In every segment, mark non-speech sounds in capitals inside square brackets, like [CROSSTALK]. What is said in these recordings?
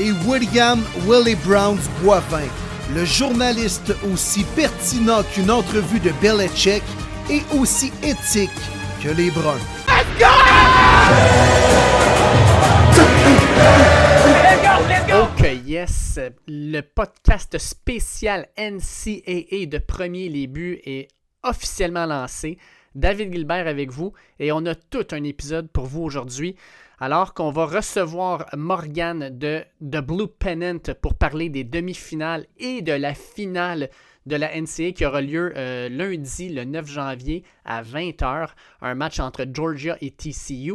Et William Willie Browns Boivin, le journaliste aussi pertinent qu'une entrevue de Belichick et aussi éthique que les Bruns. Ok, yes. Le podcast spécial NCAA de Premier Les Buts est officiellement lancé. David Gilbert avec vous et on a tout un épisode pour vous aujourd'hui. Alors qu'on va recevoir Morgan de The Blue Pennant pour parler des demi-finales et de la finale de la NCAA qui aura lieu euh, lundi, le 9 janvier à 20h, un match entre Georgia et TCU.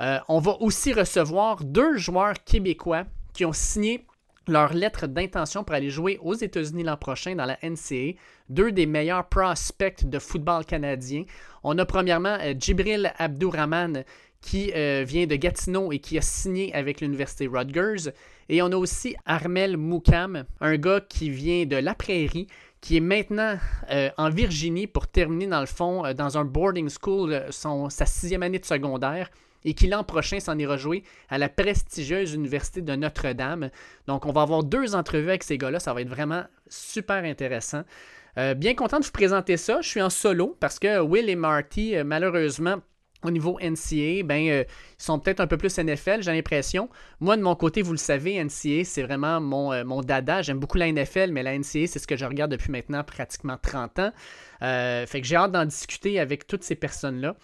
Euh, on va aussi recevoir deux joueurs québécois qui ont signé leur lettre d'intention pour aller jouer aux États-Unis l'an prochain dans la NCAA. Deux des meilleurs prospects de football canadien. On a premièrement euh, Djibril Abdourahman qui vient de Gatineau et qui a signé avec l'Université Rutgers. Et on a aussi Armel Moukam, un gars qui vient de La Prairie, qui est maintenant euh, en Virginie pour terminer, dans le fond, euh, dans un boarding school, euh, sa sixième année de secondaire, et qui l'an prochain s'en ira jouer à la prestigieuse Université de Notre-Dame. Donc, on va avoir deux entrevues avec ces gars-là. Ça va être vraiment super intéressant. bien content de vous présenter ça. Je suis en solo parce que Will et Marty, malheureusement, au niveau NCA, ben, euh, ils sont peut-être un peu plus NFL, j'ai l'impression. Moi, de mon côté, vous le savez, NCA, c'est vraiment mon, euh, mon dada. J'aime beaucoup la NFL, mais la NCA, c'est ce que je regarde depuis maintenant pratiquement 30 ans. Euh, fait que j'ai hâte d'en discuter avec toutes ces personnes-là.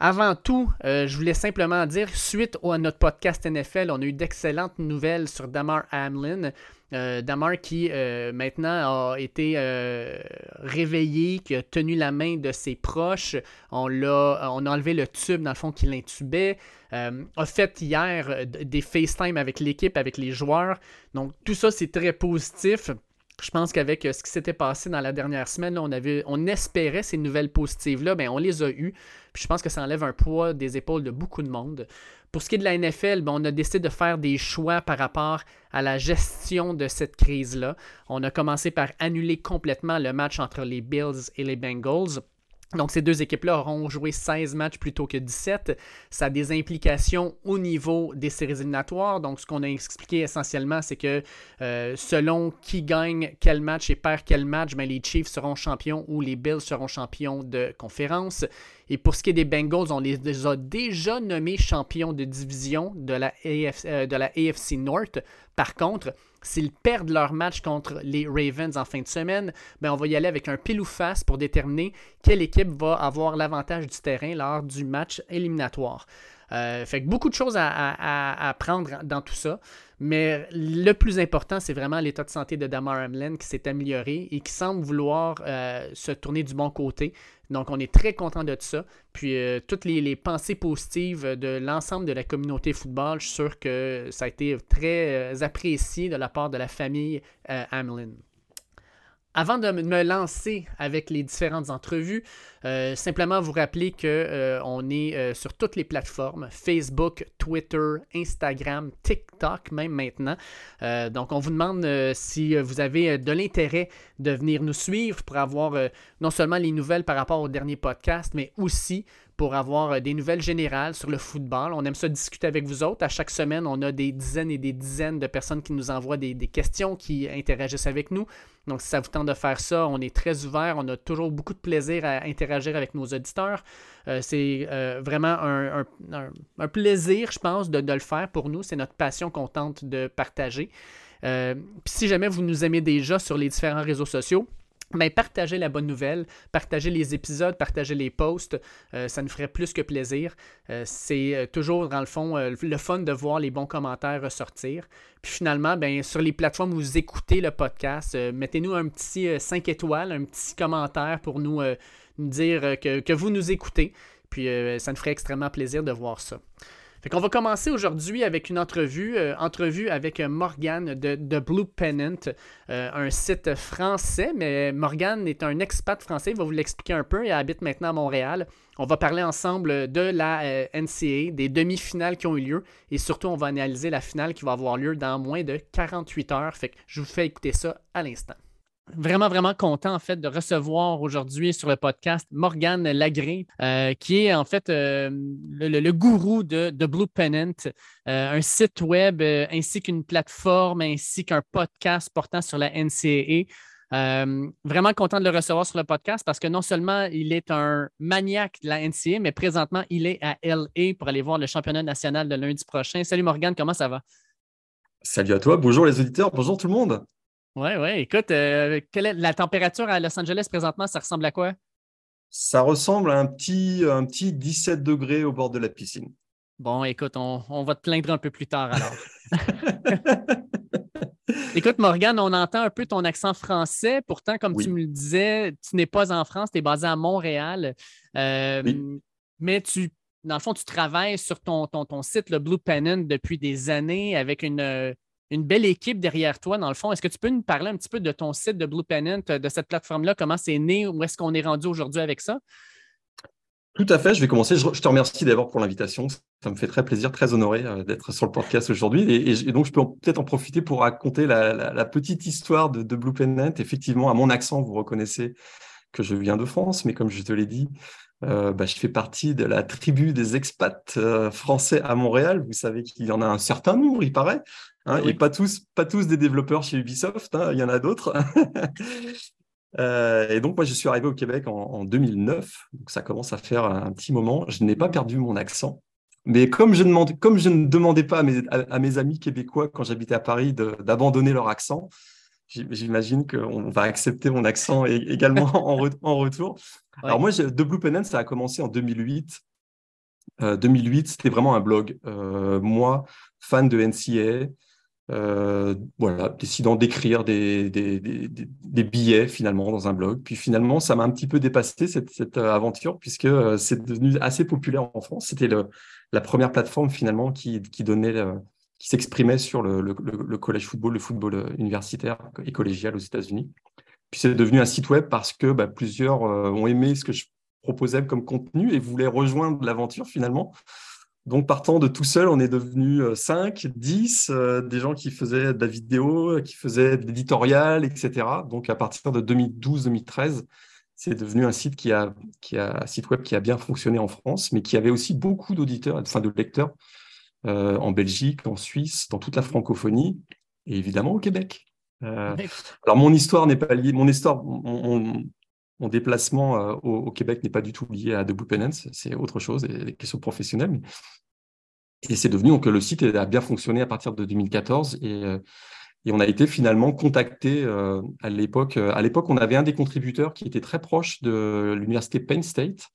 Avant tout, je voulais simplement dire, suite à notre podcast NFL, on a eu d'excellentes nouvelles sur Damar Hamlin. Euh, Damar qui euh, maintenant a été euh, réveillé, qui a tenu la main de ses proches. On, a enlevé le tube dans le fond qui l'intubait. a fait hier des FaceTime avec l'équipe, avec les joueurs. Donc tout ça, c'est très positif. Je pense qu'avec ce qui s'était passé dans la dernière semaine, on, avait, on espérait ces nouvelles positives-là, ben, on les a eues. Je pense que ça enlève un poids des épaules de beaucoup de monde. Pour ce qui est de la NFL, ben, on a décidé de faire des choix par rapport à la gestion de cette crise-là. On a commencé par annuler complètement le match entre les Bills et les Bengals. Donc, ces deux équipes-là auront joué 16 matchs plutôt que 17. Ça a des implications au niveau des séries éliminatoires. Donc, ce qu'on a expliqué essentiellement, c'est que euh, selon qui gagne quel match et perd quel match, ben, les Chiefs seront champions ou les Bills seront champions de conférence. Et pour ce qui est des Bengals, on les a déjà nommés champions de division de la, euh, de la AFC North. Par contre, S'ils perdent leur match contre les Ravens en fin de semaine, ben on va y aller avec un pile ou face pour déterminer quelle équipe va avoir l'avantage du terrain lors du match éliminatoire. Euh, fait que beaucoup de choses à, prendre dans tout ça. Mais le plus important, c'est vraiment l'état de santé de Damar Hamlin qui s'est amélioré et qui semble vouloir euh, se tourner du bon côté. Donc, on est très content de ça. Puis, euh, toutes les, pensées positives de l'ensemble de la communauté football, je suis sûr que ça a été très apprécié de la part de la famille Hamlin. Avant de me lancer avec les différentes entrevues, euh, simplement vous rappeler qu'on euh, on est euh, sur toutes les plateformes, Facebook, Twitter, Instagram, TikTok même maintenant. donc on vous demande si vous avez de l'intérêt de venir nous suivre pour avoir non seulement les nouvelles par rapport au dernier podcast, mais aussi pour avoir des nouvelles générales sur le football. On aime ça discuter avec vous autres. À chaque semaine, on a des dizaines et des dizaines de personnes qui nous envoient des, questions, qui interagissent avec nous. Donc, si ça vous tente de faire ça, on est très ouvert. On a toujours beaucoup de plaisir à interagir avec nos auditeurs. Euh, c'est euh, vraiment un, plaisir, je pense, de, le faire pour nous. C'est notre passion qu'on tente de partager. Euh, si jamais vous nous aimez déjà sur les différents réseaux sociaux, mais partagez la bonne nouvelle, partagez les épisodes, partagez les posts, euh, ça nous ferait plus que plaisir. Euh, c'est euh, toujours, dans le fond, le fun de voir les bons commentaires ressortir. Puis finalement, ben, sur les plateformes où vous écoutez le podcast, mettez-nous un petit 5 étoiles, un petit commentaire pour nous, dire que, que, vous nous écoutez. Puis ça nous ferait extrêmement plaisir de voir ça. Fait qu'on va commencer aujourd'hui avec une entrevue, euh, entrevue avec Morgane de, de Blue Pennant, euh, un site français, mais Morgane est un expat français, il va vous l'expliquer un peu, il habite maintenant à Montréal. On va parler ensemble de la euh, NCA, des demi-finales qui ont eu lieu, et surtout on va analyser la finale qui va avoir lieu dans moins de 48 heures. Fait que je vous fais écouter ça à l'instant vraiment, vraiment content en fait de recevoir aujourd'hui sur le podcast Morgane Lagré, euh, qui est en fait euh, le, gourou de, Blue Pennant, euh, un site web ainsi qu'une plateforme ainsi qu'un podcast portant sur la NCAA. vraiment content de le recevoir sur le podcast parce que non seulement il est un maniaque de la NCAA, mais présentement il est à LA pour aller voir le championnat national de lundi prochain. Salut Morgane, comment ça va? Salut à toi, bonjour les auditeurs, bonjour tout le monde. Oui, oui. Écoute, euh, quelle est la température à Los Angeles présentement? Ça ressemble à quoi? Ça ressemble à un petit, un petit 17 degrés au bord de la piscine. Bon, écoute, on, va te plaindre un peu plus tard alors. [LAUGHS] [LAUGHS] écoute, Morgane, on entend un peu ton accent français. Pourtant, comme tu me le disais, tu n'es pas en France, tu es basé à Montréal. Euh, mais tu, dans le fond, tu travailles sur ton, ton, ton site, le Blue Pennant, depuis des années avec une, une belle équipe derrière toi, dans le fond. Est-ce que tu peux nous parler un petit peu de ton site de Blue Pennant, de cette plateforme-là, comment c'est né, où est-ce qu'on est rendu aujourd'hui avec ça? Tout à fait, je vais commencer. Je te remercie d'abord pour l'invitation. Ça me fait très plaisir, très honoré euh, d'être sur le podcast aujourd'hui. Et, donc, je peux peut-être en profiter pour raconter la, petite histoire de, Blue Pennant. Effectivement, à mon accent, vous reconnaissez que je viens de France, mais comme je te l'ai dit, euh, bah, je fais partie de la tribu des expats euh, français à Montréal. Vous savez qu'il y en a un certain nombre, il paraît. Hein, Et pas tous, pas tous des développeurs chez Ubisoft, hein, il y en a d'autres. [LAUGHS] Euh, et donc, moi, je suis arrivé au Québec en, 2009, donc ça commence à faire un petit moment. Je n'ai pas perdu mon accent. Mais comme je, comme je ne demandais pas à mes, à, mes amis québécois quand j'habitais à Paris d'abandonner leur accent, j'imagine qu'on va accepter mon accent également [LAUGHS] en, en, retour. Alors moi, The Blue Pennant, ça a commencé en 2008. 2008, euh, c'était vraiment un blog. Euh, moi, fan de NCA, euh, voilà, décidant d'écrire des, billets finalement dans un blog. Puis finalement, ça m'a un petit peu dépassé cette, aventure puisque euh, c'est devenu assez populaire en France. C'était la première plateforme finalement qui, donnait, qui s'exprimait sur le, le, collège football, le football euh, universitaire et collégial aux États-Unis. Puis c'est devenu un site web parce que bah, plusieurs ont aimé ce que je proposais comme contenu et voulaient rejoindre l'aventure finalement. Donc, partant de tout seul, on est devenu 5, euh, 10, euh, des gens qui faisaient de la vidéo, qui faisaient de l'éditorial, etc. Donc, à partir de 2012-2013, c'est devenu un site qui a, qui a, un site web qui a bien fonctionné en France, mais qui avait aussi beaucoup d'auditeurs, enfin de lecteurs euh, en Belgique, en Suisse, dans toute la francophonie et évidemment au Québec. alors, mon histoire n'est pas liée, mon histoire, mon, déplacement au, Québec n'est pas du tout lié à The Blue Penance, c'est autre chose, des questions professionnelles. Et c'est devenu donc le site a bien fonctionné à partir de 2014 et, euh, et on a été finalement contacté euh, à l'époque. Euh, à l'époque, on avait un des contributeurs qui était très proche de l'université Penn State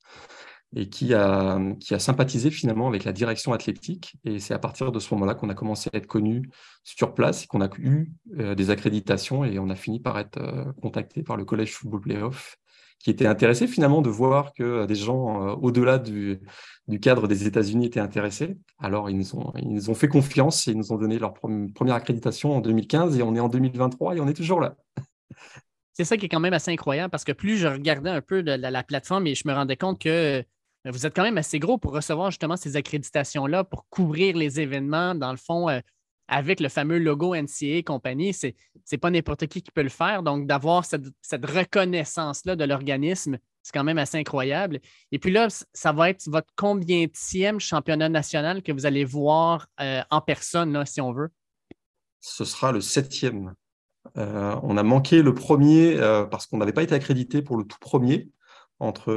et qui a, sympathisé finalement avec la direction athlétique. Et c'est à partir de ce moment-là qu'on a commencé à être connu sur place et qu'on a eu des accréditations et on a fini par être contacté par le Collège Football Playoff qui étaient intéressés finalement de voir que euh, des gens euh, au-delà du, cadre des États-Unis étaient intéressés. Alors, ils nous, ont, ils nous ont fait confiance et ils nous ont donné leur première accréditation en 2015 et on est en 2023 et on est toujours là. C'est ça qui est quand même assez incroyable parce que plus je regardais un peu la, plateforme et je me rendais compte que euh, vous êtes quand même assez gros pour recevoir justement ces accréditations-là, pour couvrir les événements. Dans le fond, avec le fameux logo NCA et compagnie, c'est n'est pas n'importe qui qui peut le faire. Donc, d'avoir cette, reconnaissance-là de l'organisme, c'est quand même assez incroyable. Et puis là, ça va être votre combienième championnat national que vous allez voir euh, en personne, si on veut? Ce sera le septième. Euh, on a manqué le premier euh, parce qu'on n'avait pas été accrédité pour le tout premier entre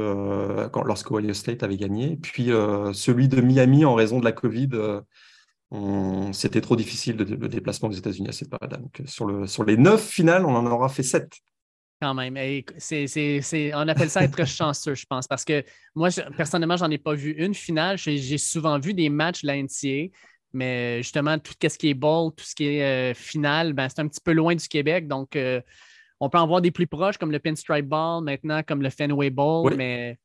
lorsque Ohio State avait gagné, puis celui de Miami en raison de la Covid c'était trop difficile de, le déplacement des États-Unis à cette période-là. Donc, euh, sur, le, sur les neuf finales, on en aura fait sept. Quand même. on appelle ça être [LAUGHS] chanceux, je pense, parce que moi, personnellement, j'en ai pas vu une finale. J'ai souvent vu des matchs de la NCA, mais justement, tout ce qui est ball, tout ce qui est euh, finale, ben, c'est un petit peu loin du Québec. Donc, euh, on peut en voir des plus proches, comme le Pinstripe Ball, maintenant, comme le Fenway Ball, mais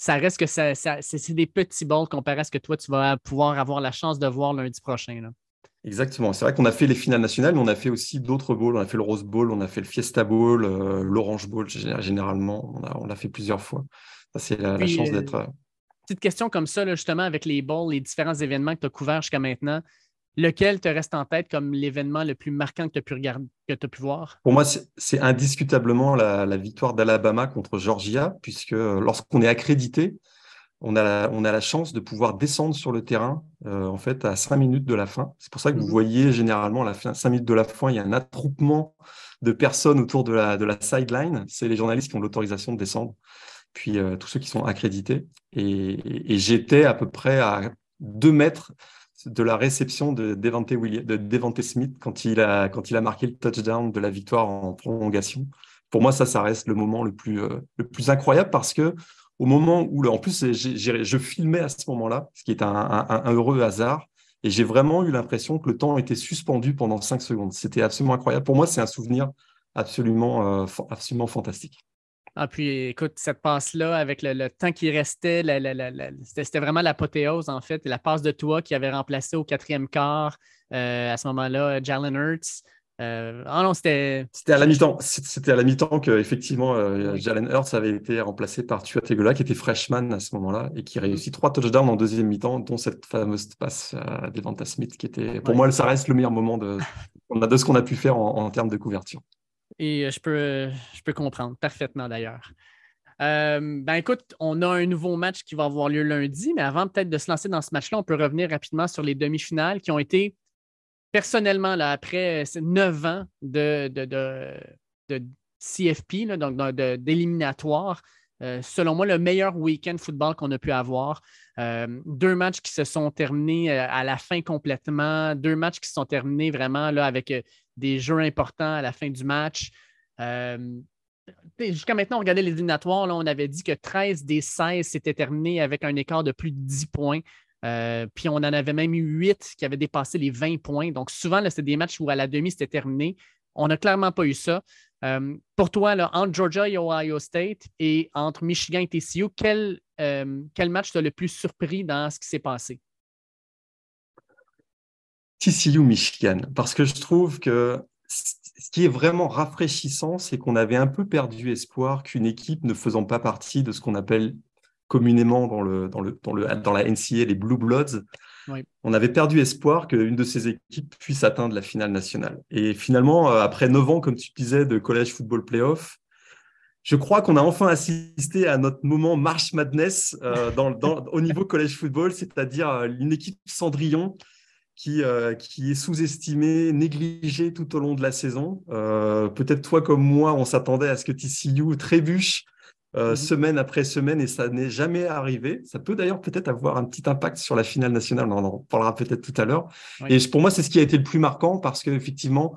ça reste que ça, c'est des petits balls comparé à ce que toi, tu vas pouvoir avoir la chance de voir lundi prochain. Exactement. C'est vrai qu'on a fait les finales nationales, mais on a fait aussi d'autres bowls. On a fait le Rose Bowl, on a fait le Fiesta Bowl, euh, l'Orange Bowl, généralement. On l'a fait plusieurs fois. C'est la, chance d'être. Euh, petite question comme ça, justement, avec les bowls, les différents événements que tu as couverts jusqu'à maintenant. Lequel te reste en tête comme l'événement le plus marquant que tu as pu regarder, que tu as pu voir? Pour moi, c'est indiscutablement la, victoire d'Alabama contre Georgia, puisque lorsqu'on est accrédité, on a, la, on a la chance de pouvoir descendre sur le terrain euh, en fait à cinq minutes de la fin. C'est pour ça que vous mhm. voyez généralement à la fin, cinq minutes de la fin, il y a un attroupement de personnes autour de la, de la sideline. C'est les journalistes qui ont l'autorisation de descendre, puis euh, tous ceux qui sont accrédités. Et, et j'étais à peu près à deux mètres de la réception de Devante, de Smith quand il, a, quand il a marqué le touchdown de la victoire en prolongation. Pour moi, ça, ça reste le moment le plus, euh, le plus incroyable parce que au moment où, en plus, je filmais à ce moment-là, ce qui est un, heureux hasard, et j'ai vraiment eu l'impression que le temps était suspendu pendant cinq secondes. C'était absolument incroyable. Pour moi, c'est un souvenir absolument, euh, absolument fantastique. Ah, puis écoute, cette passe-là, avec le, temps qui restait, c'était vraiment l'apothéose, en fait. La passe de toi qui avait remplacé au quatrième quart, euh, à ce moment-là, Jalen Hurts. Euh, ah non, c'était. C'était à la mi-temps. C'était à la mi-temps que effectivement euh, Jalen Hurts avait été remplacé par Tua Tegola, qui était freshman à ce moment-là et qui réussit trois touchdowns en deuxième mi-temps, dont cette fameuse passe à Devonta Smith, qui était, pour moi, ça reste le meilleur moment de, de ce qu'on a pu faire en termes de couverture. Et euh, je peux, euh, je peux comprendre parfaitement d'ailleurs. Euh, ben écoute, on a un nouveau match qui va avoir lieu lundi, mais avant peut-être de se lancer dans ce match-là, on peut revenir rapidement sur les demi-finales qui ont été personnellement, là, après neuf ans de, de, CFP, donc d'éliminatoire, selon moi, le meilleur week-end football qu'on a pu avoir. deux matchs qui se sont terminés à la fin complètement, deux matchs qui se sont terminés vraiment avec des jeux importants à la fin du match. Euh, jusqu'à maintenant, on regardait les éliminatoires, là, on avait dit que 13 des 16 s'étaient terminés avec un écart de plus de 10 points. Euh, puis on en avait même eu 8 qui avaient dépassé les 20 points. Donc souvent, c'était des matchs où à la demi, c'était terminé. On n'a clairement pas eu ça. Euh, pour toi, entre Georgia et Ohio State et entre Michigan et TCU, quel, quel match t'a le plus surpris dans ce qui s'est passé? TCU Michigan, parce que je trouve que ce qui est vraiment rafraîchissant, c'est qu'on avait un peu perdu espoir qu'une équipe ne faisant pas partie de ce qu'on appelle communément dans, le, dans, le, dans, le, dans la NCA les Blue Bloods, on avait perdu espoir qu'une de ces équipes puisse atteindre la finale nationale. Et finalement, euh, après neuf ans, comme tu disais, de collège football playoff, je crois qu'on a enfin assisté à notre moment March Madness euh, dans, au niveau collège football, c'est-à-dire euh, une équipe Cendrillon qui, euh, qui est sous-estimé, négligé tout au long de la saison. Euh, peut-être toi comme moi, on s'attendait à ce que TCU trébuche euh, mhm. semaine après semaine et ça n'est jamais arrivé. Ça peut d'ailleurs peut-être avoir un petit impact sur la finale nationale, on en parlera peut-être tout à l'heure. Et pour moi, c'est ce qui a été le plus marquant parce qu'effectivement,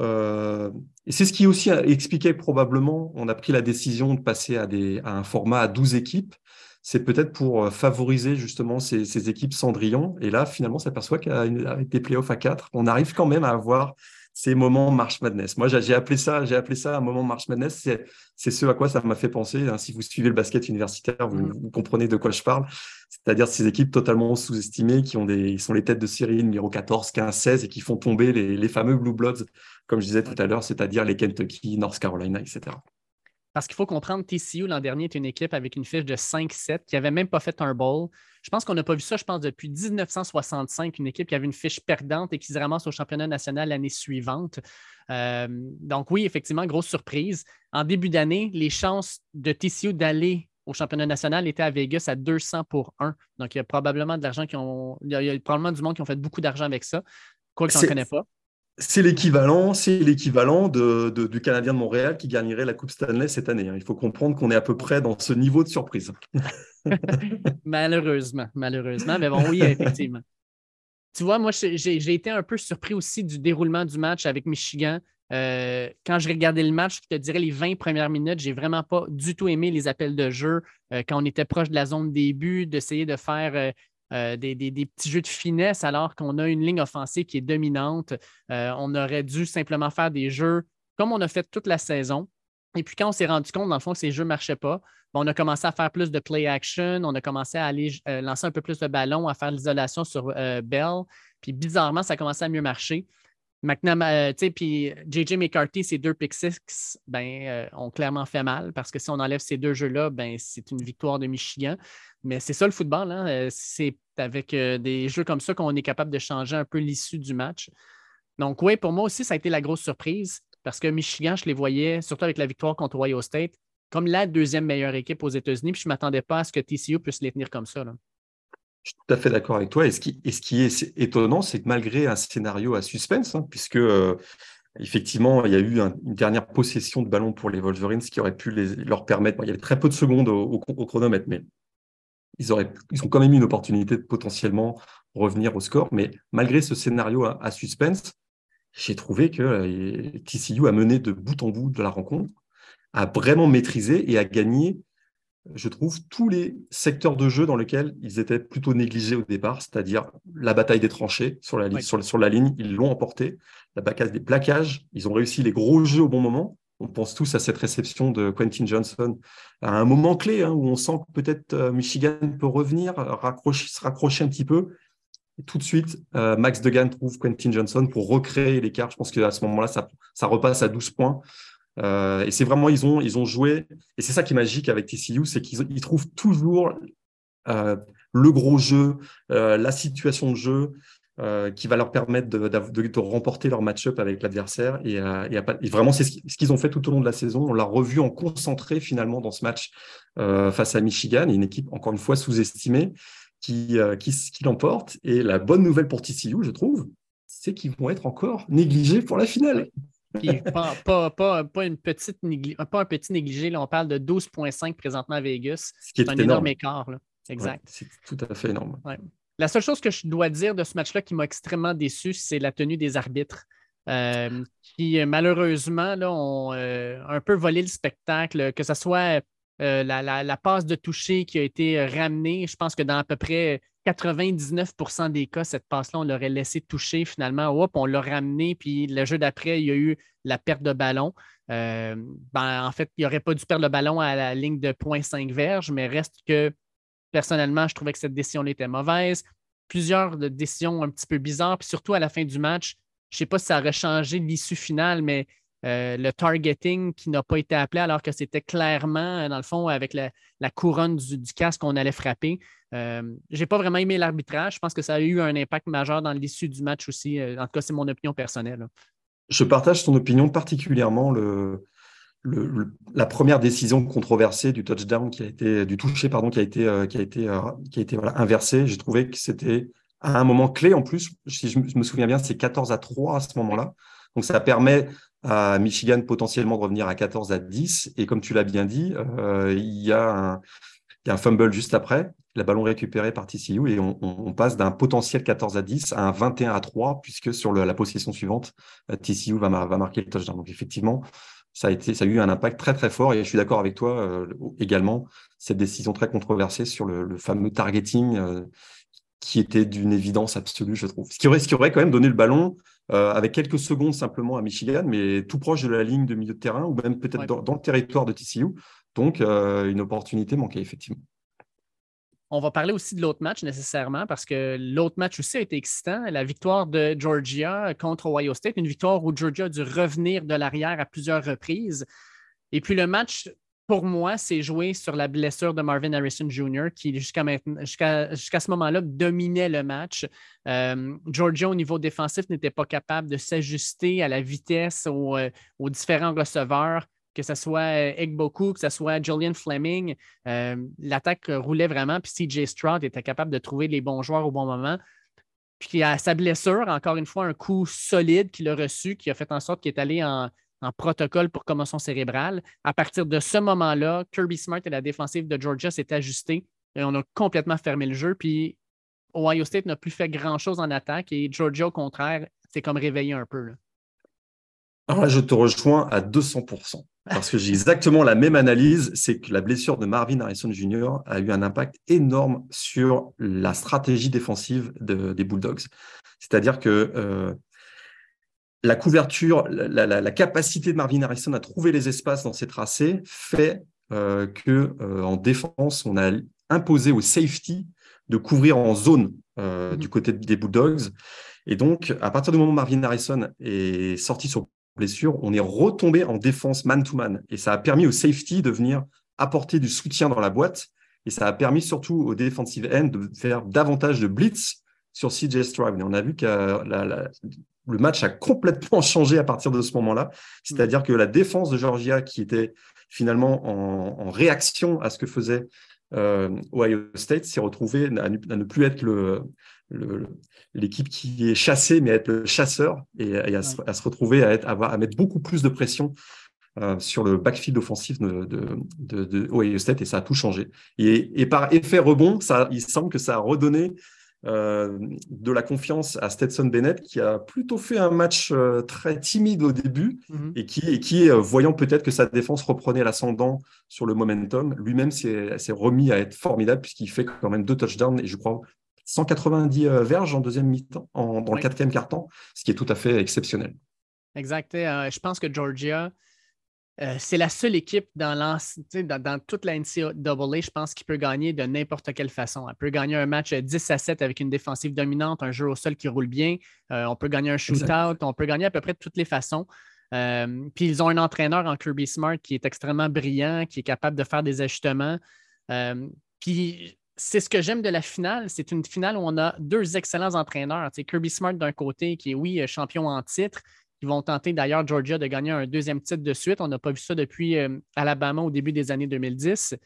et c'est ce qui aussi expliquait probablement, on a pris la décision de passer à, des, à un format à 12 équipes c'est peut-être pour euh, favoriser justement ces, équipes Cendrillon. Et là, finalement, on s'aperçoit qu'avec des playoffs à 4, on arrive quand même à avoir ces moments March Madness. Moi, j'ai appelé ça, j'ai appelé ça un moment March Madness. C'est ce à quoi ça m'a fait penser. Hein. Si vous suivez le basket universitaire, vous, mm. comprenez de quoi je parle. C'est-à-dire ces équipes totalement sous-estimées qui ont des, sont les têtes de série numéro 14, 15, 16 et qui font tomber les, les fameux Blue Bloods, comme je disais tout à l'heure, c'est-à-dire les Kentucky, North Carolina, etc. Parce qu'il faut comprendre, TCU l'an dernier est une équipe avec une fiche de 5-7 qui n'avait même pas fait un bowl. Je pense qu'on n'a pas vu ça, je pense, depuis 1965, une équipe qui avait une fiche perdante et qui se ramasse au championnat national l'année suivante. Euh, donc oui, effectivement, grosse surprise. En début d'année, les chances de TCU d'aller au championnat national étaient à Vegas à 200 pour 1. Donc il y a probablement de l'argent qui ont. Il y a probablement du monde qui ont fait beaucoup d'argent avec ça, quoi que je n'en connais pas c'est l'équivalent, c'est l'équivalent du Canadien de Montréal qui gagnerait la Coupe Stanley cette année. Hein. Il faut comprendre qu'on est à peu près dans ce niveau de surprise. [LAUGHS] malheureusement, malheureusement. Mais bon, oui, effectivement. Tu vois, moi, j'ai été un peu surpris aussi du déroulement du match avec Michigan. Euh, quand je regardais le match, je te dirais les 20 premières minutes, j'ai vraiment pas du tout aimé les appels de jeu. Euh, quand on était proche de la zone début, d'essayer de faire euh, euh, des, petits jeux de finesse alors qu'on a une ligne offensive qui est dominante. Euh, on aurait dû simplement faire des jeux comme on a fait toute la saison. Et puis quand on s'est rendu compte, dans le fond, que ces jeux ne marchaient pas, ben, on a commencé à faire plus de play action, on a commencé à aller euh, lancer un peu plus de ballons, à faire l'isolation sur Bell. Puis bizarrement, ça a commencé à mieux marcher. Maintenant, tu sais, puis JJ McCarthy, ces deux pick six, ben, ont clairement fait mal parce que si on enlève ces deux jeux-là, ben, c'est une victoire de Michigan. Mais c'est ça le football. Hein? C'est avec des jeux comme ça qu'on est capable de changer un peu l'issue du match. Donc, oui, pour moi aussi, ça a été la grosse surprise parce que Michigan, je les voyais, surtout avec la victoire contre Ohio State, comme la deuxième meilleure équipe aux États-Unis. Puis je ne m'attendais pas à ce que TCU puisse les tenir comme ça. Je suis tout à fait d'accord avec toi. Et ce qui, ce est étonnant, c'est que malgré un scénario à suspense, hein, puisque euh, effectivement, il y a eu une dernière possession de ballon pour les Wolverines qui aurait pu leur permettre, il y avait très peu de secondes au, chronomètre, mais ils ont quand même eu une opportunité de potentiellement revenir au score. Mais malgré ce scénario à suspense, j'ai trouvé que euh, TCU a mené de bout en bout de la rencontre, a vraiment maîtrisé et a gagné, je trouve, tous les secteurs de jeu dans lesquels ils étaient plutôt négligés au départ, c'est-à-dire la bataille des tranchées sur la, sur, sur la ligne, ils l'ont emporté, la bataille des plaquages, ils ont réussi les gros jeux au bon moment. On pense tous à cette réception de Quentin Johnson à un moment clé hein, où on sent que peut-être euh, Michigan peut revenir, raccrocher, se raccrocher un petit peu tout de suite, euh, Max Degan trouve Quentin Johnson pour recréer l'écart. Je pense qu'à ce moment-là, ça, ça, repasse à 12 points. Euh, et c'est vraiment, ils ont, ils ont joué. Et c'est ça qui est magique avec TCU, c'est qu'ils trouvent toujours euh, le gros jeu, la situation de jeu qui va leur permettre de, remporter leur match-up avec l'adversaire. Et, vraiment, c'est ce qu'ils ont fait tout au long de la saison. On l'a revu en concentré finalement dans ce match face à Michigan, une équipe encore une fois sous-estimée euh, qui, qui l'emporte. Et la bonne nouvelle pour TCU, je trouve, c'est qu'ils vont être encore négligés pour la finale. Pas, pas, pas, pas, une petite pas un petit négligé, là, on parle de 12,5 présentement à Vegas. C'est un énorme, écart. Là. Exact. c'est tout à fait énorme. La seule chose que je dois dire de ce match-là qui m'a extrêmement déçu, c'est la tenue des arbitres. Euh, qui malheureusement là, ont euh, un peu volé le spectacle, que ce soit euh, la, passe de toucher qui a été euh, ramenée, je pense que dans à peu près 99% des cas, cette passe-là, on l'aurait laissé toucher finalement. Hop, on l'a ramené, puis le jeu d'après, il y a eu la perte de ballon. Euh, ben, en fait, il n'aurait pas dû perdre le ballon à la ligne de 0.5 verges, mais reste que personnellement, je trouvais que cette décision était mauvaise. Plusieurs décisions un petit peu bizarres, puis surtout à la fin du match, je ne sais pas si ça aurait changé l'issue finale, mais euh, le targeting qui n'a pas été appelé alors que c'était clairement, euh, dans le fond, avec la, couronne du, casque qu'on allait frapper. Euh, je n'ai pas vraiment aimé l'arbitrage. Je pense que ça a eu un impact majeur dans l'issue du match aussi. En tout cas, c'est mon opinion personnelle. Je partage ton opinion, particulièrement la première décision controversée du touchdown qui a été du toucher pardon qui a été inversé. J'ai trouvé que c'était à un moment clé en plus. Si je me souviens bien, c'est 14 à 3 à ce moment-là. Donc ça permet à Michigan potentiellement de revenir à 14 à 10. Et comme tu l'as bien dit, euh, il, y a un, fumble juste après, le ballon récupéré par TCU et on, passe d'un potentiel 14 à 10 à un 21 à 3, puisque sur la possession suivante, euh, TCU va, marquer le touchdown. Donc effectivement, ça a, été, ça a eu un impact très très fort et je suis d'accord avec toi euh, également, cette décision très controversée sur le, fameux targeting qui était d'une évidence absolue, je trouve. Ce qui, aurait, ce qui aurait quand même donné le ballon avec quelques secondes simplement à Michigan, mais tout proche de la ligne de milieu de terrain ou même peut-être dans, le territoire de TCU. Donc, euh, une opportunité manquée, effectivement. On va parler aussi de l'autre match nécessairement parce que l'autre match aussi a été excitant. La victoire de Georgia contre Ohio State, une victoire où Georgia a dû revenir de l'arrière à plusieurs reprises. Et puis le match pour moi, c'est joué sur la blessure de Marvin Harrison Jr., qui jusqu'à ce moment-là dominait le match. Euh, Georgia, au niveau défensif, n'était pas capable de s'ajuster à la vitesse aux, euh, différents receveurs, que ce soit euh, Egboku, que ce soit Julian Fleming. L'attaque roulait vraiment, puis CJ Stroud était capable de trouver les bons joueurs au bon moment. Puis à sa blessure, encore une fois, un coup solide qu'il a reçu, qui a fait en sorte qu'il est allé en, en protocole pour commotion cérébrale. À partir de ce moment-là, Kirby Smart et la défensive de Georgia s'est ajustée et on a complètement fermé le jeu. Puis Ohio State n'a plus fait grand-chose en attaque et Georgia, au contraire, s'est comme réveillé un peu. Alors là, je te rejoins à 200% parce que j'ai exactement la même analyse, c'est que la blessure de Marvin Harrison Jr. a eu un impact énorme sur la stratégie défensive des Bulldogs. C'est-à-dire que euh, la couverture, la, capacité de Marvin Harrison à trouver les espaces dans ses tracés fait euh, que euh, en défense, on a imposé au safety de couvrir en zone euh, du côté des Bulldogs. Et donc, à partir du moment où Marvin Harrison est sorti sur blessure, on est retombé en défense man-to-man. Et ça a permis au safety de venir apporter du soutien dans la boîte. Et ça a permis surtout au defensive end de faire davantage de blitz sur CJ Stroud. Et on a vu que le match a complètement [LAUGHS] changé à partir de ce moment-là. C'est-à-dire que la défense de Georgia, qui était finalement en, réaction à ce que faisait euh, Ohio State, s'est retrouvée à, ne plus être le, l'équipe qui est chassée, mais à être le chasseur et, à, se, retrouver à, être, à mettre beaucoup plus de pression euh, sur le backfield offensif de, de, de, Ohio State et ça a tout changé. Et, par effet rebond, ça, il semble que ça a redonné euh, de la confiance à Stetson Bennett qui a plutôt fait un match euh, très timide au début mhm. et qui, et qui voyant peut-être que sa défense reprenait l'ascendant sur le momentum, lui-même s'est remis à être formidable puisqu'il fait quand même deux touchdowns et je crois 190 verges en deuxième mi-temps, dans le quatrième quart-temps, ce qui est tout à fait exceptionnel. Exact. je pense que Georgia, euh, c'est la seule équipe dans, dans, toute la NCAA, je pense, qui peut gagner de n'importe quelle façon. Elle peut gagner un match 10 à 7 avec une défensive dominante, un jeu au sol qui roule bien. Euh, on peut gagner un shootout. On peut gagner à peu près de toutes les façons. Euh, puis ils ont un entraîneur en Kirby Smart qui est extrêmement brillant, qui est capable de faire des ajustements. puis c'est ce que j'aime de la finale. C'est une finale où on a deux excellents entraîneurs. Kirby Smart d'un côté, qui est, oui, champion en titre, ils vont tenter d'ailleurs Georgia de gagner un deuxième titre de suite. On n'a pas vu ça depuis euh, Alabama au début des années 2010.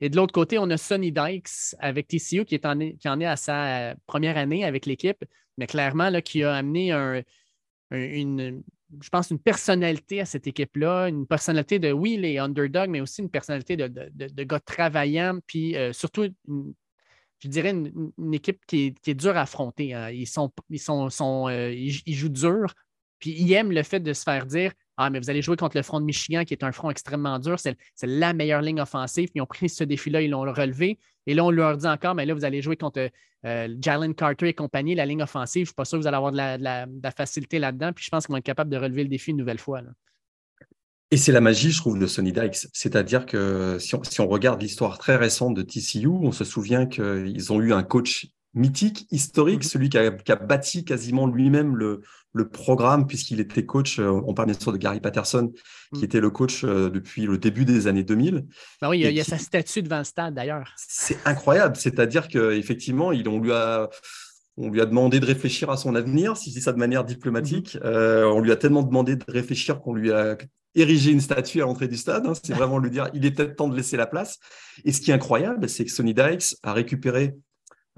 Et de l'autre côté, on a Sonny Dykes avec TCU qui, est en, qui en est à sa euh, première année avec l'équipe, mais clairement là, qui a amené une, je pense, une personnalité à cette équipe-là, une personnalité de, oui, les underdogs, mais aussi une personnalité de, de, gars travaillants, puis euh, surtout, je dirais, une, équipe qui est, dure à affronter. Hein. Ils, sont, ils, sont ils, jouent dur, puis ils aiment le fait de se faire dire Ah, mais vous allez jouer contre le front de Michigan, qui est un front extrêmement dur, c'est la meilleure ligne offensive. Puis ils ont pris ce défi-là, ils l'ont relevé. Et là, on leur dit encore, mais là, vous allez jouer contre euh, Jalen Carter et compagnie, la ligne offensive. Je ne suis pas sûr que vous allez avoir de la, facilité là-dedans. Puis je pense qu'ils vont être capables de relever le défi une nouvelle fois. Et c'est la magie, je trouve, de Sonny Dykes. C'est-à-dire que si on, regarde l'histoire très récente de TCU, on se souvient qu'ils ont eu un coach mythique, historique, mhm. celui qui a, bâti quasiment lui-même le, programme, puisqu'il était coach, euh, on parle bien sûr de Gary Patterson, qui mhm. était le coach euh, depuis le début des années 2000. Ben oui, il y a, sa statue devant le stade d'ailleurs. C'est incroyable, c'est-à-dire qu'effectivement, on lui a... On lui a demandé de réfléchir à son avenir, si je dis ça de manière diplomatique. Mhm. Euh, on lui a tellement demandé de réfléchir qu'on lui a érigé une statue à l'entrée du stade. Hein. C'est vraiment lui dire, il est peut-être temps de laisser la place. Et ce qui est incroyable, c'est que Sonny Dykes a récupéré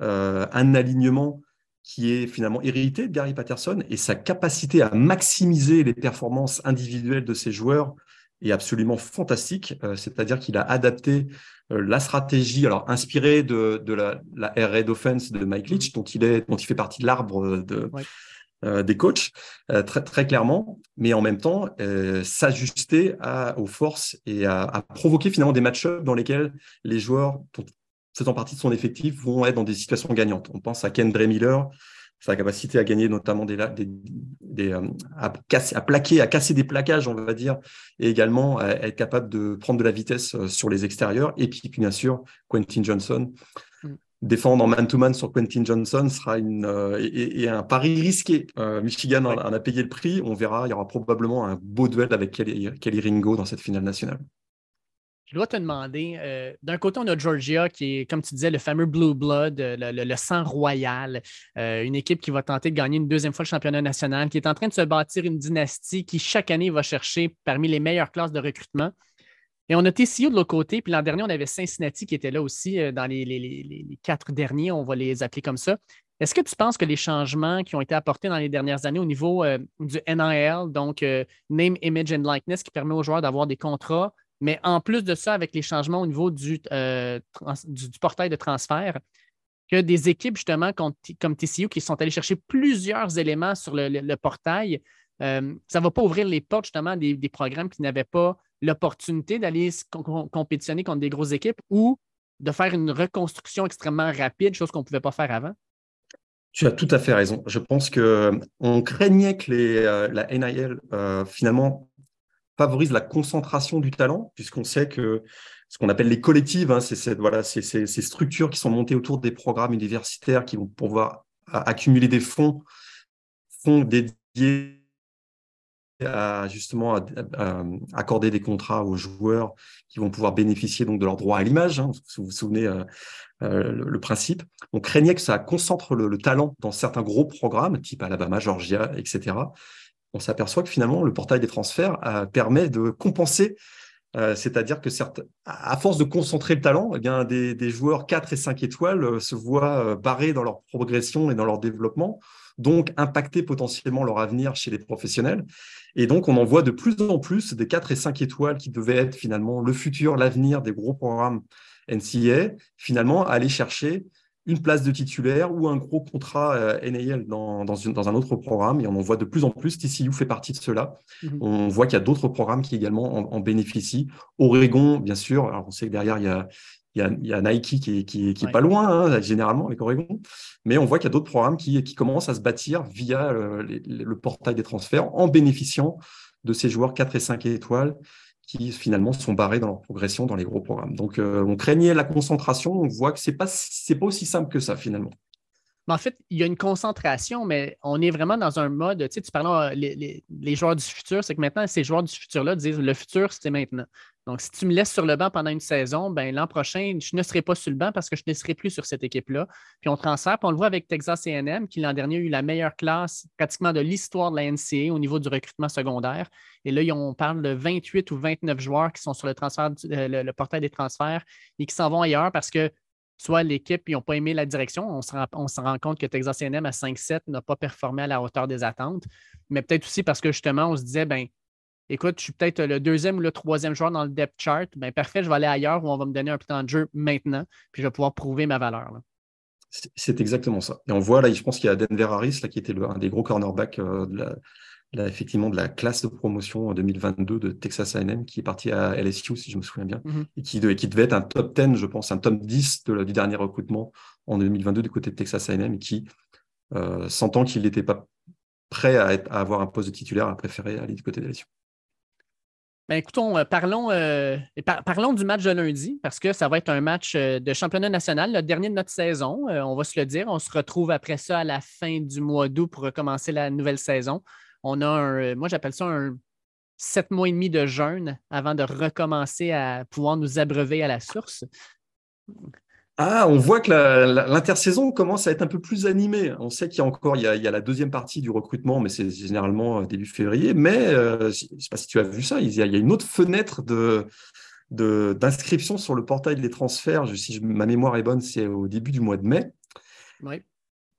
euh, un alignement qui est finalement hérité de Gary Patterson et sa capacité à maximiser les performances individuelles de ses joueurs est absolument fantastique. Euh, c'est-à-dire qu'il a adapté euh, la stratégie, alors inspirée de, la, la air raid offense de Mike Leach, dont il, est, dont il fait partie de l'arbre de, des coachs, très, très clairement, mais en même temps s'ajuster aux forces et à, à, provoquer finalement des match-ups dans lesquels les joueurs en partie de son effectif vont être dans des situations gagnantes. On pense à Kendra Miller, sa capacité à gagner notamment des, des, euh, à, à, plaquer, à casser des plaquages, on va dire, et également à être capable de prendre de la vitesse euh, sur les extérieurs. Et puis, bien sûr, Quentin Johnson. Mm. Défendre en man-to-man sur Quentin Johnson sera une, euh, et, un pari risqué. Michigan en, a payé le prix. On verra, il y aura probablement un beau duel avec Kelly Ringo dans cette finale nationale. Je dois te demander, euh, d'un côté, on a Georgia qui est, comme tu disais, le fameux Blue Blood, euh, le, sang royal, euh, une équipe qui va tenter de gagner une deuxième fois le championnat national, qui est en train de se bâtir une dynastie qui, chaque année, va chercher parmi les meilleures classes de recrutement. Et on a TCU de l'autre côté, puis l'an dernier, on avait Cincinnati qui était là aussi dans les, quatre derniers, on va les appeler comme ça. Est-ce que tu penses que les changements qui ont été apportés dans les dernières années au niveau du NIL, donc Name, Image and Likeness, qui permet aux joueurs d'avoir des contrats mais en plus de ça, avec les changements au niveau du, euh, du, portail de transfert, que des équipes, justement, comme, TCU, qui sont allées chercher plusieurs éléments sur le, portail, euh, ça ne va pas ouvrir les portes, justement, des, programmes qui n'avaient pas l'opportunité d'aller compétitionner contre des grosses équipes ou de faire une reconstruction extrêmement rapide, chose qu'on ne pouvait pas faire avant? Tu as tout à fait raison. Je pense que on craignait que la NIL finalement favorise la concentration du talent, puisqu'on sait que ce qu'on appelle les collectives, hein, c'est voilà, ces structures qui sont montées autour des programmes universitaires qui vont pouvoir accumuler des fonds, fonds dédiés à justement accorder des contrats aux joueurs qui vont pouvoir bénéficier donc de leur droit à l'image. Hein, vous vous souvenez euh, euh, le, principe. On craignait que ça concentre le, talent dans certains gros programmes, type Alabama, Georgia, etc. On s'aperçoit que finalement le portail des transferts euh, permet de compenser euh, c'est-à-dire que certes, à force de concentrer le talent, eh des, joueurs 4 et 5 étoiles euh, se voient barrés dans leur progression et dans leur développement, donc impacter potentiellement leur avenir chez les professionnels. Et donc, on en voit de plus en plus des 4 et 5 étoiles qui devaient être finalement le futur, l'avenir des gros programmes NCA, finalement aller chercher une place de titulaire ou un gros contrat euh, NAL dans, dans, un autre programme. Et on en voit de plus en plus. TCU fait partie de cela. Mhm. On voit qu'il y a d'autres programmes qui également en, bénéficient. Oregon, bien sûr. Alors, on sait que derrière, il y a, il y a, Nike qui est, qui, qui est pas loin, hein, généralement, avec Oregon. Mais on voit qu'il y a d'autres programmes qui, qui commencent à se bâtir via le, le portail des transferts en bénéficiant de ces joueurs 4 et 5 étoiles qui finalement sont barrés dans leur progression dans les gros programmes. Donc, euh, on craignait la concentration, on voit que ce n'est pas, pas aussi simple que ça finalement. En fait, il y a une concentration, mais on est vraiment dans un mode, tu sais, tu parles euh, les, les, joueurs du futur, c'est que maintenant, ces joueurs du futur-là disent le futur, c'est maintenant. Donc, si tu me laisses sur le banc pendant une saison, ben, l'an prochain, je ne serai pas sur le banc parce que je ne serai plus sur cette équipe-là. Puis on transfère, puis on le voit avec Texas AM, qui l'an dernier a eu la meilleure classe pratiquement de l'histoire de la NCA au niveau du recrutement secondaire. Et là, on parle de 28 ou 29 joueurs qui sont sur le, transfert, euh, le, portail des transferts et qui s'en vont ailleurs parce que soit l'équipe, ils n'ont pas aimé la direction. On se, rend, compte que Texas AM à 5-7 n'a pas performé à la hauteur des attentes. Mais peut-être aussi parce que justement, on se disait, ben écoute, je suis peut-être le deuxième ou le troisième joueur dans le depth chart, bien parfait, je vais aller ailleurs où on va me donner un temps de jeu maintenant, puis je vais pouvoir prouver ma valeur. C'est exactement ça. Et on voit là, je pense qu'il y a Denver Harris, là, qui était un des gros cornerbacks euh, de la, effectivement de la classe de promotion 2022 de Texas A&M qui est parti à LSU, si je me souviens bien, mm-hmm. et, qui devait être un top 10, je pense, un top 10 du dernier recrutement en 2022 du côté de Texas A&M, et qui, euh, sentant qu'il n'était pas prêt à, à, avoir un poste de titulaire, a préféré aller du côté de LSU. Ben, écoutons, euh, parlons, euh, parlons du match de lundi, parce que ça va être un match de championnat national, le dernier de notre saison. on va se le dire. On se retrouve après ça à la fin du mois d'août pour recommencer la nouvelle saison. On a un, moi j'appelle ça un sept mois et demi de jeûne avant de recommencer à pouvoir nous abreuver à la source. Ah, on voit que l'intersaison commence à être un peu plus animée. On sait qu'il y a encore il y a, la deuxième partie du recrutement, mais c'est généralement euh, début février. Mais euh, je ne sais pas si tu as vu ça, il y a, une autre fenêtre de d'inscription sur le portail des transferts. si ma mémoire est bonne, c'est au début du mois de mai.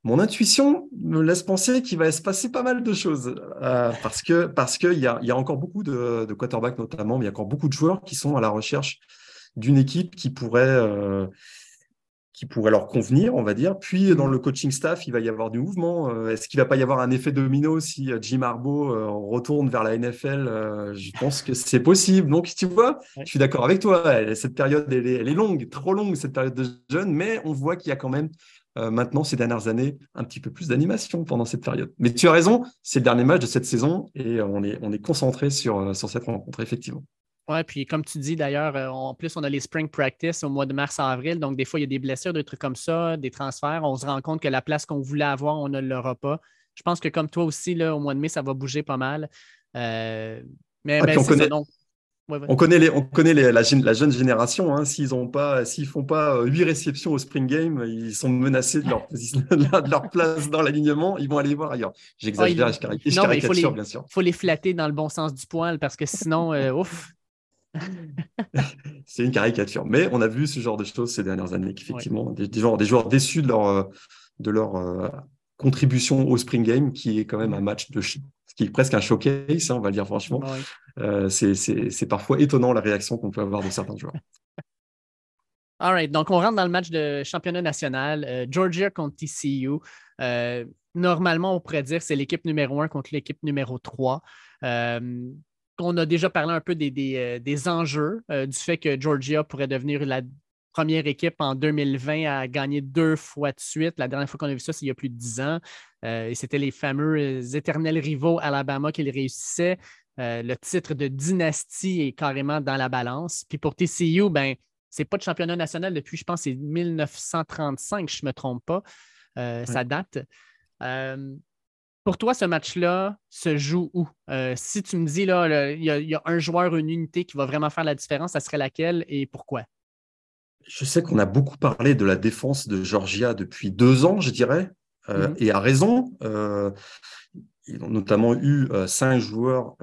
Mon intuition me laisse penser qu'il va se passer pas mal de choses euh, parce que parce qu'il y a, y a encore beaucoup de, de quarterbacks notamment, mais il y a encore beaucoup de joueurs qui sont à la recherche d'une équipe qui pourrait qui pourrait leur convenir, on va dire. Puis dans le coaching staff, il va y avoir du mouvement. Euh, est-ce qu'il va pas y avoir un effet domino si euh, Jim Harbaugh euh, retourne vers la NFL Je pense que c'est possible. Donc tu vois, je suis d'accord avec toi. Cette période, elle est, longue, trop longue cette période de jeûne, mais on voit qu'il y a quand même maintenant ces dernières années un petit peu plus d'animation pendant cette période. Mais tu as raison, c'est le dernier match de cette saison et on est, on est concentré sur, sur cette rencontre effectivement. Oui, puis comme tu dis d'ailleurs, euh, en plus, on a les spring practice au mois de mars-avril. Donc, des fois, il y a des blessures, des trucs comme ça, des transferts. On se rend compte que la place qu'on voulait avoir, on ne l'aura pas. Je pense que comme toi aussi, là, au mois de mai, ça va bouger pas mal. Euh, mais, on, connaît, on connaît, les, on connaît la, la, jeune génération. Hein. S'ils ne pas, s'ils font pas euh, huit réceptions au spring game, ils sont menacés de leur, [LAUGHS] [LAUGHS] de leur place dans l'alignement. Ils vont aller voir ailleurs. J'exagère, je, caricature, bien sûr. Il faut les flatter dans le bon sens du poil parce que sinon, [LAUGHS] ouf, c'est une caricature. Mais on a vu ce genre de choses ces dernières années, qu'effectivement, des, des, joueurs, déçus de leur, euh, de leur euh, contribution au Spring Game, qui est quand même un match de ce qui est presque un showcase, hein, on va le dire franchement. Euh, c'est parfois étonnant la réaction qu'on peut avoir de certains joueurs. [LAUGHS] All right, donc on rentre dans le match de championnat national, Georgia contre TCU. normalement, on pourrait dire que c'est l'équipe numéro un contre l'équipe numéro 3 on a déjà parlé un peu des, des, euh, enjeux euh, du fait que Georgia pourrait devenir la première équipe en 2020 à gagner deux fois de suite. La dernière fois qu'on a vu ça, c'est il y a plus de dix ans. et c'était les fameux éternels rivaux Alabama qui le réussissaient. le titre de dynastie est carrément dans la balance. Puis pour TCU, ben, c'est pas de championnat national depuis, je pense, c'est 1935, je ne me trompe pas. Ça date. Pour toi, ce match-là se joue où? Euh, si tu me dis, là, il y, a un joueur, une unité qui va vraiment faire la différence, ça serait laquelle et pourquoi? Je sais qu'on a beaucoup parlé de la défense de Georgia depuis deux ans, je dirais, euh, mm-hmm. et à raison. Euh, ils ont notamment eu cinq joueurs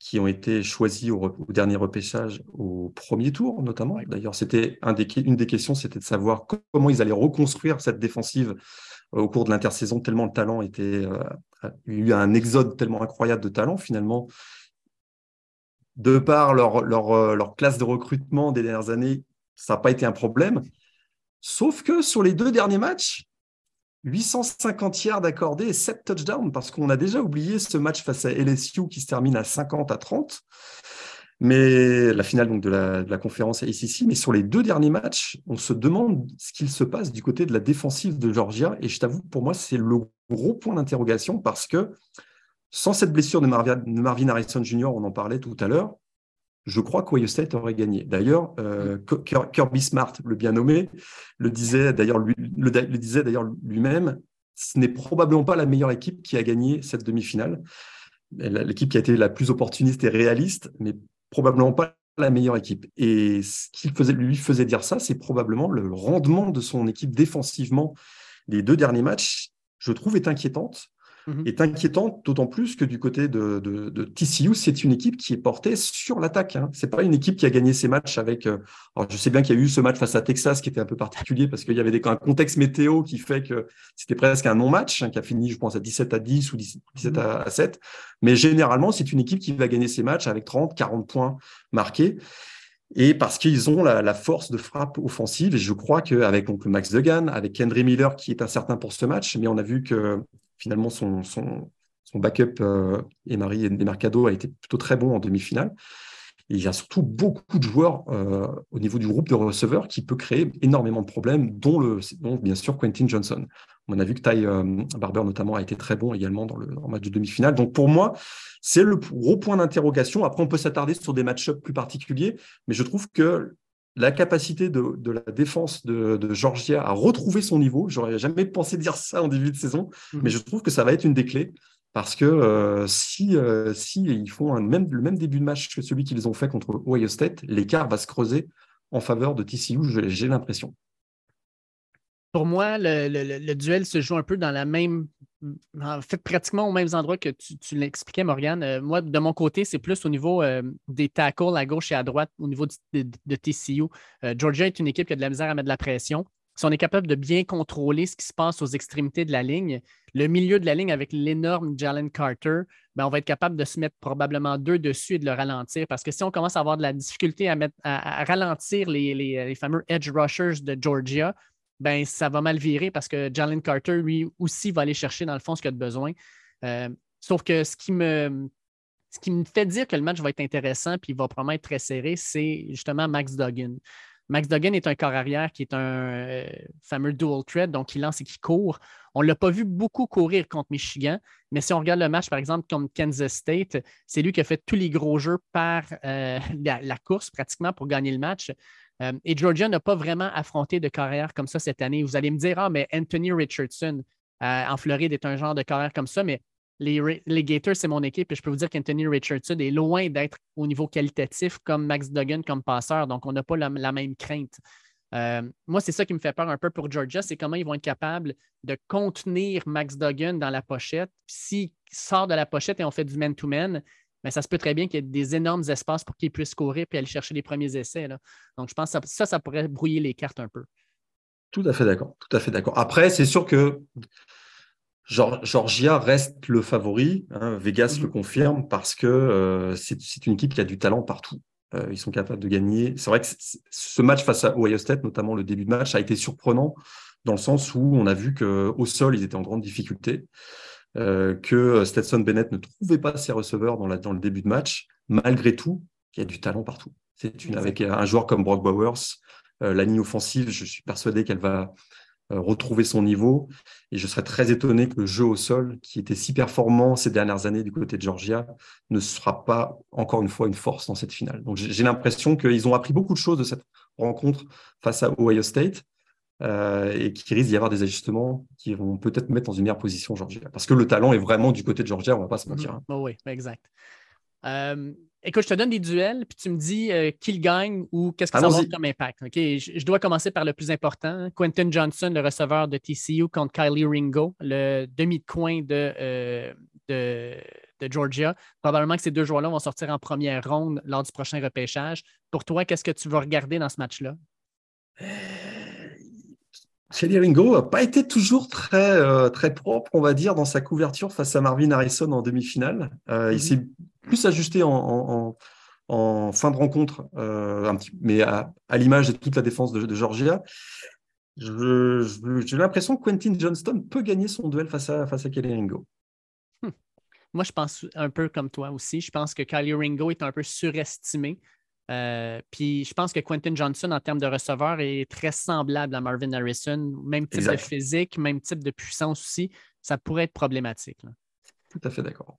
qui ont été choisis au, dernier repêchage au premier tour, notamment. D'ailleurs, c'était une des questions, c'était de savoir comment ils allaient reconstruire cette défensive au cours de l'intersaison, tellement le talent était. Euh, il y a eu un exode tellement incroyable de talent, finalement. De par leur, leur, euh, leur classe de recrutement des dernières années, ça n'a pas été un problème. Sauf que sur les deux derniers matchs, 850 yards accordés et 7 touchdowns, parce qu'on a déjà oublié ce match face à LSU qui se termine à 50 à 30 mais la finale donc, de, la, de la conférence. Mais sur les deux derniers matchs, on se demande ce qu'il se passe du côté de la défensive de Georgia. Et je t'avoue, pour moi, c'est le gros point d'interrogation parce que sans cette blessure de Marvin, Harrison Jr., on en parlait tout à l'heure, je crois qu'Ohio State aurait gagné. D'ailleurs, euh, Kirby Smart, le bien nommé, le disait d'ailleurs lui, le, le disait d'ailleurs lui-même. Ce n'est probablement pas la meilleure équipe qui a gagné cette demi-finale. L'équipe qui a été la plus opportuniste et réaliste, mais probablement pas la meilleure équipe. Et ce qui faisait, lui faisait dire ça, c'est probablement le rendement de son équipe défensivement. Les deux derniers matchs, je trouve, est inquiétante. Mhm. est inquiétante, d'autant plus que du côté de, de, TCU, c'est une équipe qui est portée sur l'attaque. Hein. Ce n'est pas une équipe qui a gagné ses matchs avec. Euh, alors je sais bien qu'il y a eu ce match face à Texas qui était un peu particulier parce qu'il y avait des, un contexte météo qui fait que c'était presque un non-match, hein, qui a fini, je pense, à 17 à 10 ou 17, mhm. à 7. Mais généralement, c'est une équipe qui va gagner ses matchs avec 30, 40 points marqués et parce qu'ils ont la, force de frappe offensive. Et je crois qu'avec Max Degan, avec Henry Miller qui est incertain pour ce match, mais on a vu que finalement, son, son, son backup euh, Marie et Mercado a été plutôt très bon en demi-finale. il y a surtout beaucoup de joueurs euh, au niveau du groupe de receveurs qui peut créer énormément de problèmes, dont, le, dont bien sûr Quentin Johnson. On a vu que Ty euh, Barber notamment a été très bon également dans le match de demi-finale. Donc pour moi, c'est le gros point d'interrogation. Après, on peut s'attarder sur des match-ups plus particuliers, mais je trouve que la capacité de, la défense de, Georgia à retrouver son niveau. J'aurais jamais pensé dire ça en début de saison, mhm. mais je trouve que ça va être une des clés parce que euh, si, euh, si ils font un même, le même début de match que celui qu'ils ont fait contre Ohio State, l'écart va se creuser en faveur de TCU, j'ai l'impression. Pour moi, le, duel se joue un peu dans la même en fait, pratiquement aux mêmes endroits que tu, l'expliquais, Morgane. Euh, moi, de mon côté, c'est plus au niveau euh, des tackles à gauche et à droite, au niveau de, TCU. Euh, Georgia est une équipe qui a de la misère à mettre de la pression. Si on est capable de bien contrôler ce qui se passe aux extrémités de la ligne, le milieu de la ligne avec l'énorme Jalen Carter, ben, on va être capable de se mettre probablement deux dessus et de le ralentir. Parce que si on commence à avoir de la difficulté à, ralentir les, les, fameux edge rushers de Georgia, ben ça va mal virer parce que Jalen Carter, lui aussi, va aller chercher dans le fond ce qu'il a de besoin. Euh, sauf que ce qui me. Ce me fait dire que le match va être intéressant puis il va probablement être très serré, c'est justement Max Duggan. Max Duggan est un corps arrière qui est un euh, fameux dual threat, donc il lance et qui court. On ne l'a pas vu beaucoup courir contre Michigan, mais si on regarde le match, par exemple, comme Kansas State, c'est lui qui a fait tous les gros jeux par euh, [LAUGHS] la, course pratiquement pour gagner le match. Euh, et Georgia n'a pas vraiment affronté de carrière comme ça cette année. Vous allez me dire, ah, mais Anthony Richardson en Floride est un genre de carrière comme ça, mais les, Gators, c'est mon équipe et je peux vous dire qu'Anthony Richardson est loin d'être au niveau qualitatif comme Max Duggan comme passeur, donc on n'a pas la, même crainte. Euh, moi, c'est ça qui me fait peur un peu pour Georgia, c'est comment ils vont être capables de contenir Max Duggan dans la pochette. S'il sort de la pochette et on fait du man-to-man, mais ça se peut très bien qu'il y ait des énormes espaces pour qu'il puisse courir et aller chercher les premiers essais. Donc, je pense que ça, ça, pourrait brouiller les cartes un peu. Tout à fait d'accord. Tout à fait d'accord. Après, c'est sûr que Georgia reste le favori. Hein. Vegas le mhm. confirme parce que euh, c'est une équipe qui a du talent partout. Euh, ils sont capables de gagner. C'est vrai que ce match face à Ohio State, notamment le début de match, a été surprenant dans le sens où on a vu qu'au sol, ils étaient en grande difficulté. Euh, que Stetson Bennett ne trouvait pas ses receveurs dans, le début de match. Malgré tout, il y a du talent partout. C'est une avec un joueur comme Brock Bowers, la ligne offensive, je suis persuadé qu'elle va retrouver son niveau. Et je serais très étonné que le jeu au sol, qui était si performant ces dernières années du côté de Georgia, ne sera pas encore une fois une force dans cette finale. Donc j'ai l'impression qu'ils ont appris beaucoup de choses de cette rencontre face à Ohio State. Euh, et qu'il risque d'y avoir des ajustements qui vont peut-être mettre dans une meilleure position Georgia. Parce que le talent est vraiment du côté de Georgia, on ne va pas se mentir. Hein. Mm-hmm. oui, exact. Euh, écoute, je te donne des duels, puis tu me dis euh, qui le gagne ou qu'est-ce que ça va comme impact. Je, dois commencer par le plus important. Quentin Johnson, le receveur de TCU, contre Kylie Ringo, le demi de coin de, de, de, Georgia. Probablement que ces deux joueurs-là vont sortir en première ronde lors du prochain repêchage. Pour toi, qu'est-ce que tu vas regarder dans ce match-là? Kelly Ringo n'a pas été toujours très, euh, très propre, on va dire, dans sa couverture face à Marvin Harrison en demi-finale. Euh, il mhm. s'est plus ajusté en, fin de rencontre, euh, un petit, mais à, l'image de toute la défense de, Georgia. J'ai l'impression que Quentin Johnston peut gagner son duel face à, face à Kelly Ringo. Hmm. Moi, je pense un peu comme toi aussi. Je pense que Kylie Ringo est un peu surestimé. Euh, puis je pense que Quentin Johnson, en termes de receveur, est très semblable à Marvin Harrison. Même type de physique, même type de puissance aussi. Ça pourrait être problématique. Tout à fait d'accord.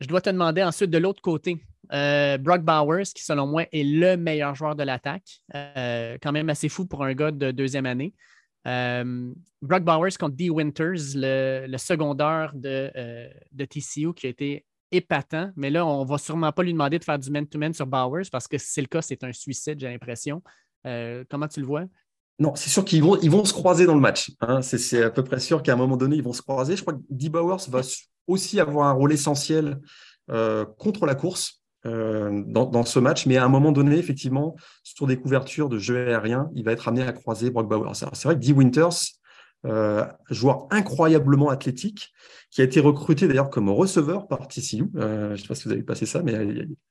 Je dois te demander ensuite de l'autre côté, euh, Brock Bowers, qui selon moi est le meilleur joueur de l'attaque. Euh, quand même assez fou pour un gars de deuxième année. Brock Bowers contre Dee Winters, le, secondaire de, de, TCU, qui a été épatant, mais là, on ne va sûrement pas lui demander de faire du man-to-man sur Bowers parce que si c'est le cas, c'est un suicide, j'ai l'impression. Euh, comment tu le vois? Non, c'est sûr qu'ils vont, ils vont se croiser dans le match. Hein. C'est à peu près sûr qu'à un moment donné, ils vont se croiser. Je crois que D. Bowers va aussi avoir un rôle essentiel euh, contre la course euh, dans, ce match, mais à un moment donné, effectivement, sur des couvertures de jeu aérien, il va être amené à croiser Brock Bowers. C'est vrai que Dee Winters, euh, joueur incroyablement athlétique, qui a été recruté d'ailleurs comme receveur par TCU. Euh, je ne sais pas si vous avez passé ça, mais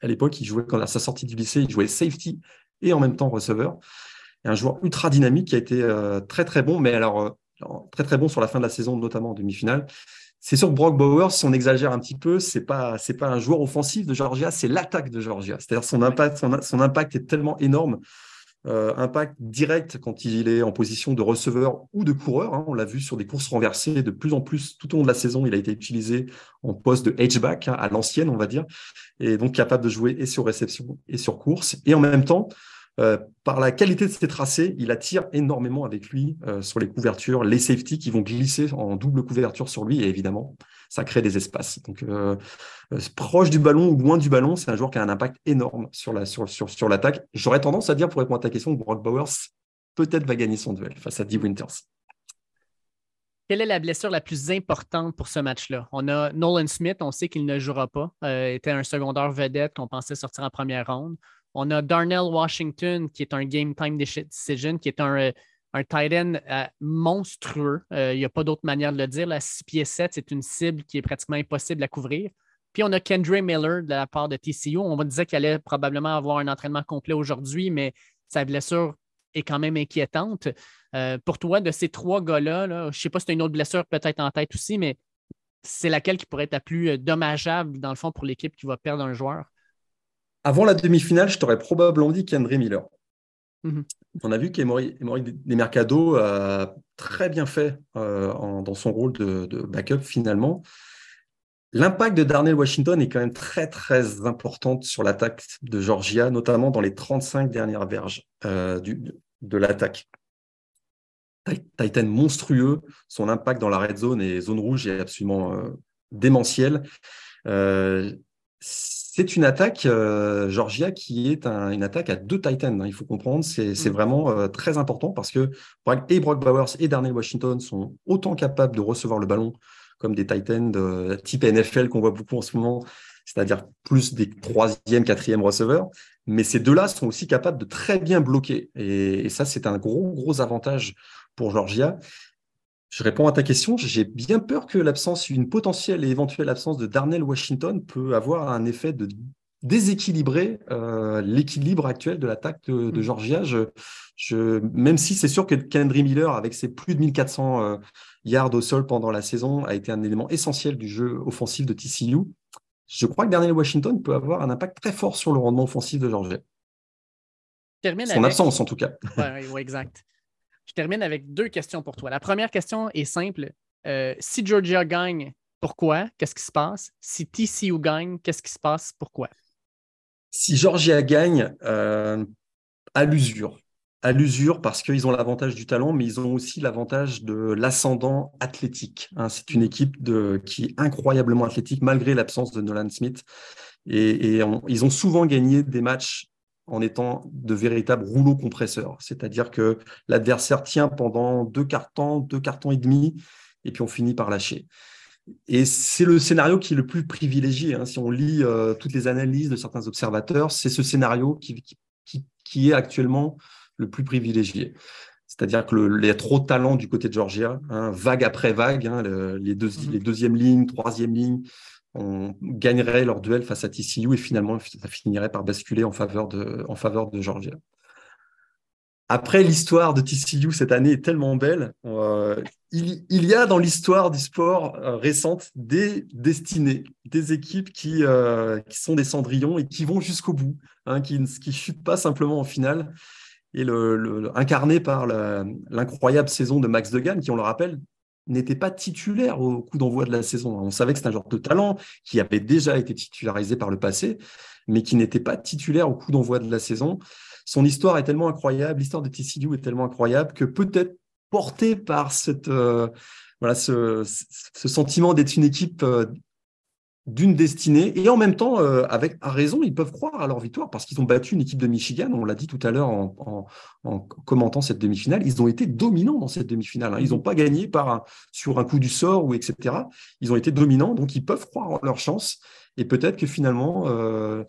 à, l'époque, il jouait, quand à sa sortie du lycée, il jouait safety et en même temps receveur. Et un joueur ultra dynamique qui a été euh, très très bon, mais alors très très bon sur la fin de la saison, notamment en demi-finale. C'est sûr que Brock Bowers, si on exagère un petit peu, c'est pas c'est pas un joueur offensif de Georgia, c'est l'attaque de Georgia. C'est-à-dire son impact son impact est tellement énorme euh, impact direct quand il est en position de receveur ou de coureur. Hein. On l'a vu sur des courses renversées de plus en plus tout au long de la saison. Il a été utilisé en poste de H-back hein, à l'ancienne, on va dire, et donc capable de jouer et sur réception et sur course. Et en même temps, euh, par la qualité de ses tracés, il attire énormément avec lui euh, sur les couvertures, les safety qui vont glisser en double couverture sur lui, et évidemment, ça crée des espaces. Donc, euh, proche du ballon ou loin du ballon, c'est un joueur qui a un impact énorme sur la sur, sur, sur l'attaque. J'aurais tendance à dire, pour répondre à ta question, que Brock Bowers peut-être va gagner son duel face à Dee Winters. Quelle est la blessure la plus importante pour ce match-là? On a Nolan Smith, on sait qu'il ne jouera pas, était un secondaire vedette qu'on pensait sortir en première ronde. On a Darnell Washington, qui est un game time decision, qui est un, euh, un tight end euh, monstrueux. Euh, il n'y a pas d'autre manière de le dire. La 6 pieds 7, c'est une cible qui est pratiquement impossible à couvrir. Puis on a Kendra Miller de la part de TCU. On dire qu'elle allait probablement avoir un entraînement complet aujourd'hui, mais sa blessure est quand même inquiétante. pour toi, de ces trois gars-là, je ne sais pas si tu as une autre blessure peut-être en tête aussi, mais c'est laquelle qui pourrait être la plus dommageable, dans le fond, pour l'équipe qui va perdre un joueur? Avant la demi-finale, je t'aurais probablement dit qu'André Miller. Mhm. On a vu qu'Emory Mercado a très bien fait euh, dans son rôle de, backup finalement. L'impact de Darnell Washington est quand même très très important sur l'attaque de Georgia, notamment dans les 35 dernières verges euh, de l'attaque. Titan monstrueux, son impact dans la red zone et zone rouge est absolument euh, démentiel c'est une attaque, euh, Georgia, qui est une attaque à deux Titans. Hein, il faut comprendre, c'est mm. vraiment euh, très important parce que et Brock Bowers et Darnell Washington sont autant capables de recevoir le ballon comme des Titans de type NFL qu'on voit beaucoup en ce moment, c'est-à-dire plus des troisième, quatrième receveurs. Mais ces deux-là sont aussi capables de très bien bloquer. Et, et ça, c'est un gros, gros avantage pour Georgia. Je réponds à ta question. J'ai bien peur que l'absence, une potentielle et éventuelle absence de Darnell Washington peut avoir un effet de déséquilibrer euh, l'équilibre actuel de l'attaque de, mm. Georgia. Je, même si c'est sûr que Kendry Miller, avec ses plus de 1400 euh, yards au sol pendant la saison, a été un élément essentiel du jeu offensif de TCU, je crois que Darnell Washington peut avoir un impact très fort sur le rendement offensif de Georgia. termine Son absence, en tout cas. Oui, ouais, exact. Je termine avec deux questions pour toi. La première question est simple. Euh, si Georgia gagne, pourquoi? Qu'est-ce qui se passe? Si TCU gagne, qu'est-ce qui se passe? Pourquoi? Si Georgia gagne, euh, à l'usure. À l'usure parce qu'ils ont l'avantage du talent, mais ils ont aussi l'avantage de l'ascendant athlétique. Hein. C'est une équipe qui est incroyablement athlétique malgré l'absence de Nolan Smith. Et, ils ont souvent gagné des matchs en étant de véritables rouleaux compresseurs. C'est-à-dire que l'adversaire tient pendant deux temps, deux temps et demi, et puis on finit par lâcher. Et c'est le scénario qui est le plus privilégié. Hein. Si on lit euh, toutes les analyses de certains observateurs, c'est ce scénario qui, qui, qui, est actuellement le plus privilégié. C'est-à-dire que le, les trop de talent du côté de Georgia, hein, vague après vague, hein, les, deux, mm-hmm. les deuxième lignes, troisième ligne, on gagnerait leur duel face à TCU et finalement ça finirait par basculer en faveur de, en faveur de Georgia. Après, l'histoire de TCU cette année est tellement belle. Euh, il, y a dans l'histoire du sport euh, récente des destinées, des équipes qui, euh, qui, sont des cendrillons et qui vont jusqu'au bout, hein, qui ne chutent pas simplement en finale. Et le, incarné par l'incroyable saison de Max Degan, qui, on le rappelle, n'était pas titulaire au coup d'envoi de la saison. On savait que c'était un joueur de talent qui avait déjà été titularisé par le passé, mais qui n'était pas titulaire au coup d'envoi de la saison. Son histoire est tellement incroyable, l'histoire de TCU est tellement incroyable que peut-être porté par cette, euh, voilà, ce, ce sentiment d'être une équipe euh, d'une destinée et en même temps, euh, avec à raison, ils peuvent croire à leur victoire parce qu'ils ont battu une équipe de Michigan. On l'a dit tout à l'heure en, commentant cette demi-finale, ils ont été dominants dans cette demi-finale. Hein. Ils n'ont pas gagné par sur un coup du sort ou etc. Ils ont été dominants, donc ils peuvent croire en leur chance et peut-être que finalement. Euh,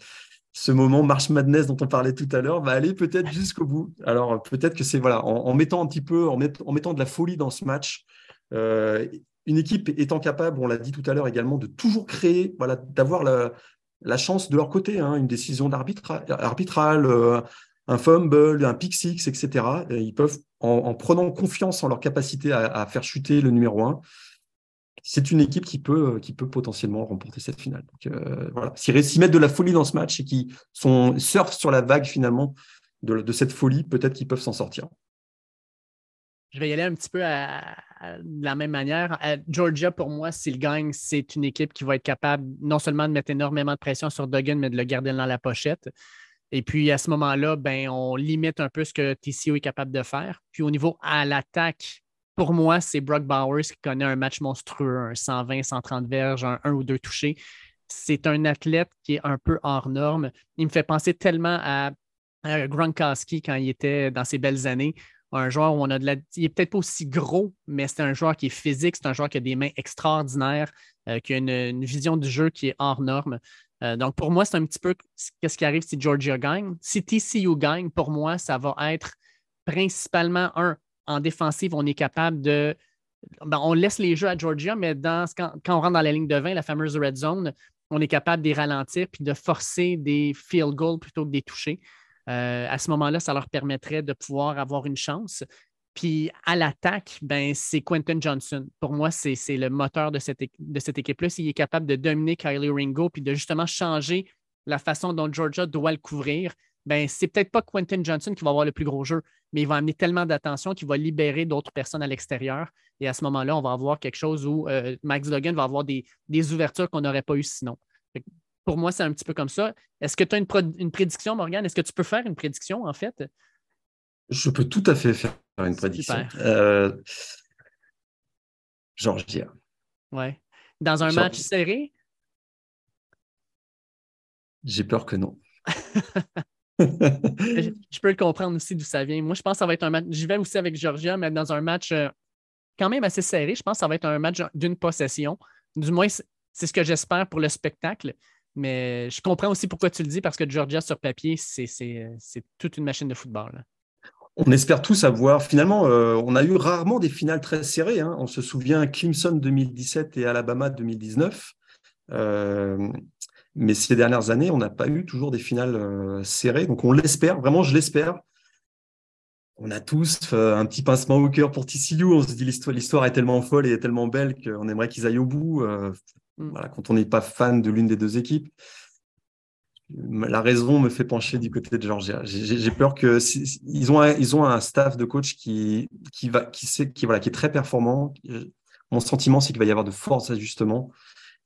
ce moment March Madness dont on parlait tout à l'heure va aller peut-être jusqu'au bout. Alors peut-être que c'est voilà en, mettant un petit peu, en, en, mettant de la folie dans ce match, euh, une équipe étant capable, on l'a dit tout à l'heure également, de toujours créer, d'avoir la, chance de leur côté, hein, une décision arbitrale, euh, un fumble, un pick six, etc. ils peuvent, en, prenant confiance en leur capacité à, faire chuter le numéro un, c'est une équipe qui peut, potentiellement remporter cette finale. Euh, voilà. S'ils mettent de la folie dans ce match et qui surfent sur la vague finalement de cette folie, peut-être qu'ils peuvent s'en sortir. Je vais y aller un petit peu à, de la même manière. Georgia, pour moi, s'il gagne, c'est une équipe qui va être capable non seulement de mettre énormément de pression sur Duggan, mais de le garder dans la pochette. Et puis, à ce moment-là, ben, on limite un peu ce que TCO est capable de faire. Puis, au niveau à l'attaque, pour moi, c'est Brock Bowers qui connaît un match monstrueux, un 120, 130 verges, un, ou deux touchés. C'est un athlète qui est un peu hors norme. Il me fait penser tellement à, à Gronkowski quand il était dans ses belles années un joueur où on a de la. Il n'est peut-être pas aussi gros, mais c'est un joueur qui est physique, c'est un joueur qui a des mains extraordinaires, euh, qui a une, vision du jeu qui est hors norme. Euh, donc, pour moi, c'est un petit peu ce qui arrive si Georgia gagne. Si TCU gagne, pour moi, ça va être principalement un. En défensive, on est capable de. Ben, on laisse les jeux à Georgia, mais dans, quand, quand, on rentre dans la ligne de 20, la fameuse red zone, on est capable de ralentir puis de forcer des field goals plutôt que des toucher. Euh, à ce moment-là, ça leur permettrait de pouvoir avoir une chance. Puis à l'attaque, ben, c'est Quentin Johnson. Pour moi, c'est le moteur de cette, équipe-là. S'il est capable de dominer Kylie Ringo puis de justement changer la façon dont Georgia doit le couvrir, ben, c'est peut-être pas Quentin Johnson qui va avoir le plus gros jeu, mais il va amener tellement d'attention qu'il va libérer d'autres personnes à l'extérieur. Et à ce moment-là, on va avoir quelque chose où euh, Max Logan va avoir des, des ouvertures qu'on n'aurait pas eues sinon pour moi, c'est un petit peu comme ça. Est-ce que tu as une, prédiction, Morgane? Est-ce que tu peux faire une prédiction, en fait? Je peux tout à fait faire une prédiction. Euh, Georgia. Ouais. Dans un match serré? J'ai peur que non. [LAUGHS] [LAUGHS] je, peux le comprendre aussi d'où ça vient. Moi, je pense que ça va être un match. J'y vais aussi avec Georgia, mais dans un match euh, quand même assez serré. Je pense que ça va être un match d'une possession. Du moins, c'est ce que j'espère pour le spectacle. Mais je comprends aussi pourquoi tu le dis, parce que Georgia, sur papier, c'est toute une machine de football. On espère tous avoir. Finalement, euh, on a eu rarement des finales très serrées. Hein. On se souvient Clemson 2017 et Alabama 2019. Euh, mais ces dernières années, on n'a pas eu toujours des finales euh, serrées. Donc on l'espère, vraiment, je l'espère. On a tous un petit pincement au cœur pour TCU. On se dit l'histoire est tellement folle et tellement belle qu'on aimerait qu'ils aillent au bout. Mm. Voilà, quand on n'est pas fan de l'une des deux équipes. la raison me fait pencher du côté de Georgia. J'ai peur que ils ont un, ils ont un staff de coach qui qui va qui sait qui voilà qui est très performant. Mon sentiment c'est qu'il va y avoir de forts ajustements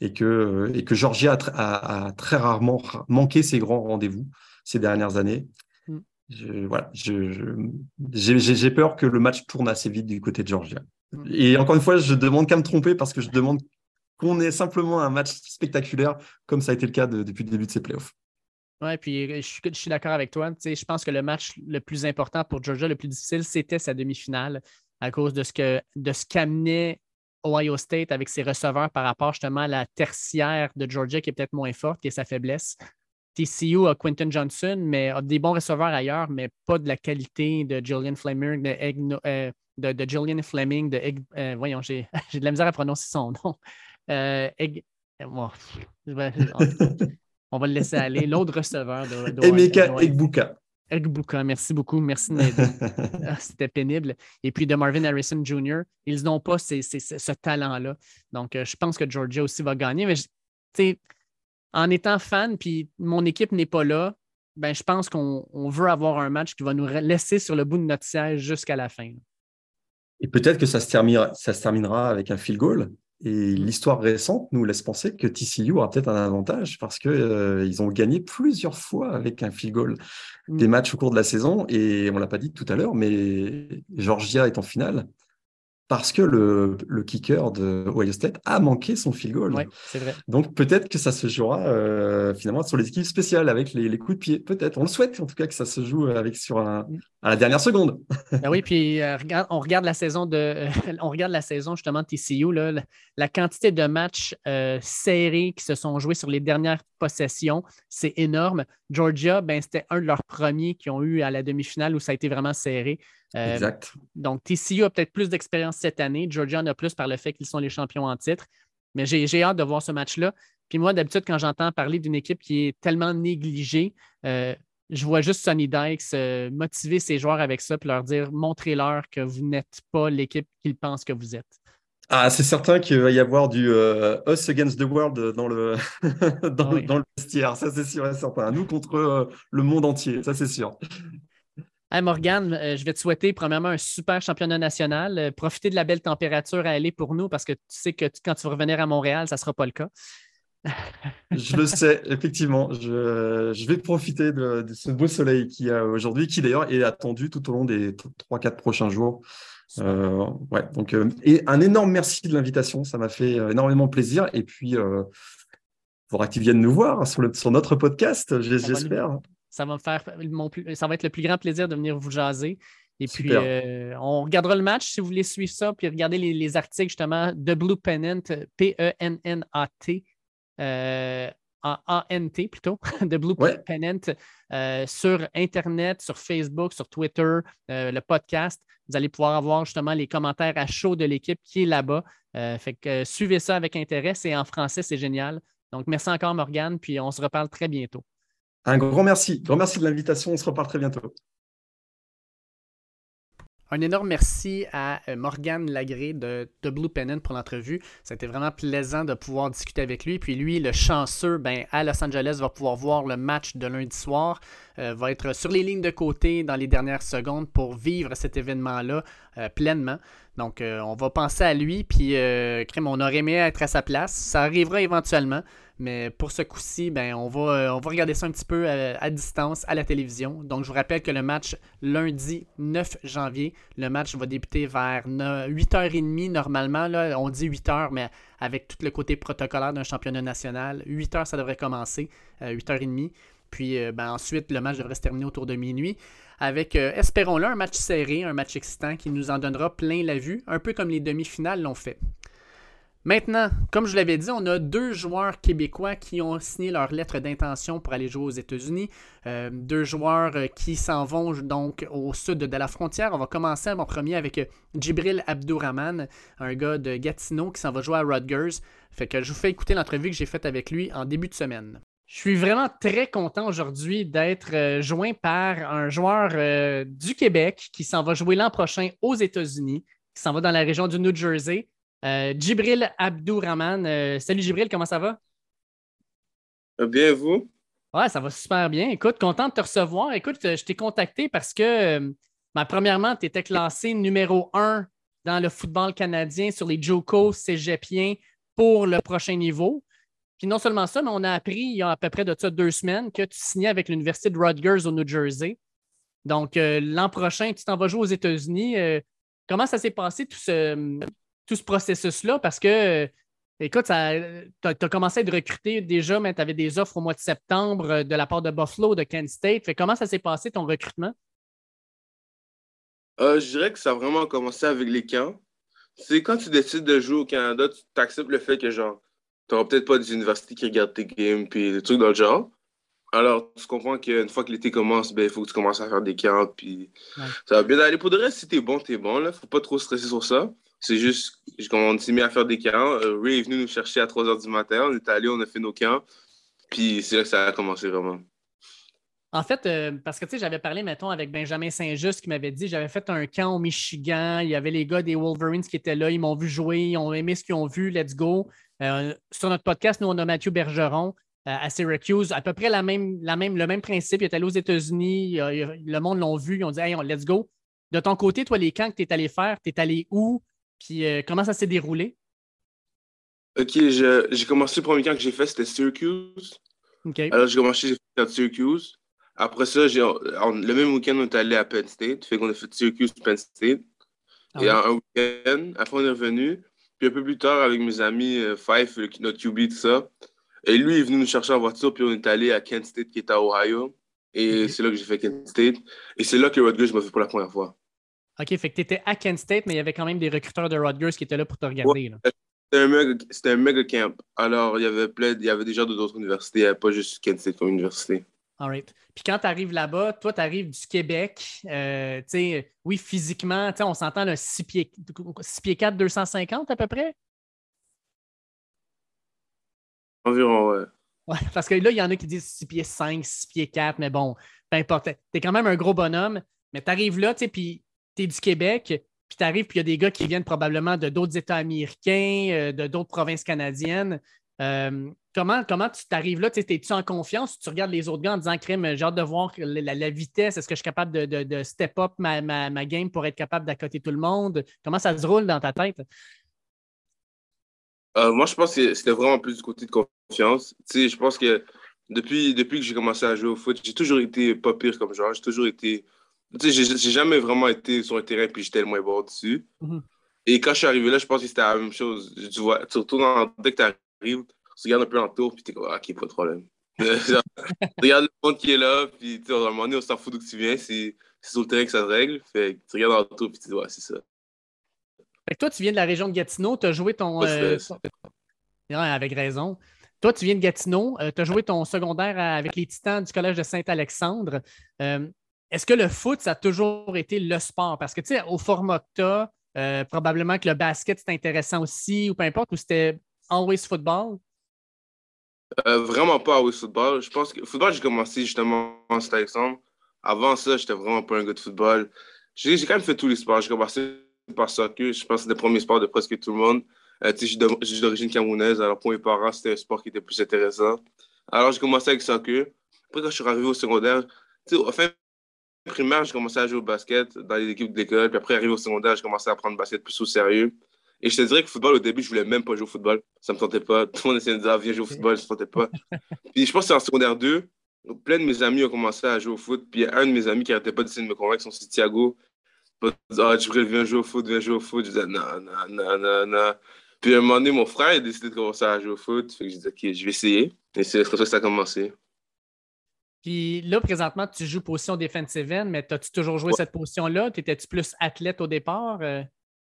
et que et que Georgia a, très rarement manqué ses grands rendez-vous ces dernières années. Mm. Je, voilà, j'ai peur que le match tourne assez vite du côté de Georgia. Mm. Et encore une fois, je demande qu'à me tromper parce que je demande qu'on ait simplement un match spectaculaire comme ça a été le cas depuis le début de ces playoffs. Oui, puis euh, je suis, d'accord avec toi. je pense que le match le plus important pour Georgia, le plus difficile, c'était sa demi-finale à cause de ce que de ce qu'amenait Ohio State avec ses receveurs par rapport justement à la tertiaire de Georgia qui est peut-être moins forte, qui est sa faiblesse. TCU a Quinton Johnson, mais a des bons receveurs ailleurs, mais pas de la qualité de Julian Fleming, de, euh, de, Julian Fleming, de euh, voyons, [LAUGHS] j'ai de la misère à prononcer son nom. Euh, [LAUGHS] on va le laisser aller. L'autre receveur de, Emeka Egbuka. Egbuka, merci beaucoup. Merci. [LAUGHS] Ah, c'était pénible. Et puis de Marvin Harrison Jr., ils n'ont pas ce talent-là. Donc, euh, je pense que Georgia aussi va gagner. Mais en étant fan, puis mon équipe n'est pas là, ben, je pense qu'on veut avoir un match qui va nous laisser sur le bout de notre siège jusqu'à la fin. Et peut-être que ça se, terminera, ça se terminera avec un field goal. Et mmh. l'histoire récente nous laisse penser que TCU aura peut-être un avantage parce qu'ils euh, ont gagné plusieurs fois avec un field goal des mmh. matchs au cours de la saison. Et on ne l'a pas dit tout à l'heure, mais Georgia est en finale parce que le, le kicker de Ohio State a manqué son field goal. c'est vrai. Donc peut-être que ça se jouera euh, finalement sur les équipes spéciales avec les, coups de pied. Peut-être. On le souhaite en tout cas que ça se joue avec sur un, à la dernière seconde. Ben oui, puis euh, on regarde la saison de, [LAUGHS] on regarde la saison justement de TCU là, la, quantité de matchs euh, serrés qui se sont joués sur les dernières possessions, c'est énorme. Georgia, ben c'était un de leurs premiers qui ont eu à la demi-finale où ça a été vraiment serré. Euh, exact. Donc, TCU a peut-être plus d'expérience cette année. Georgia en a plus par le fait qu'ils sont les champions en titre. Mais j'ai hâte de voir ce match-là. Puis moi, d'habitude, quand j'entends parler d'une équipe qui est tellement négligée, euh, je vois juste Sonny Dykes euh, motiver ses joueurs avec ça, puis leur dire montrez-leur que vous n'êtes pas l'équipe qu'ils pensent que vous êtes. Ah, c'est certain qu'il va y avoir du us against the world dans le, [LAUGHS] dans, dans le vestiaire, ça c'est sûr et certain. Nous contre le monde entier, ça c'est sûr. Hey Morgane, euh, je vais te souhaiter premièrement un super championnat national. Euh, profiter de la belle température à aller pour nous parce que tu sais que quand tu vas revenir à Montréal, ça ne sera pas le cas. je le sais, effectivement. Je, vais profiter de, ce beau soleil qu'il y a aujourd'hui, qui d'ailleurs est attendu tout au long des 3-4 prochains jours. Euh, ouais, donc, et un énorme merci de l'invitation. Ça m'a fait énormément plaisir. Et puis, il faudra que tu viennes nous voir sur, sur notre podcast, j'espère. Ça va me faire ça va être le plus grand plaisir de venir vous jaser. Et puis, euh, on regardera le match si vous voulez suivre ça, puis regarder les, articles justement de Blue Pennant, P-E-N-N-A-T, euh, A-N-T plutôt, [LAUGHS] de Blue Pennant euh, sur Internet, sur Facebook, sur Twitter, le podcast. Vous allez pouvoir avoir justement les commentaires à chaud de l'équipe qui est là-bas. fait que suivez ça avec intérêt. C'est en français, c'est génial. Donc, merci encore, Morgane, puis on se reparle très bientôt. Un grand merci. Grand merci de l'invitation. On se reparle très bientôt. Un énorme merci à euh, Morgan Lagré de, Blue Pennant pour l'entrevue. C'était vraiment plaisant de pouvoir discuter avec lui. Puis lui, le chanceux, ben, à Los Angeles, va pouvoir voir le match de lundi soir. Euh, va être sur les lignes de côté dans les dernières secondes pour vivre cet événement-là euh, pleinement. Donc, on va penser à lui. Puis, on aurait aimé être à sa place. Ça arrivera éventuellement. Mais pour ce coup-ci, ben, on, va, euh, on va regarder ça un petit peu euh, à, distance à la télévision. Donc, je vous rappelle que le match lundi 9 janvier, le match va débuter vers 8h30 normalement. Là, on dit 8h, mais avec tout le côté protocolaire d'un championnat national, 8h, ça devrait commencer, 8h30. Euh, Puis ben, ensuite, le match devrait se terminer autour de minuit avec, espérons-le, un match serré, un match excitant qui nous en donnera plein la vue, un peu comme les demi-finales l'ont fait. Maintenant, comme je l'avais dit, on a deux joueurs québécois qui ont signé leur lettre d'intention pour aller jouer aux États-Unis. Euh, deux joueurs euh, qui s'en vont donc au sud de la frontière. On va commencer en premier avec euh, Djibril Abdourahman, un gars de Gatineau qui s'en va jouer à Rutgers. Fait que je vous fais écouter l'entrevue que j'ai faite avec lui en début de semaine. Je suis vraiment très content aujourd'hui d'être joint par un joueur du Québec qui s'en va jouer l'an prochain aux États-Unis, qui s'en va dans la région du New Jersey. Euh, Djibril Abdourahman. Euh, salut Djibril, comment ça va? Euh, bien, vous? Ouais, ça va super bien. Écoute, content de te recevoir. Écoute, je t'ai contacté parce que, ben, premièrement, tu étais classé numéro un dans le football canadien sur les JOCO cégepiens pour le prochain niveau. Puis non seulement ça, mais on a appris il y a à peu près de ça deux semaines que tu signais avec l'Université de Rutgers au New Jersey. Donc, euh, l'an prochain, tu t'en vas jouer aux États-Unis. Euh, comment ça s'est passé tout ce, tout ce processus-là? Parce que, euh, écoute, tu as, commencé à être recruté déjà, mais tu avais des offres au mois de septembre de la part de Buffalo, de Kent State. Fait, comment ça s'est passé ton recrutement? je dirais que ça a vraiment commencé avec les camps. C'est quand tu décides de jouer au Canada, tu acceptes le fait que, genre, tu n'auras peut-être pas des universités qui regardent tes games puis des trucs dans le genre. Alors, tu comprends qu'une fois que l'été commence, ben, il faut que tu commences à faire des camps, puis ça va bien aller. Pour de reste, si t'es bon, t'es bon, là. Faut pas trop stresser sur ça. C'est juste, on s'est mis à faire des camps. Euh, Ray est venu nous chercher à 3 h du matin. On est allé, on a fait nos camps. Puis c'est là que ça a commencé vraiment. En fait, euh, parce que tu sais, j'avais parlé, mettons, avec Benjamin Saint-Just qui m'avait dit j'avais fait un camp au Michigan. Il y avait les gars des Wolverines qui étaient là. Ils m'ont vu jouer. Ils ont aimé ce qu'ils ont vu. Let's go. Euh, sur notre podcast, nous, on a Mathieu Bergeron à Syracuse. À peu près la même, la même, le même principe. Il est allé aux États-Unis. le monde l'ont vu. Ils ont dit Hey, let's go. De ton côté, toi, les camps que tu es allé faire, tu es allé où? Puis comment ça s'est déroulé? OK, j'ai commencé le premier camp que j'ai fait, c'était Syracuse. OK. Alors, j'ai commencé à Syracuse. Après ça, le même week-end, on est allé à Penn State. Fait qu'on a fait Syracuse, Penn State. Ah et un week-end, après, on est revenu. Puis un peu plus tard, avec mes amis, euh, Fife, notre QB, tout ça. Et lui, il est venu nous chercher en voiture, puis on est allé à Kent State, qui est à Ohio. Et c'est là que j'ai fait Kent State. Et c'est là que Rutgers m'a fait pour la première fois. OK, fait que tu étais à Kent State, mais il y avait quand même des recruteurs de Rutgers qui étaient là pour te regarder. C'était un, méga camp. Alors, il y avait plein, il y avait déjà d'autres universités, il n'y avait pas juste Kent State comme université. All right. Puis quand tu arrives là-bas, toi, tu arrives du Québec. Euh, oui, physiquement, on s'entend le 6 pieds, 6 pieds 4, 250 à peu près? Environ, ouais. Ouais, parce que là, il y en a qui disent 6 pieds 5, 6 pieds 4, mais bon, peu importe. Tu es quand même un gros bonhomme, mais tu arrives là, puis du Québec, puis tu arrives, puis il y a des gars qui viennent probablement de d'autres États américains, euh, de d'autres provinces canadiennes. Euh, comment, comment tu t'arrives là? Es-tu en confiance? Tu regardes les autres gars en disant, crème, j'ai hâte de voir la, vitesse. Est-ce que je suis capable de, step up ma, ma, game pour être capable d'accoter tout le monde? Comment ça se roule dans ta tête? Euh, moi, je pense que c'était vraiment plus du côté de confiance. je pense que depuis, depuis que j'ai commencé à jouer au foot, j'ai toujours été pas pire comme joueur. J'ai toujours été. Tu sais, j'ai jamais vraiment été sur un terrain puis j'étais le moins bon dessus. Mm-hmm. Et quand je suis arrivé là, je pense que c'était la même chose. Tu vois, surtout dès que tu arrives, tu regardes un peu en tour, puis tu es comme, ah, ok, pas de problème. [LAUGHS] tu regardes le monde qui est là, puis à un moment donné, on s'en fout d'où tu viens, c'est sur le terrain que ça se règle. Fait tu regardes en tour, puis tu dis, ouais, c'est ça. Fait que toi, tu viens de la région de Gatineau, tu as joué ton. Euh, avec raison. Toi, tu viens de Gatineau, euh, tu as joué ton secondaire avec les Titans du Collège de Saint-Alexandre. Euh, est-ce que le foot, ça a toujours été le sport? Parce que, tu sais, au format que tu as, probablement que le basket, c'est intéressant aussi, ou peu importe, ou c'était always football? Euh, vraiment pas always football. Je pense que football, j'ai commencé justement en Saint-Alexandre. Avant ça, j'étais vraiment pas un gars de football. J'ai quand même fait tous les sports. J'ai commencé par soccer. Je pense que c'était le premier sport de presque tout le monde. Euh, je suis d'origine camerounaise. Alors, pour mes parents, c'était un sport qui était plus intéressant. Alors, j'ai commencé avec soccer. Après, quand je suis arrivé au secondaire, au fin primaire, j'ai commencé à jouer au basket dans les équipes de l'école. Puis après, arrivé au secondaire, j'ai commencé à prendre le basket plus au sérieux. Et je te dirais que le football, au début, je voulais même pas jouer au football. Ça me tentait pas. [LAUGHS] Tout le monde essayait de dire, ah, viens jouer au football, ça me tentait pas. [LAUGHS] puis je pense que c'est en secondaire 2, plein de mes amis ont commencé à jouer au foot. Puis il y a un de mes amis qui n'arrêtait pas d'essayer de me convaincre, son c'est Thiago. Ah, tu viens jouer au foot, viens jouer au foot. Je disais, non, non, non, non, non. Puis à un moment donné, mon frère a décidé de commencer à jouer au foot. Fait que je disais, OK, je vais essayer. Et c'est comme ça que ça a commencé. Puis là, présentement, tu joues position defensive end, mais as-tu toujours joué cette position-là? Étais-tu plus athlète au départ? Euh?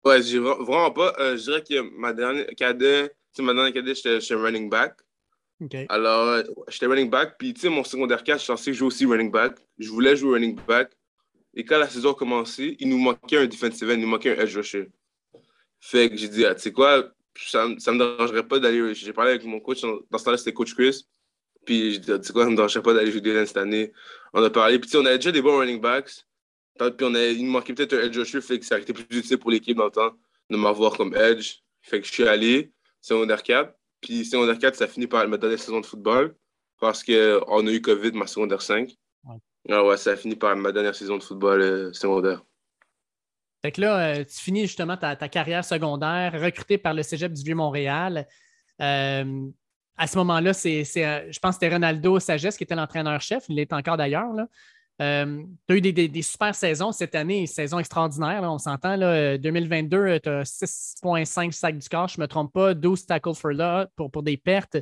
Ouais, j'ai vraiment pas. Euh, je dirais que ma dernière cadet, ma dernière cadet, j'étais running back. Alors, euh, j'étais running back. Puis, tu sais, mon secondaire 4, je pensais jouer aussi running back. Je voulais jouer running back. Et quand la saison a commencé, il nous manquait un defensive end, il nous manquait un edge rusher. Fait que j'ai dit, ah, tu sais quoi, ça, ça me dérangerait pas d'aller. J'ai parlé avec mon coach, dans ce temps-là, c'était coach Chris. Puis dit, ah, tu sais quoi, ça me dérangerait pas d'aller jouer des cette année. On a parlé. Puis, tu sais, on avait déjà des bons running backs. Puis on a, il nous manquait peut-être un edge rusher, fait que ça a été plus utile pour l'équipe dans le temps de m'avoir comme edge. Fait que je suis allé, secondaire 4. Puis secondaire 4, ça finit par me donner saison de football. parce qu'on a eu COVID ma secondaire 5. Ah ouais, ça a fini par ma dernière saison de football euh, secondaire. Fait que là, euh, tu finis justement ta, carrière secondaire, recruté par le Cégep du Vieux-Montréal. Euh, à ce moment-là, c'est, je pense que c'était Ronaldo Sagesse qui était l'entraîneur-chef. Il est encore d'ailleurs. tu as eu des, super saisons cette année, saison extraordinaire. on s'entend. 2022, tu as 6,5 sacs du corps, je ne me trompe pas, 12 tackles for pour, pour des pertes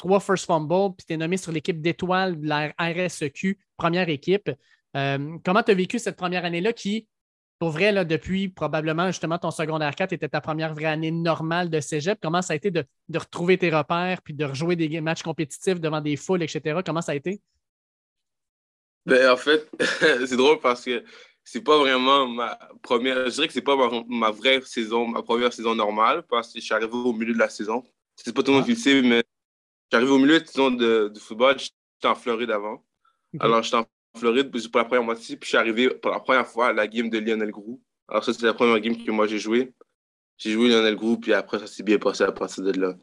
trois first fumbles, puis tu es nommé sur l'équipe d'étoiles de la RSEQ, première équipe. Euh, comment tu as vécu cette première année-là qui, pour vrai, là, depuis probablement justement ton secondaire 4 était ta première vraie année normale de cégep. Comment ça a été de, retrouver tes repères puis de rejouer des matchs compétitifs devant des foules, etc.? Comment ça a été? Ben, en fait, [LAUGHS] c'est drôle parce que c'est pas vraiment ma première. Je dirais que c'est pas ma, vraie saison, ma première saison normale parce que je suis arrivé au milieu de la saison. C'est pas tout le monde ah. qui le sait, mais J'arrive au milieu de, de, football, j'étais en Floride avant. Alors, j'étais en Floride pour la première moitié, puis je suis arrivé pour la première fois à la game de Lionel Grou. Alors, ça, c'est la première game que moi j'ai joué. J'ai joué Lionel Grou, puis après, ça s'est bien passé à partir de là.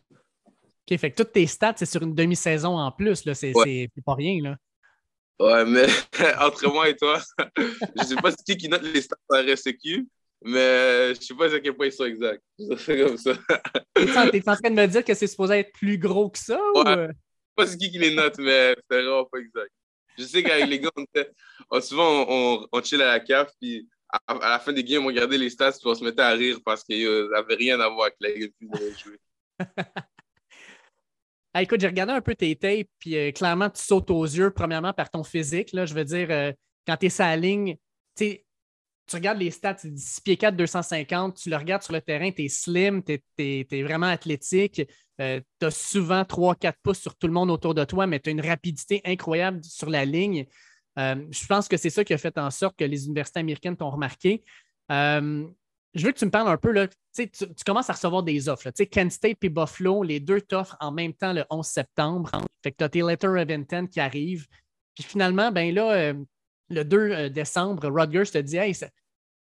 OK, fait que toutes tes stats, c'est sur une demi-saison en plus, là. C'est pas rien, là. Ouais, mais [LAUGHS] entre moi et toi, [LAUGHS] je sais pas qui qui note les stats à RSEQ, mais je sais pas à quel point ils sont exacts. C'est comme ça. T'es en train de me dire que c'est supposé être plus gros que ça? Ouais. Ou... Je sais pas qui qui les note, mais c'est vraiment pas exact. Je sais qu'avec les gars, souvent on, on, chill à la cave, puis à, la fin des games, on regardait les stats, puis on se mettait à rire parce qu'il n'y avait rien à voir avec la game jouer. [LAUGHS] écoute, j'ai regardé un peu tes tapes, puis euh, clairement, tu sautes aux yeux, premièrement, par ton physique. Là, je veux dire, euh, quand tu es sa ligne, tu regardes les stats, c'est 6 pieds 4, 250, tu le regardes sur le terrain, tu es slim, tu es, vraiment athlétique, euh, tu as souvent 3-4 pouces sur tout le monde autour de toi, mais tu as une rapidité incroyable sur la ligne. Euh, je pense que c'est ça qui a fait en sorte que les universités américaines t'ont remarqué. Euh, je veux que tu me parles un peu, là, tu, tu, commences à recevoir des offres. Là, Kent State et Buffalo, les deux t'offrent en même temps le 11 septembre. Fait que tu as tes letter of intent qui arrivent. Puis finalement, ben là, le 2 euh, décembre, Rutgers te dit Hey,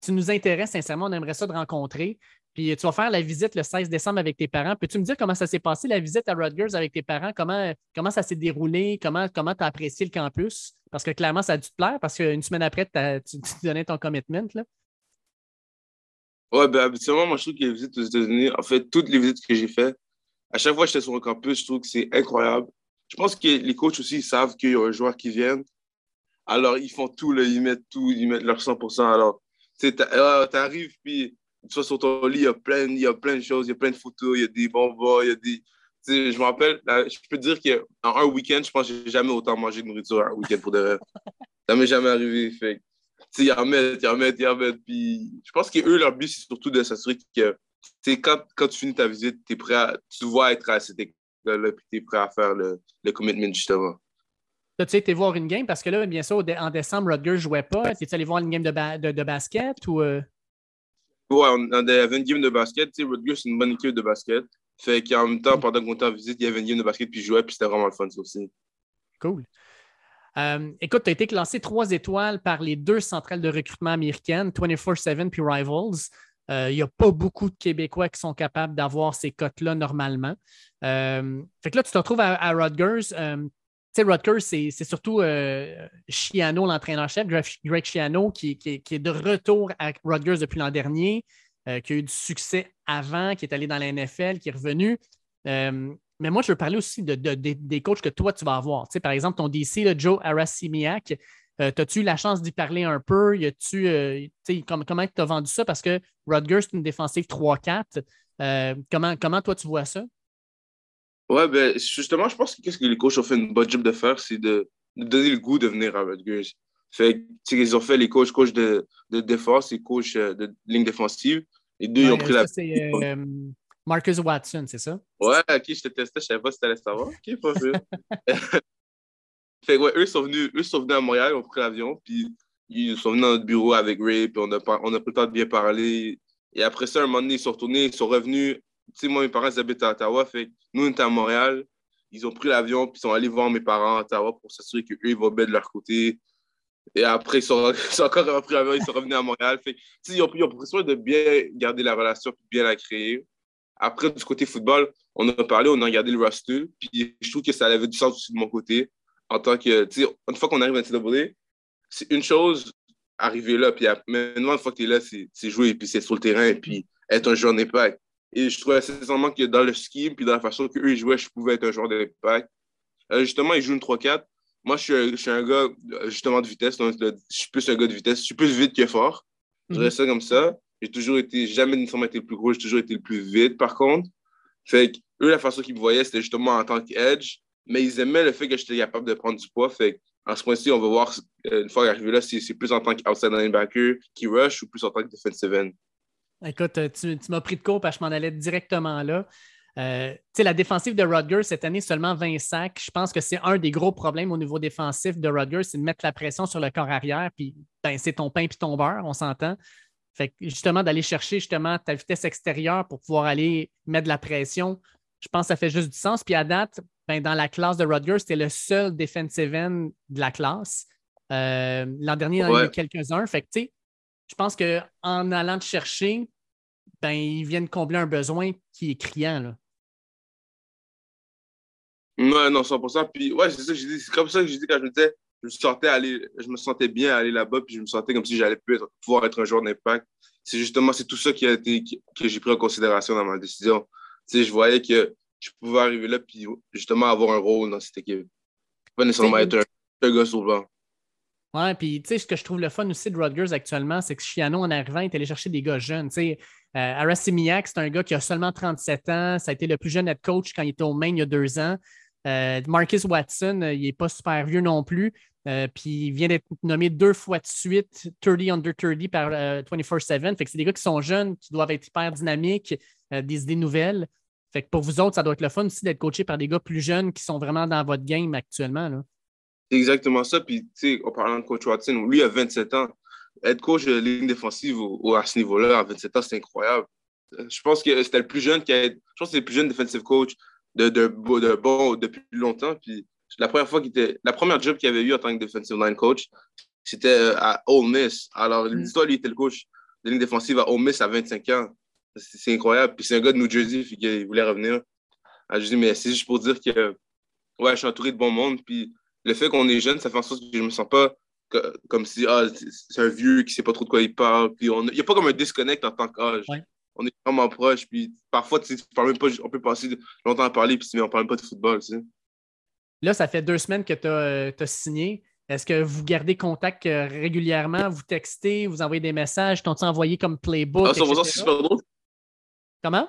tu nous intéresses, sincèrement, on aimerait ça te rencontrer. Puis tu vas faire la visite le 16 décembre avec tes parents. Peux-tu me dire comment ça s'est passé, la visite à Rutgers avec tes parents? Comment, comment ça s'est déroulé? Comment tu as apprécié le campus? Parce que clairement, ça a dû te plaire parce qu'une semaine après, tu, tu donnais ton commitment. Là. Ouais, ben habituellement, moi, je trouve que les visites aux États-Unis, en fait, toutes les visites que j'ai faites, à chaque fois que j'étais sur le campus, je trouve que c'est incroyable. Je pense que les coachs aussi savent qu'il y a un joueur qui vient. Alors, ils font tout, ils mettent tout, ils mettent leur 100%. Alors, tu arrives, puis tu sur ton lit, il y, a plein, de choses, il y a plein de photos, il y a des bonbons, il y a des. je me rappelle, je peux te dire qu'en un week-end, je pense que j'ai jamais autant mangé de nourriture un week-end pour de vrai. Ça m'est jamais arrivé. Fait tu ils en mettent, ils en mettent, ils en mettent. Puis je pense qu'eux, leur but, c'est surtout de s'assurer que, quand, quand tu finis ta visite, es prêt à, tu dois être à cette école-là, puis tu es prêt à faire le, le commitment, justement. As-tu été voir une game? Parce que là, bien sûr, en décembre, Rutgers ne jouait pas. Es-tu allé voir une game de, de, basket ou. Euh? Ouais, on avait une game de basket. Tu sais, Rutgers, c'est une bonne équipe de basket. Fait qu'en même temps, pendant qu'on était en visite, il y avait une game de basket, puis je jouais, puis c'était vraiment le fun, ça aussi. Cool. Euh, écoute, tu as été classé trois étoiles par les deux centrales de recrutement américaines, 24-7 puis Rivals. Euh, il n'y a pas beaucoup de Québécois qui sont capables d'avoir ces cotes-là normalement. fait que là, tu te retrouves à, à Rutgers sais, Rutgers, c'est surtout euh, Chiano, l'entraîneur-chef, Greg Chiano, qui, est de retour à Rutgers depuis l'an dernier, euh, qui a eu du succès avant, qui est allé dans la NFL, qui est revenu. Euh, mais moi, je veux parler aussi de, des coachs que toi, tu vas avoir. par exemple, ton DC, Joe Arasimiak, as-tu eu la chance d'y parler un peu? Comment tu as vendu ça? Parce que Rutgers, c'est une défensive 3-4. comment, comment toi, tu vois ça? Ouais, ben, justement, je pense que qu'est-ce que les coachs ont fait une bonne job de faire, c'est de, donner le goût de venir à Rutgers. Fait ils ont fait les coachs, coachs de, de défense et coachs euh, de ligne défensive. Les deux, ils ont pris la. C'est [LAUGHS] euh, Marcus Watson, c'est ça? Ouais, ok, je te testais, je savais pas si tu allais savoir. Ok, pas sûr. [LAUGHS] fait ouais, eux sont, venus, eux sont venus à Montréal, ils ont pris l'avion, puis ils sont venus dans notre bureau avec Ray, puis on a, on a pris le temps de bien parler. Et après ça, un moment donné, ils sont retournés, ils sont revenus sais, moi, mes parents, ils habitent à Ottawa. Fait nous, on était à Montréal. Ils ont pris l'avion, puis ils sont allés voir mes parents à Ottawa pour s'assurer qu'eux, ils vont bien de leur côté. Et après, [LAUGHS] ils sont, encore repris l'avion, ils sont revenus à Montréal. Fait ils ont, ils ont pris soin de bien garder la relation, puis bien la créer. Après, du côté football, on a parlé, on a regardé le roster, puis je trouve que ça avait du sens aussi de mon côté. en tant que, tu sais, une fois qu'on arrive à NCAA, c'est une chose arriver là, puis maintenant, une fois que tu es là, c'est jouer, puis c'est sur le terrain, puis être un joueur d'impact. Et je trouvais sincèrement que dans le scheme, puis dans la façon qu'eux jouaient, je pouvais être un joueur d'impact. Euh, justement, ils jouent une 3-4. Moi, je suis, un, gars, justement, de vitesse. Donc, je suis plus un gars de vitesse. Je suis plus vite que fort. Je dirais mhm. ça comme ça. J'ai toujours été, jamais nécessairement été le plus gros, j'ai toujours été le plus vite, par contre. Fait que eux, la façon qu'ils me voyaient, c'était justement en tant qu'edge, mais ils aimaient le fait que j'étais capable de prendre du poids. Fait en ce point-ci, on va voir, euh, une fois arrivé là, si c'est plus en tant qu'outside linebacker qui rush ou plus en tant que defensive end. Écoute, euh, tu, m'as pris de court parce que je m'en allais directement là. Euh, la défensive de Rutgers, cette année, seulement 20 sacs. Je pense que c'est un des gros problèmes au niveau défensif de Rutgers, c'est de mettre la pression sur le corps arrière, puis ben, c'est ton pain puis ton beurre, on s'entend. Fait que justement, d'aller chercher justement ta vitesse extérieure pour pouvoir aller mettre de la pression, je pense que ça fait juste du sens. Puis à date, ben, dans la classe de Rutgers, c'était le seul defensive end de la classe. Euh, l'an dernier, il y en a eu quelques-uns. Fait que, tu sais, je pense qu'en allant te chercher, ben, ils viennent combler un besoin qui est criant. Là. Ouais, non, 100%. Puis, ouais, c'est ça que j'ai dit. C'est comme ça que j'ai dit quand je me disais, je me sentais aller, je me sentais bien aller là-bas, puis je me sentais comme si j'allais pouvoir être un joueur d'impact. C'est justement, c'est tout ça qui a été, que j'ai pris en considération dans ma décision. Tu sais, je voyais que je pouvais arriver là, puis justement avoir un rôle dans cette équipe. Pas nécessairement être un, gars souvent. Ouais, puis tu sais, ce que je trouve le fun aussi de Rutgers actuellement, c'est que Chiano, en arrivant, est allé chercher des gars jeunes. Tu sais, euh, c'est un gars qui a seulement 37 ans. Ça a été le plus jeune head coach quand il était au Maine il y a deux ans. Euh, Marcus Watson, euh, il n'est pas super vieux non plus. puis il vient d'être nommé deux fois de suite 30 under 30 par 24-7. Fait que c'est des gars qui sont jeunes, qui doivent être hyper dynamiques, des idées nouvelles. Fait que pour vous autres, ça doit être le fun aussi d'être coaché par des gars plus jeunes qui sont vraiment dans votre game actuellement. C'est exactement ça. Puis, tu sais, en parlant de coach Watson, lui, a 27 ans. Être coach de ligne défensive à ce niveau-là, à 27 ans, c'est incroyable. Je pense que c'était le plus jeune qui a Je pense que c'est le plus jeune defensive coach de, de, de, bon depuis longtemps. Puis, la première fois qu'il était. La première job qu'il avait eu en tant que defensive line coach, c'était euh, à Ole Miss. Alors, mm. l'histoire, lui, était le coach de ligne défensive à Ole Miss à 25 ans. C'est incroyable. Puis c'est un gars de New Jersey, puis il voulait revenir. Ah, je dis, mais c'est juste pour dire que ouais, je suis entouré de bon monde. Puis le fait qu'on est jeune, ça fait en sorte que je ne me sens pas comme si ah, c'est un vieux qui ne sait pas trop de quoi il parle. Puis il n'y a pas comme un disconnect en tant qu'âge. On est vraiment proche. Puis parfois, tu même pas, on peut passer longtemps à parler, puis on ne parle pas de football. Tu sais. Là, ça fait deux semaines que tu as, as, signé. Est-ce que vous gardez contact euh, régulièrement? Vous textez, vous envoyez des messages? T'ont-ils envoyé comme playbook? Ah, ça, c'est super drôle. Comment?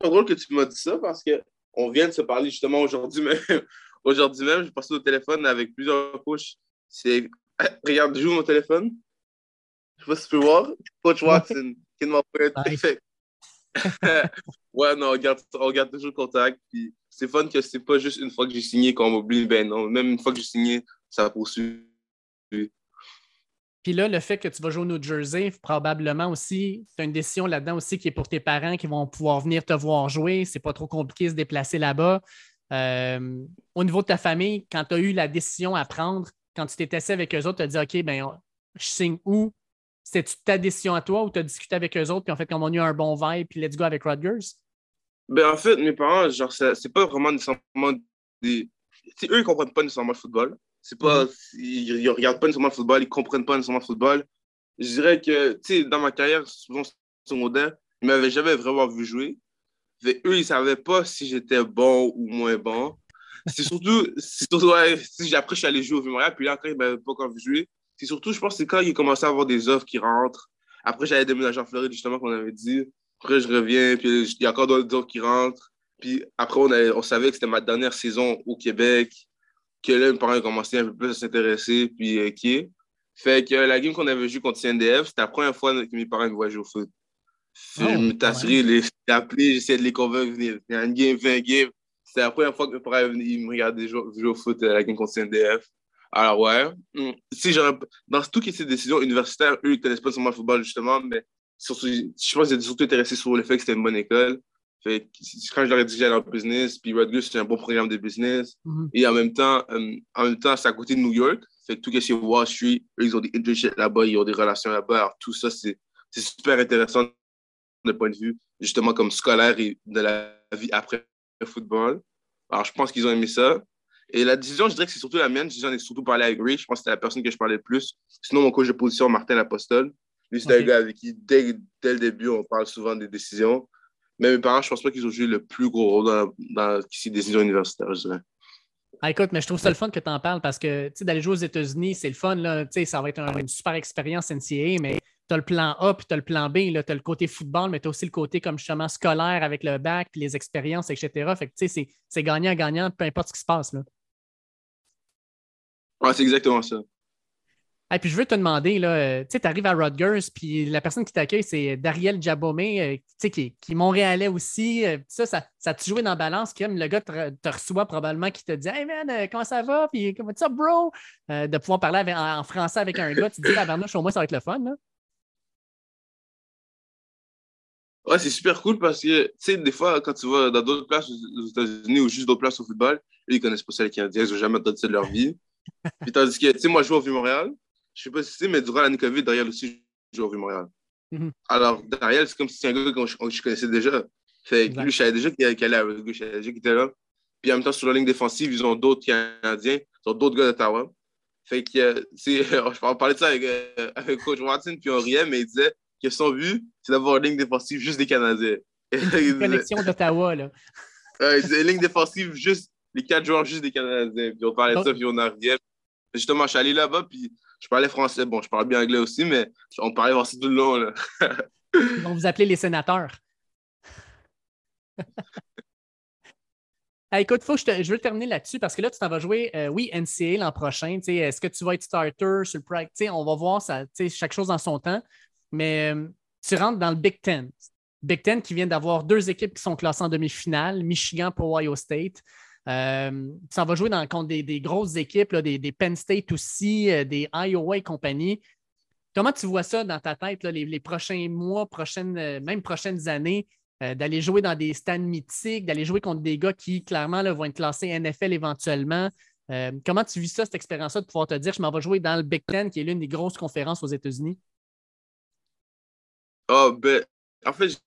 C'est drôle que tu m'as dit ça parce qu'on vient de se parler justement aujourd'hui même. Aujourd'hui même, j'ai passé au téléphone avec plusieurs coachs. C'est. [COUGHS] Regarde, joue mon téléphone. Je sais pas si tu peux voir. Coach Watson, qui m'a fait. [LAUGHS] ouais, non, on garde, on garde toujours contact. Puis c'est fun que c'est pas juste une fois que j'ai signé qu'on m'oublie. Ben non, même une fois que j'ai signé, ça poursuit. Puis là, le fait que tu vas jouer au New Jersey, probablement aussi, tu as une décision là-dedans aussi qui est pour tes parents qui vont pouvoir venir te voir jouer. C'est pas trop compliqué de se déplacer là-bas. Euh, au niveau de ta famille, quand tu as eu la décision à prendre, quand tu t'es assis avec eux autres, tu as dit OK, ben, je signe où? C'était-tu ta décision à toi ou tu as discuté avec eux autres puis en fait, comme on a eu un bon vibe puis let's go avec Rutgers? Ben, en fait, mes parents, genre, c'est pas vraiment nécessairement des. eux, ils comprennent pas nécessairement le football. C'est pas, mhm. ils, ne regardent pas nécessairement le football, ils comprennent pas nécessairement le football. Je dirais que, tu sais, dans ma carrière, souvent secondaire, ils m'avaient jamais vraiment vu jouer. Eux, ils savaient pas si j'étais bon ou moins bon. C'est surtout, surtout ouais, après, je suis allé jouer au Vieux-Montréal, puis là, après, ils m'avaient pas encore vu jouer. C'est surtout, je pense, c'est quand ils commençaient à avoir des offres qui rentrent. Après, j'allais déménager en Floride, justement, qu'on avait dit. Après, je reviens, puis il y a encore d'autres offres qui rentrent. Puis après, on, on savait que c'était ma dernière saison au Québec que là, mes parents commencé un peu plus à s'intéresser, puis euh, qui Fait que la game qu'on avait joué contre CNDF, c'était la première fois que mes parents me voyaient jouer au foot. Je oh, me t'assurais, les appelé, j'essayais de les convaincre, venir. Il y a une game, 20 games. C'était la première fois que parents ils me regardaient jouer, jouer au foot à la game contre CNDF. Alors, ouais. Hmm. Si dans tout qui est ces décisions universitaires, eux, ils ne connaissent pas seulement le football, justement, mais surtout, je pense qu'ils étaient surtout intéressés sur le fait que c'était une bonne école. Fait quand je leur ai dit que j'allais en business, puis Rutgers, c'est un bon programme de business. Mhm. Et en même temps, euh, en même temps, c'est à côté de New York. Fait que tout ce qui est Wall Street, ils ont des internships là-bas, ils ont des relations là-bas. Alors, tout ça, c'est super intéressant de point de vue, justement, comme scolaire et de la vie après le football. Alors, je pense qu'ils ont aimé ça. Et la décision, je dirais que c'est surtout la mienne. J'en ai surtout parlé avec Ray. Je pense que c'était la personne que je parlais le plus. Sinon, mon coach de position, Martin Lapostole, lui, c'est un gars avec qui, dès, dès, le début, on parle souvent des décisions. Mais mes parents, je pense pas qu'ils ont joué le plus gros rôle dans, dans ces décisions universitaires, je dirais. Ah, écoute, mais je trouve ça le fun que tu en parles parce que d'aller jouer aux États-Unis, c'est le fun. Là, ça va être une super expérience NCAA, mais tu as le plan A puis tu as le plan B. Tu as le côté football, mais tu as aussi le côté comme justement scolaire avec le bac puis les expériences, etc. Fait que c'est gagnant-gagnant, peu importe ce qui se passe. Là. Ouais, c'est exactement ça. Et puis je veux te demander, là, euh, tu arrives à Rutgers, puis la personne qui t'accueille, c'est Dariel Jabomé, euh, qui, qui est montréalais aussi. Euh, ça, ça, ça a joué dans balance, Kim? Le gars te, reçoit probablement qui te dit Hey man, comment ça va? Puis comment ça, bro? de pouvoir parler en, français avec un gars, tu te dis, la Bernard, au moins, ça va être le fun, là. Ouais, c'est super cool parce que, tu sais, des fois, quand tu vas dans d'autres places aux États-Unis ou juste d'autres places au football, ils connaissent pas ça les Canadiens, ils n'ont jamais entendu ça de leur vie. [LAUGHS] Puis tandis que, tu sais, moi, je joue au Vieux-Montréal. Je sais pas si c'est, mais durant l'année COVID, Dariel aussi joue au Vieux-Montréal. Mhm. Alors, Dariel, c'est comme si c'était un gars que je, connaissais déjà. Fait lui, je savais déjà qu'il allait à je savais déjà qu'il était là. Puis en même temps, sur la ligne défensive, ils ont d'autres Canadiens, ils ont d'autres gars d'Ottawa. Fait que, euh, je [LAUGHS] parlais de ça avec, euh, avec Coach Martin, puis on riait, mais il disait que son but, c'est d'avoir une ligne défensive juste des Canadiens. [LAUGHS] Une connexion d'Ottawa, là. disait ligne défensive juste, les quatre joueurs juste des Canadiens. Puis on parlait de ça, puis on en riait. Justement, je suis allé là-bas, puis je parlais français. Bon, je parle bien anglais aussi, mais on parlait aussi tout le long. Là. Ils vont vous appeler les sénateurs. écoute, faut je, je, veux terminer là-dessus parce que là, tu t'en vas jouer, euh, oui, NCA l'an prochain. Est-ce que tu vas être starter sur le practice? On va voir ça, chaque chose en son temps. Mais euh, tu rentres dans le Big Ten. Big Ten qui vient d'avoir deux équipes qui sont classées en demi-finale, Michigan pour Ohio State. Euh, ça va jouer contre des, grosses équipes, des, Penn State aussi, euh, des Iowa et compagnie. Comment tu vois ça dans ta tête, les, prochains mois, prochaines, euh, même prochaines années, d'aller jouer dans des stands mythiques, d'aller jouer contre des gars qui, clairement, vont être classés NFL éventuellement? comment tu vis ça, cette expérience-là, de pouvoir te dire, je m'en vais jouer dans le Big Ten, qui est l'une des grosses conférences aux États-Unis? Oh, ben, en fait,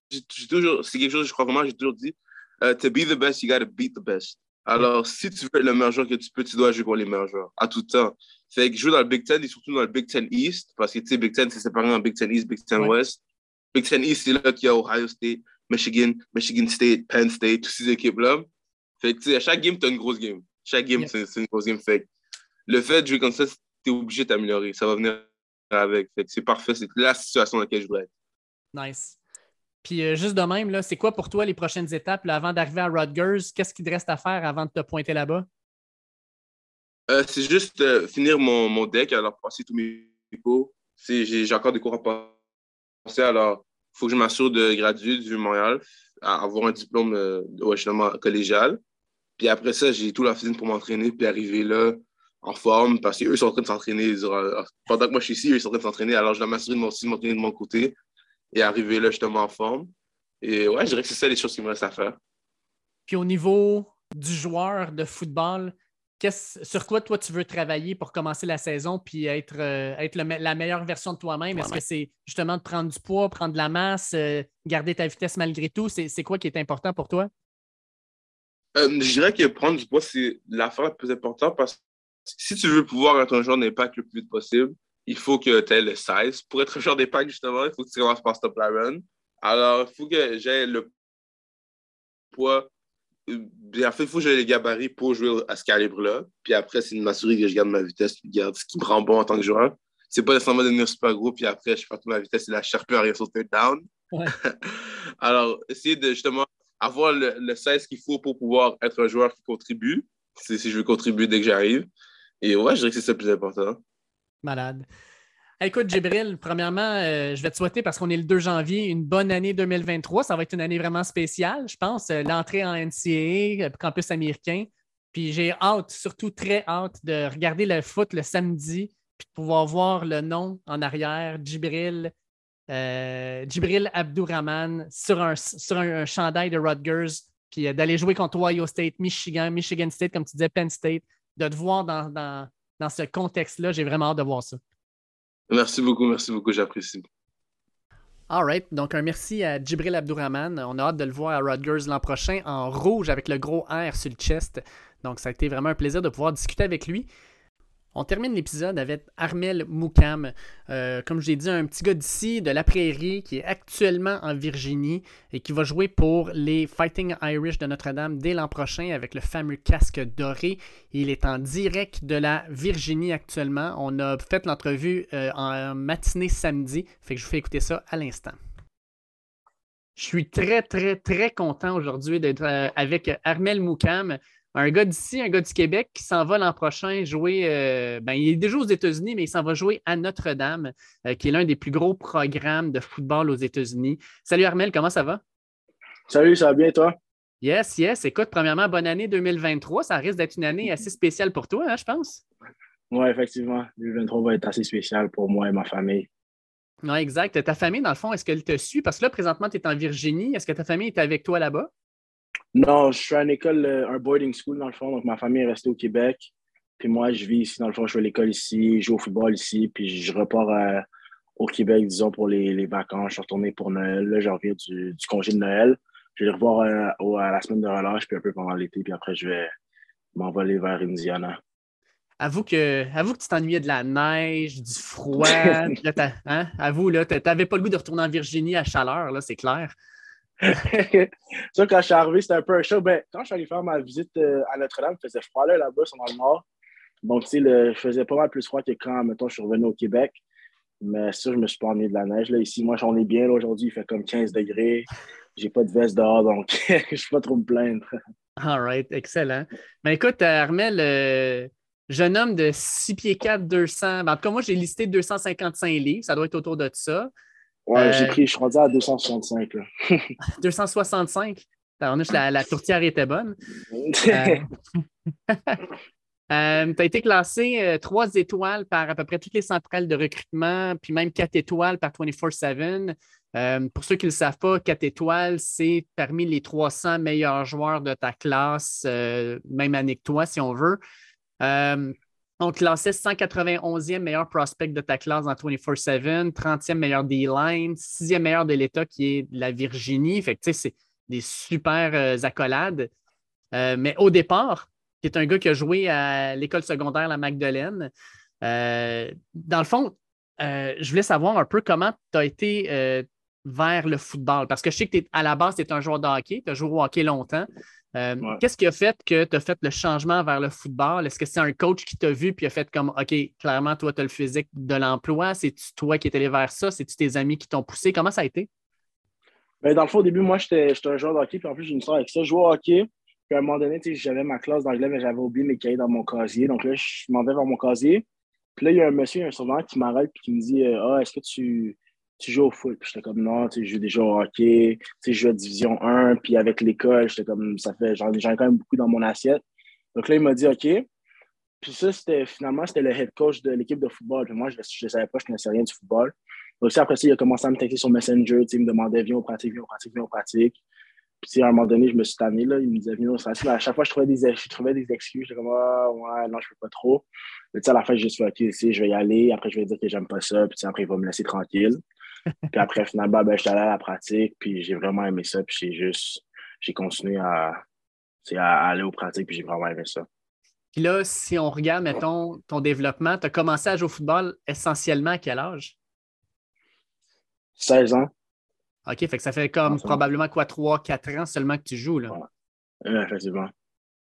toujours, c'est quelque chose, je crois vraiment, j'ai toujours dit, to be the best, you got to beat the best. Alors, si tu veux être le meilleur joueur que tu peux, tu dois jouer contre les meilleurs joueurs, à tout temps. Fait que jouer dans le Big Ten et surtout dans le Big Ten East, parce que tu sais, Big Ten, c'est séparé en Big Ten East, Big Ten West. Big Ten East, c'est là qu'il y a Ohio State, Michigan, Michigan State, Penn State, toutes ces équipes-là. Fait que tu sais, à chaque game, tu as une grosse game. Chaque game, c'est une grosse game. Fait que le fait de jouer comme ça, tu es obligé de t'améliorer. Ça va venir avec. Fait que c'est parfait. C'est la situation dans laquelle je voudrais être. Nice. Puis euh, juste de même, c'est quoi pour toi les prochaines étapes avant d'arriver à Rutgers? Qu'est-ce qu'il te reste à faire avant de te pointer là-bas? Euh, c'est juste euh, finir mon, mon, deck, alors passer tous mes cours. J'ai encore des cours à passer, alors il faut que je m'assure de graduer du Montréal, avoir un diplôme justement collégial. Puis après ça, j'ai tout la physique pour m'entraîner, puis arriver là en forme, parce qu'eux sont en train de s'entraîner. Pendant que moi je suis ici, eux sont en train de s'entraîner, alors je dois m'assurer de m'entraîner de mon côté et arriver là justement en forme. Et ouais, je dirais que c'est ça les choses qui me restent à faire. Puis au niveau du joueur de football, sur quoi toi tu veux travailler pour commencer la saison puis être, euh, être la meilleure version de toi-même? Est-ce que c'est justement de prendre du poids, prendre de la masse, euh, garder ta vitesse malgré tout? C'est quoi qui est important pour toi? Euh, je dirais que prendre du poids, c'est l'affaire la plus importante parce que si tu veux pouvoir être un joueur d'impact le plus vite possible, il faut que tu aies le 16. Pour être joueur d'impact, justement, il faut que tu commences par stop la run. Alors, il faut que j'aie le poids. En fait, il faut que j'aie les gabarits pour jouer à ce calibre-là. Puis après, c'est de m'assurer que je garde ma vitesse, puis garde ce qui me rend bon en tant que joueur. C'est pas nécessairement devenir super gros, puis après, je perds toute ma vitesse et la cherche à rien third down. [LAUGHS] Alors, essayer de justement avoir le, 16 qu'il faut pour pouvoir être un joueur qui contribue, si je veux contribuer dès que j'arrive. Et ouais, je dirais que c'est ça le plus important. Malade. Écoute, Jibril, premièrement, euh, je vais te souhaiter, parce qu'on est le 2 janvier, une bonne année 2023. Ça va être une année vraiment spéciale, je pense. Euh, l'entrée en NCAA, euh, campus américain. Puis j'ai hâte, surtout très hâte, de regarder le foot le samedi, puis de pouvoir voir le nom en arrière, Jibril, Jibril Abdourahman, sur un, sur chandail de Rutgers, puis d'aller jouer contre Ohio State, Michigan, Michigan State, comme tu disais, Penn State, de te voir dans ce contexte-là. J'ai vraiment hâte de voir ça. Merci beaucoup, merci beaucoup, j'apprécie. All right. Donc, un merci à Djibril Abdourahman. On a hâte de le voir à Rutgers l'an prochain en rouge avec le gros R sur le chest. Donc, ça a été vraiment un plaisir de pouvoir discuter avec lui. On termine l'épisode avec Armel Moukam. Euh, comme je l'ai dit, un petit gars d'ici, de la prairie, qui est actuellement en Virginie et qui va jouer pour les Fighting Irish de Notre-Dame dès l'an prochain avec le fameux casque doré. Il est en direct de la Virginie actuellement. On a fait l'entrevue euh, en matinée samedi. Fait que je vous fais écouter ça à l'instant. Je suis très, très, très content aujourd'hui d'être euh, avec Armel Moukam un gars d'ici, un gars du Québec qui s'en va l'an prochain jouer. Euh, ben, il est déjà aux États-Unis, mais il s'en va jouer à Notre-Dame, euh, qui est l'un des plus gros programmes de football aux États-Unis. Salut Armel, comment ça va? Salut, ça va bien toi? Yes, yes. Écoute, premièrement, bonne année 2023. Ça risque d'être une année [LAUGHS] assez spéciale pour toi, hein, je pense. Oui, effectivement. 2023 va être assez spécial pour moi et ma famille. Oui, exact. Ta famille, dans le fond, est-ce qu'elle te suit? Parce que là, présentement, tu es en Virginie. Est-ce que ta famille est avec toi là-bas? Non, je suis à une école, euh, un boarding school dans le fond. Donc, ma famille est restée au Québec. Puis moi, je vis ici, dans le fond. Je fais l'école ici, je joue au football ici. Puis je repars euh, au Québec, disons, pour les, vacances. Je suis retourné pour Noël. Là, je reviens du, congé de Noël. Je vais revoir euh, à la semaine de relâche, puis un peu pendant l'été. Puis après, je vais m'envoler vers Indiana. Avoue que, avoue que tu t'ennuyais de la neige, du froid. [LAUGHS] hein? Avoue, là, tu n'avais pas le goût de retourner en Virginie à chaleur, là, c'est clair. [LAUGHS] ça, quand je suis arrivé, c'était un peu un show. Ben, quand je suis allé faire ma visite euh, à Notre-Dame, il faisait froid là, là-bas, c'est dans le nord. Donc, tu sais, je faisais pas mal plus froid que quand, mettons, je suis revenu au Québec. Mais ça, je me suis pas ennuyé de la neige. Là. Ici, moi, j'en ai bien. Aujourd'hui, il fait comme 15 degrés. J'ai pas de veste dehors, donc [LAUGHS] je suis pas trop me plaindre. All right, excellent. Ben, écoute, Armel, euh, jeune homme de 6 pieds 4, 200. Ben, en tout cas, moi, j'ai listé 255 livres. Ça doit être autour de ça. Ouais, j'ai euh, pris, je suis rendu à 265. 265? [LAUGHS] La, la tourtière était bonne. [LAUGHS] Euh, [LAUGHS] tu as été classé euh, trois étoiles par à peu près toutes les centrales de recrutement, puis même quatre étoiles par 24-7. pour ceux qui ne le savent pas, quatre étoiles, c'est parmi les 300 meilleurs joueurs de ta classe, même année que toi, si on veut. On classait 191e meilleur prospect de ta classe en 24-7, 30e meilleur D-line, 6e meilleur de l'État qui est la Virginie. Fait que, c'est des super euh, accolades. Euh, mais au départ, qui est un gars qui a joué à l'école secondaire La Magdeleine, euh, dans le fond, je voulais savoir un peu comment tu as été vers le football. Parce que je sais que à la base, tu es un joueur de hockey, tu as joué au hockey longtemps. Euh, qu'est-ce qui a fait que tu as fait le changement vers le football? Est-ce que c'est un coach qui t'a vu et a fait comme OK, clairement, toi, tu as le physique de l'emploi? C'est-tu toi qui es allé vers ça? C'est-tu tes amis qui t'ont poussé? Comment ça a été? Ben, dans le fond, au début, moi, j'étais un joueur de hockey, puis en plus, j'ai une histoire avec ça. Je jouais au hockey, puis à un moment donné, j'avais ma classe d'anglais, mais j'avais oublié mes cahiers dans mon casier. Donc là, je m'en vais vers mon casier. Puis là, il y a un monsieur, un surveillant qui m'arrête et qui me dit euh, Ah, est-ce que tu tu joues au foot. Puis j'étais comme, non, tu sais, je joue déjà au hockey, tu sais, je joue à Division 1, puis avec l'école, j'étais comme, ça fait, j'en ai quand même beaucoup dans mon assiette. Donc là, il m'a dit, OK. Puis ça, c'était, finalement, c'était le head coach de l'équipe de football. Puis moi, je ne savais pas, je ne connaissais rien du football. Donc après ça, il a commencé à me texter sur Messenger, tu sais, il me demandait, viens au pratique, viens au pratique, viens au pratique. Puis à un moment donné, je me suis tanné, là, il me disait, viens au pratique. À chaque fois, je trouvais des, je trouvais des excuses. J'étais comme, ah, ouais, non, je ne peux pas trop. Mais tu sais, à la fin, j'ai juste fait, OK, je vais y aller. Après, je vais dire que j'aime pas ça. Puis après, il va me laisser tranquille puis après, finalement, ben, j'étais allé à la pratique, puis j'ai vraiment aimé ça, puis j'ai juste, j'ai continué à, à, aller aux pratiques, puis j'ai vraiment aimé ça. Puis là, si on regarde, mettons, ton développement, tu as commencé à jouer au football essentiellement à quel âge? 16 ans. OK, fait que ça fait comme probablement quoi, 3-4 ans seulement que tu joues, là? Ouais. effectivement.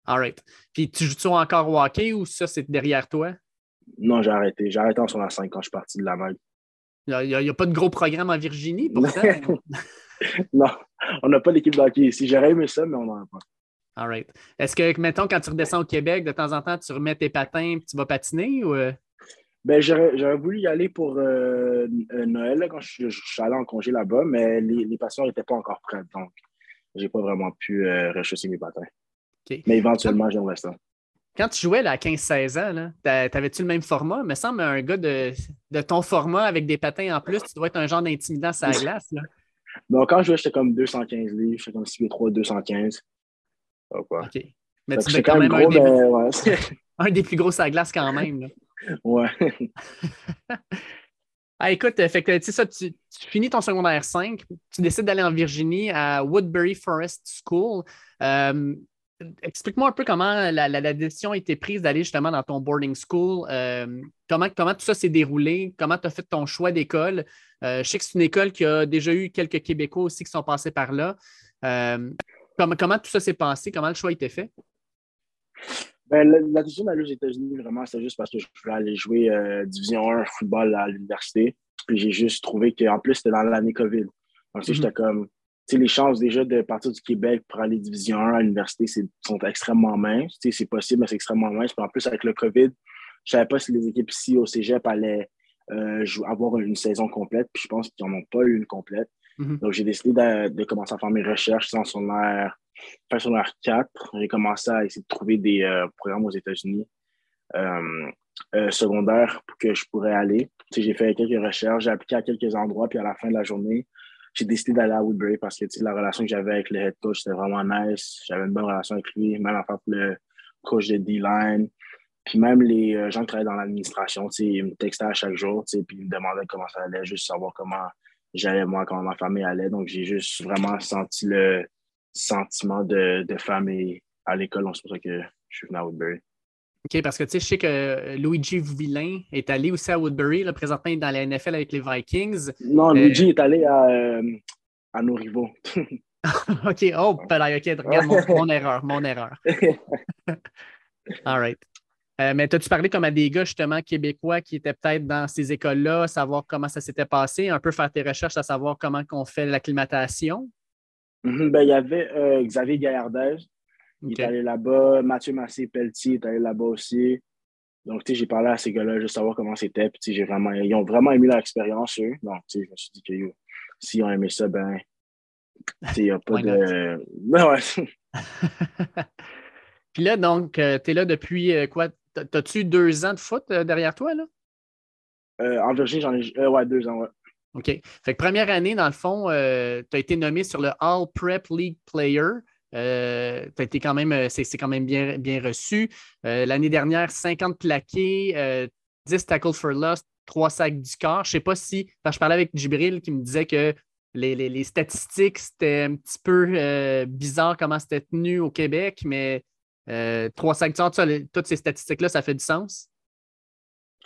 All right. Puis tu joues-tu encore au hockey ou ça, c'est derrière toi? Non, j'ai arrêté. J'ai arrêté en 5 quand je suis parti de la main. Il n'y a, pas de gros programme en Virginie, [LAUGHS] pourtant. non, on n'a pas d'équipe d'hockey ici. J'aurais aimé ça, mais on n'en a pas. All right. Est-ce que, mettons, quand tu redescends au Québec, de temps en temps, tu remets tes patins et tu vas patiner ou. Euh? Ben, j'aurais voulu y aller pour euh, euh, Noël quand je, suis allé en congé là-bas, mais les, les patients n'étaient pas encore prêts, donc j'ai pas vraiment pu euh, mes patins. Mais éventuellement, j'aimerais ça. Quand tu jouais à 15-16 ans, t'avais-tu le même format? Il me semble un gars de, ton format avec des patins en plus, tu dois être un genre d'intimidant sur la [LAUGHS] glace. Là. Bon, quand je jouais, j'étais comme 215 livres, j'étais comme 6 3 215. OK. Mais tu es quand, même un, des... [LAUGHS] un, des... plus gros sur la glace quand même. Là. Ouais. [LAUGHS] ah, écoute, fait que, ça, tu, finis ton secondaire 5, tu décides d'aller en Virginie à Woodbury Forest School. Euh, explique-moi un peu comment la, décision a été prise d'aller justement dans ton boarding school. Euh, comment, comment tout ça s'est déroulé? Comment tu as fait ton choix d'école? Euh, je sais que c'est une école qui a déjà eu quelques Québécois aussi qui sont passés par là. Euh, comment, comment tout ça s'est passé? Comment le choix a été fait? Ben, la, décision d'aller aux États-Unis, vraiment, c'était juste parce que je voulais aller jouer Division 1 football à l'université. Puis j'ai juste trouvé qu'en plus, c'était dans l'année COVID. Donc, mm-hmm. j'étais comme, les chances déjà de partir du Québec pour aller Division 1 à l'université sont extrêmement minces. C'est possible, mais c'est extrêmement mince. Puis en plus, avec le COVID, je ne savais pas si les équipes ici au cégep allaient euh, avoir une saison complète. Puis je pense qu'ils n'en ont pas eu une complète. Mm-hmm. Donc, j'ai décidé de, commencer à faire mes recherches en secondaire, fin secondaire 4. J'ai commencé à essayer de trouver des euh, programmes aux États-Unis euh, secondaires pour que je pourrais aller. J'ai fait quelques recherches, j'ai appliqué à quelques endroits, puis à la fin de la journée, j'ai décidé d'aller à Woodbury parce que la relation que j'avais avec le head coach, c'était vraiment nice. J'avais une bonne relation avec lui, même en fait le coach de D-line. Puis même les euh, gens qui travaillent dans l'administration, ils me textaient à chaque jour, puis ils me demandaient comment ça allait, juste savoir comment j'allais moi, comment ma famille allait. Donc j'ai juste vraiment senti le sentiment de, de famille à l'école. C'est pour ça que je suis venu à Woodbury. OK, parce que tu sais, je sais que Luigi Villain est allé aussi à Woodbury, là, présentement il est dans la NFL avec les Vikings. Non, euh, Luigi est allé à, euh, à nos rivaux. [LAUGHS] [LAUGHS] OK, oh, OK, regarde mon, erreur, mon erreur. [LAUGHS] All right. Euh, mais as-tu parlé comme à des gars justement québécois qui étaient peut-être dans ces écoles-là, savoir comment ça s'était passé, un peu faire tes recherches à savoir comment on fait l'acclimatation? Mm-hmm, ben, il y avait Xavier Gaillardez, il est allé là-bas. Mathieu Massé-Pelletier est allé là-bas aussi. Donc, tu sais, j'ai parlé à ces gars-là juste savoir comment c'était. Puis, j'ai vraiment, ils ont vraiment aimé leur expérience, eux. Donc, tu sais, je me suis dit que s'ils ont aimé ça, ben, il n'y a pas de. Ben [LAUGHS] ouais. [LAUGHS] Puis là, donc, euh, tu es là depuis euh, quoi? T'as-tu deux ans de foot euh, derrière toi, là? en Virginie, j'en ai ouais, deux ans, ouais. OK. Fait que première année, dans le fond, tu as été nommé sur le All Prep League Player. Euh, été quand même, euh, c'est, quand même bien, bien reçu. Euh, l'année dernière, 50 plaqués, 10 tackles for loss, 3 sacs du corps. Je ne sais pas si. je parlais avec Jibril qui me disait que les, statistiques, c'était un petit peu bizarre comment c'était tenu au Québec, mais 3 sacs du corps, toutes ces statistiques-là, ça fait du sens?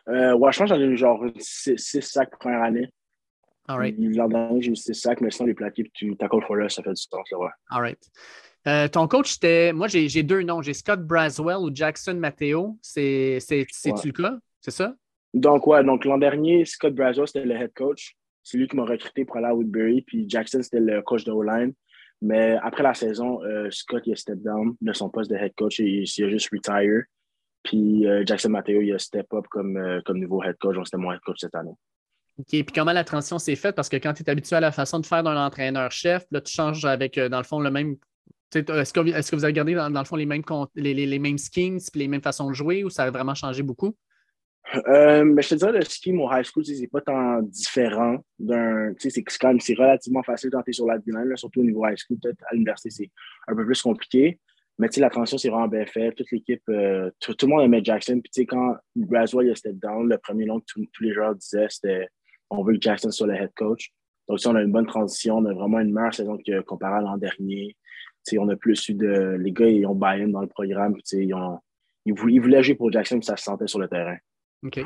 ouais, je pense que j'en ai eu genre 6 sacs première année. All right. L'an dernier, j'ai eu 6 sacs, mais sinon, les plaqués et tu tackles for loss, ça fait du sens. Là, ouais. All right. Euh, ton coach, c'était. Moi, j'ai deux noms. J'ai Scott Braswell ou Jackson Matteo. C'est-tu le cas? C'est ça? Donc, ouais. Donc, l'an dernier, Scott Braswell, c'était le head coach. C'est lui qui m'a recruté pour aller à Woodbury. Puis Jackson, c'était le coach de O-line. Mais après la saison, euh, Scott, il a step down de son poste de head coach et il, a juste retire. Puis euh, Jackson Matteo, il a step up comme, comme nouveau head coach. Donc, c'était mon head coach cette année. OK. Puis comment la transition s'est faite? Parce que quand tu es habitué à la façon de faire d'un entraîneur-chef, là, tu changes avec, dans le fond, le même est-ce que, est que, vous avez gardé dans, le fond les mêmes, les, les, mêmes skins et les mêmes façons de jouer ou ça a vraiment changé beaucoup? Euh, mais je te dirais, le scheme au high school, c'est pas tant différent d'un. C'est quand même relativement facile quand tu es sur la là, surtout au niveau high school. Peut-être à l'université, c'est un peu plus compliqué. Mais la transition, c'est vraiment bien fait. Toute l'équipe, euh, tout, le monde aimait Jackson. Puis quand Braswell a step down, le premier nom que tous les joueurs disaient, c'était on veut Jackson sur le head coach. Donc, si on a une bonne transition, on a vraiment une meilleure saison que comparé à l'an dernier on a plus eu de. Les gars, ils ont buy dans le programme. Ils, ils, voulaient, jouer pour Jackson, puis ça se sentait sur le terrain. OK.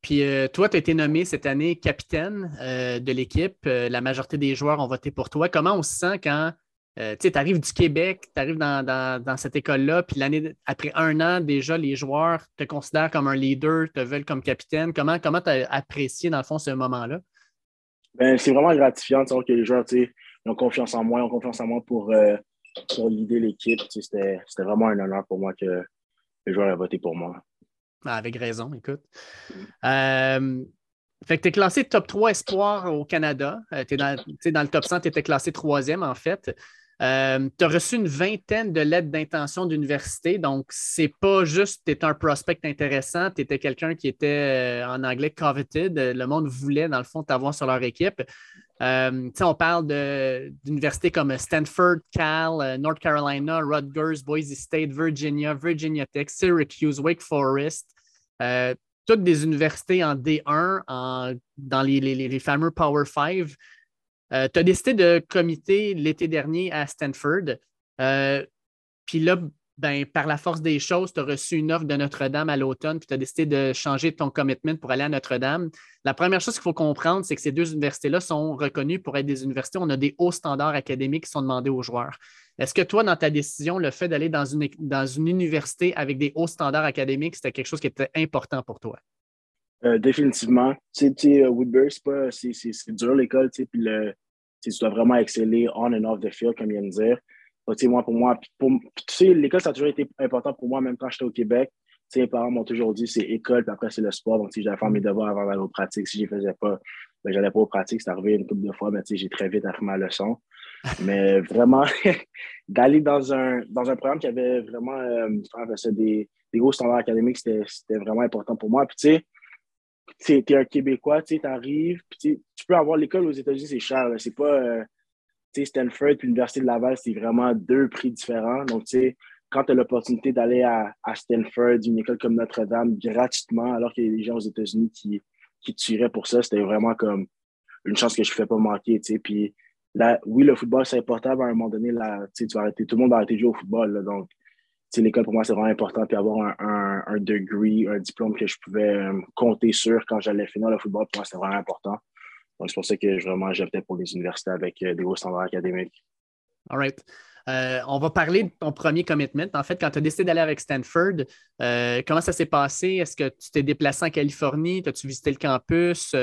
Puis euh, toi, tu as été nommé cette année capitaine euh, de l'équipe. Euh, la majorité des joueurs ont voté pour toi. Comment on se sent quand tu arrives du Québec, tu arrives dans, cette école-là, puis l'année après un an, déjà, les joueurs te considèrent comme un leader, te veulent comme capitaine. Comment tu as apprécié, dans le fond, ce moment-là? Ben, c'est vraiment gratifiant de savoir que les joueurs ont confiance en moi, ont confiance en moi pour pour l'idée l'équipe. C'était vraiment un honneur pour moi que les joueurs aient voté pour moi. Ah, avec raison, écoute. Euh, fait que tu es classé top 3 espoir au Canada. Euh, es dans, dans, le top 100, tu étais classé troisième en fait. Euh, tu as reçu une vingtaine de lettres d'intention d'université. Donc, c'est pas juste tu étais un prospect intéressant, tu étais quelqu'un qui était en anglais coveted. Le monde voulait, dans le fond, t'avoir sur leur équipe. Euh, on parle d'universités comme Stanford, Cal, euh, North Carolina, Rutgers, Boise State, Virginia, Virginia Tech, Syracuse, Wake Forest. Euh, toutes des universités en D1, dans les, fameux Power 5. Tu as décidé de comité l'été dernier à Stanford. Puis là, ben, par la force des choses, tu as reçu une offre de Notre-Dame à l'automne, puis tu as décidé de changer ton commitment pour aller à Notre-Dame. La première chose qu'il faut comprendre, c'est que ces deux universités-là sont reconnues pour être des universités. On a des hauts standards académiques qui sont demandés aux joueurs. Est-ce que toi, dans ta décision, le fait d'aller dans une université avec des hauts standards académiques, c'était quelque chose qui était important pour toi? Euh, définitivement. Tu sais, euh, Woodbury, c'est dur l'école, tu sais, puis tu dois vraiment exceller on and off the field, comme il vient de dire. Donc, moi, pour moi, pour, tu sais, l'école, ça a toujours été important pour moi, même quand j'étais au Québec. Tu sais, mes parents m'ont toujours dit c'est école, puis après, c'est le sport. Donc, si j'allais faire mes devoirs avant d'aller aux pratiques, si je les faisais pas, ben, j'allais pas aux pratiques. C'est arrivé une couple de fois, mais tu sais, j'ai très vite appris ma leçon. [LAUGHS] mais vraiment, [LAUGHS] d'aller dans un, dans un programme qui avait vraiment euh, des, des hauts standards académiques, c'était vraiment important pour moi. Puis, tu sais, tu es un Québécois, tu arrives, tu peux avoir l'école aux États-Unis, c'est cher. C'est pas. Euh, Stanford et l'Université de Laval, c'est vraiment deux prix différents. Donc, tu sais, quand tu as l'opportunité d'aller à, Stanford, une école comme Notre-Dame, gratuitement, alors qu'il y a des gens aux États-Unis qui, qui tueraient pour ça, c'était vraiment comme une chance que je ne fais pas manquer. Puis là, oui, le football, c'est important, mais à un moment donné, là, tu vas arrêter, tout le monde va arrêter de jouer au football, donc l'école pour moi, c'est vraiment important. Puis avoir un, un, degree, un diplôme que je pouvais euh, compter sur quand j'allais finir le football, pour moi, c'est vraiment important. Donc, c'est pour ça que vraiment j'optais pour les universités avec euh, des hauts standards académiques. All right. Euh, on va parler de ton premier commitment. En fait, quand tu as décidé d'aller avec Stanford, comment ça s'est passé? Est-ce que tu t'es déplacé en Californie? As-tu visité le campus?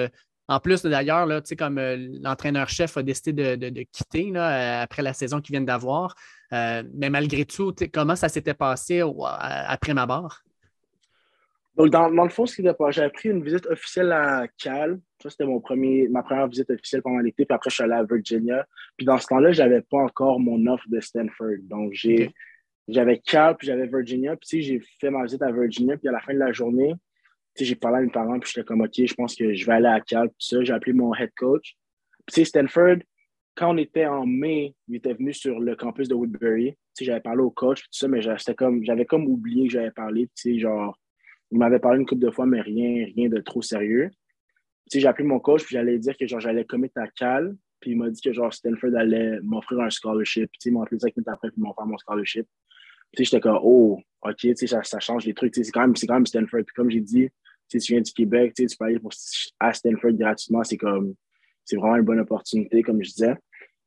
En plus, d'ailleurs, comme l'entraîneur-chef a décidé de, quitter là, après la saison qu'ils viennent d'avoir, mais malgré tout, comment ça s'était passé après ma barre? Donc, dans, le fond, ce qui s'est passé, j'ai pris une visite officielle à Cal. Ça, c'était mon premier, ma première visite officielle pendant l'été. Puis après, je suis allé à Virginia. Puis dans ce temps-là, je n'avais pas encore mon offre de Stanford. Donc, j'ai, j'avais Cal, puis j'avais Virginia. Puis, j'ai fait ma visite à Virginia. Puis à la fin de la journée, j'ai parlé à mes parents. Puis j'étais comme, OK, je pense que je vais aller à Cal. Puis ça, j'ai appelé mon head coach. Puis, Stanford, quand on était en mai, il était venu sur le campus de Woodbury. J'avais parlé au coach, ça, mais j'avais comme, comme oublié que j'avais parlé. Genre, il m'avait parlé une couple de fois, mais rien, rien de trop sérieux. j'ai appelé mon coach, puis j'allais dire que j'allais commit à Cal, puis il m'a dit que genre, Stanford allait m'offrir un scholarship. Puis, il m'a appelé cinq minutes après, puis ils m'ont mon scholarship. J'étais comme, oh, OK, ça, ça change les trucs. C'est quand, même, quand même Stanford. Puis, comme j'ai dit, tu viens du Québec, tu peux aller pour, à Stanford gratuitement. C'est comme, c'est vraiment une bonne opportunité, comme je disais.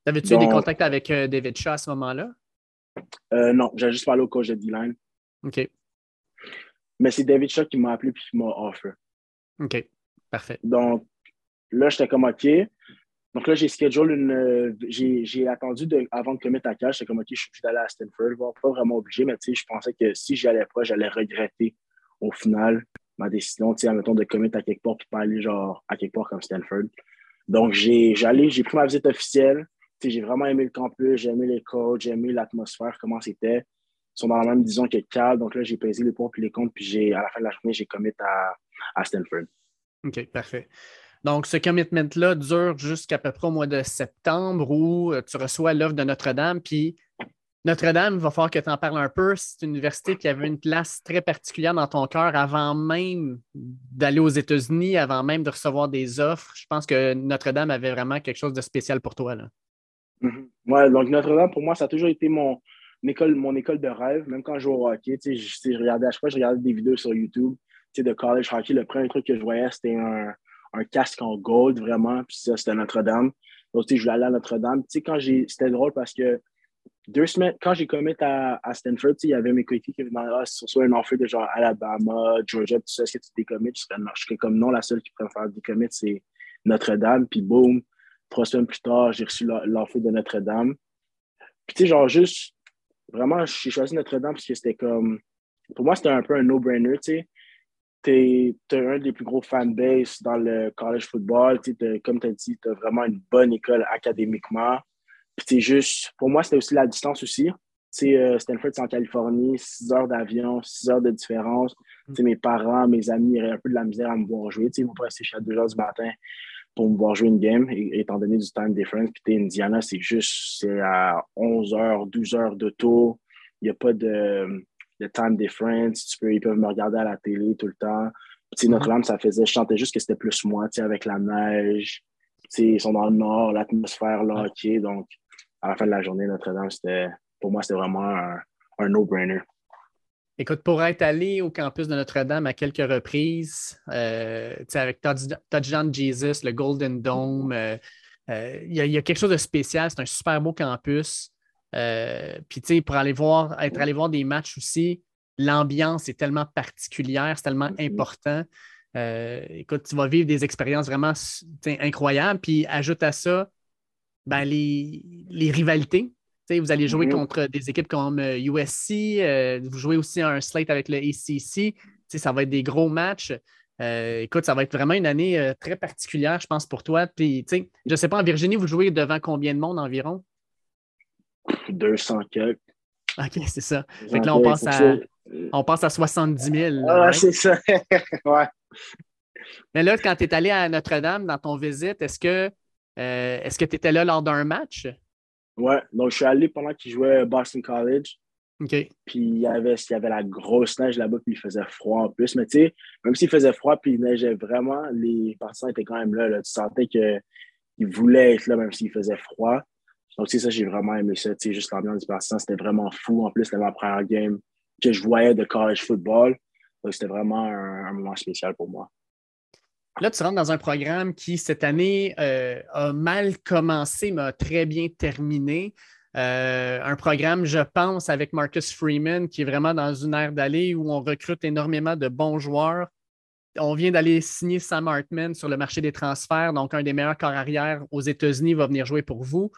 T'avais-tu eu des contacts avec euh, David Shaw à ce moment-là? Euh, non, j'ai juste parlé au coach de D-Line. OK. Mais c'est David Shaw qui m'a appelé puis qui m'a offert. OK, parfait. Donc là, j'étais comme OK. Donc là, j'ai schedule une. J'ai attendu de, avant de commettre à cash. J'étais comme OK, je suis obligé d'aller à Stanford. pas vraiment obligé, mais tu sais, je pensais que si j'y allais pas, j'allais regretter au final ma décision, tu sais, admettons, de commettre à quelque part puis pas aller genre à quelque part comme Stanford. Donc, j'ai j'ai pris ma visite officielle. Tu sais, j'ai vraiment aimé le campus, j'ai aimé les coachs, j'ai aimé l'atmosphère, comment c'était sont dans la même disons que Cal. Donc là, j'ai pesé les points puis les comptes, puis j'ai, à la fin de la journée, j'ai commit à, à Stanford. OK, parfait. Donc, ce commitment-là dure jusqu'à peu près au mois de septembre où euh, tu reçois l'offre de Notre-Dame. Puis Notre-Dame, va falloir que tu en parles un peu. C'est une université qui avait une place très particulière dans ton cœur avant même d'aller aux États-Unis, avant même de recevoir des offres. Je pense que Notre-Dame avait vraiment quelque chose de spécial pour toi. Là. Mm-hmm. Oui, donc Notre-Dame, pour moi, ça a toujours été mon, école, mon école de rêve, même quand je jouais au hockey, je, je regardais, à chaque fois, je regardais des vidéos sur YouTube de college hockey. Le premier truc que je voyais, c'était un, un, casque en gold, vraiment. Puis ça, c'était Notre-Dame. Donc, je voulais aller à Notre-Dame. C'était drôle parce que deux semaines, quand j'ai commis à, à Stanford, il y avait mes coéquipiers qui venaient ah, sur soit un offre de genre Alabama, Georgia, tout ça, est-ce que tu décommites? Je serais, je serais comme non, la seule qui préfère décommit, c'est Notre-Dame. Puis boum, trois semaines plus tard, j'ai reçu l'offre de Notre-Dame. Puis tu sais, genre juste vraiment, j'ai choisi Notre-Dame parce que c'était comme. Pour moi, c'était un peu un no-brainer, tu es, un des plus gros fanbase dans le college football. Comme tu as dit, tu as vraiment une bonne école académiquement. Puis juste, pour moi, c'était aussi la distance aussi. Euh, Stanford, c'est en Californie, 6 heures d'avion, 6 heures de différence. Mm. Mes parents, mes amis auraient un peu de la misère à me voir jouer. Ils vont pas rester à 2 heures du matin pour me voir jouer une game, étant donné du time difference. Puis Indiana, c'est juste c'est à 11 heures, 12 heures de tour. Il n'y a pas de, de, time difference. Tu peux, ils peuvent me regarder à la télé tout le temps. Puis, Notre-Dame, ça faisait, je sentais juste que c'était plus moi, avec la neige. ils sont dans le nord, l'atmosphère, là, OK. Donc, à la fin de la journée, Notre-Dame, c'était, pour moi, c'était vraiment un, un no-brainer. Écoute, pour être allé au campus de Notre-Dame à quelques reprises, euh, avec Touchdown Jesus, le Golden Dome, euh, euh, il y, a quelque chose de spécial. C'est un super beau campus. Puis, tu sais, pour aller voir, être allé voir des matchs aussi, l'ambiance est tellement particulière, c'est tellement mm-hmm. important. écoute, tu vas vivre des expériences vraiment incroyables. Puis, ajoute à ça ben, les, les rivalités vous allez jouer mm-hmm. contre des équipes comme USC, euh, euh, vous jouez aussi un slate avec le ACC. Ça va être des gros matchs. Euh, écoute, ça va être vraiment une année très particulière, je pense, pour toi. Puis, je ne sais pas, en Virginie, vous jouez devant combien de monde environ? 200 quelques. OK, c'est ça. Fait là, on passe, à, on passe à 70 000. Ah, c'est ça. [LAUGHS] ouais. Mais là, quand tu es allé à Notre-Dame dans ton visite, est-ce que est-ce que tu étais là lors d'un match? Ouais, donc je suis allé pendant qu'il jouait Boston College. OK. Puis il y avait, il y avait la grosse neige là-bas, puis il faisait froid en plus. Mais tu sais, même s'il faisait froid, puis il neigeait vraiment, les partisans étaient quand même là. là. Tu sentais qu'ils voulaient être là, même s'il faisait froid. Donc, tu sais, ça, j'ai vraiment aimé ça. Tu sais, juste l'ambiance du partisan, c'était vraiment fou. En plus, c'était ma première game que je voyais de college football. Donc, c'était vraiment un moment spécial pour moi. Là, tu rentres dans un programme qui, cette année, euh, a mal commencé, mais a très bien terminé. Euh, un programme, je pense, avec Marcus Freeman, qui est vraiment dans une ère d'aller où on recrute énormément de bons joueurs. On vient d'aller signer Sam Hartman sur le marché des transferts, donc un des meilleurs corps arrière aux États-Unis va venir jouer pour vous.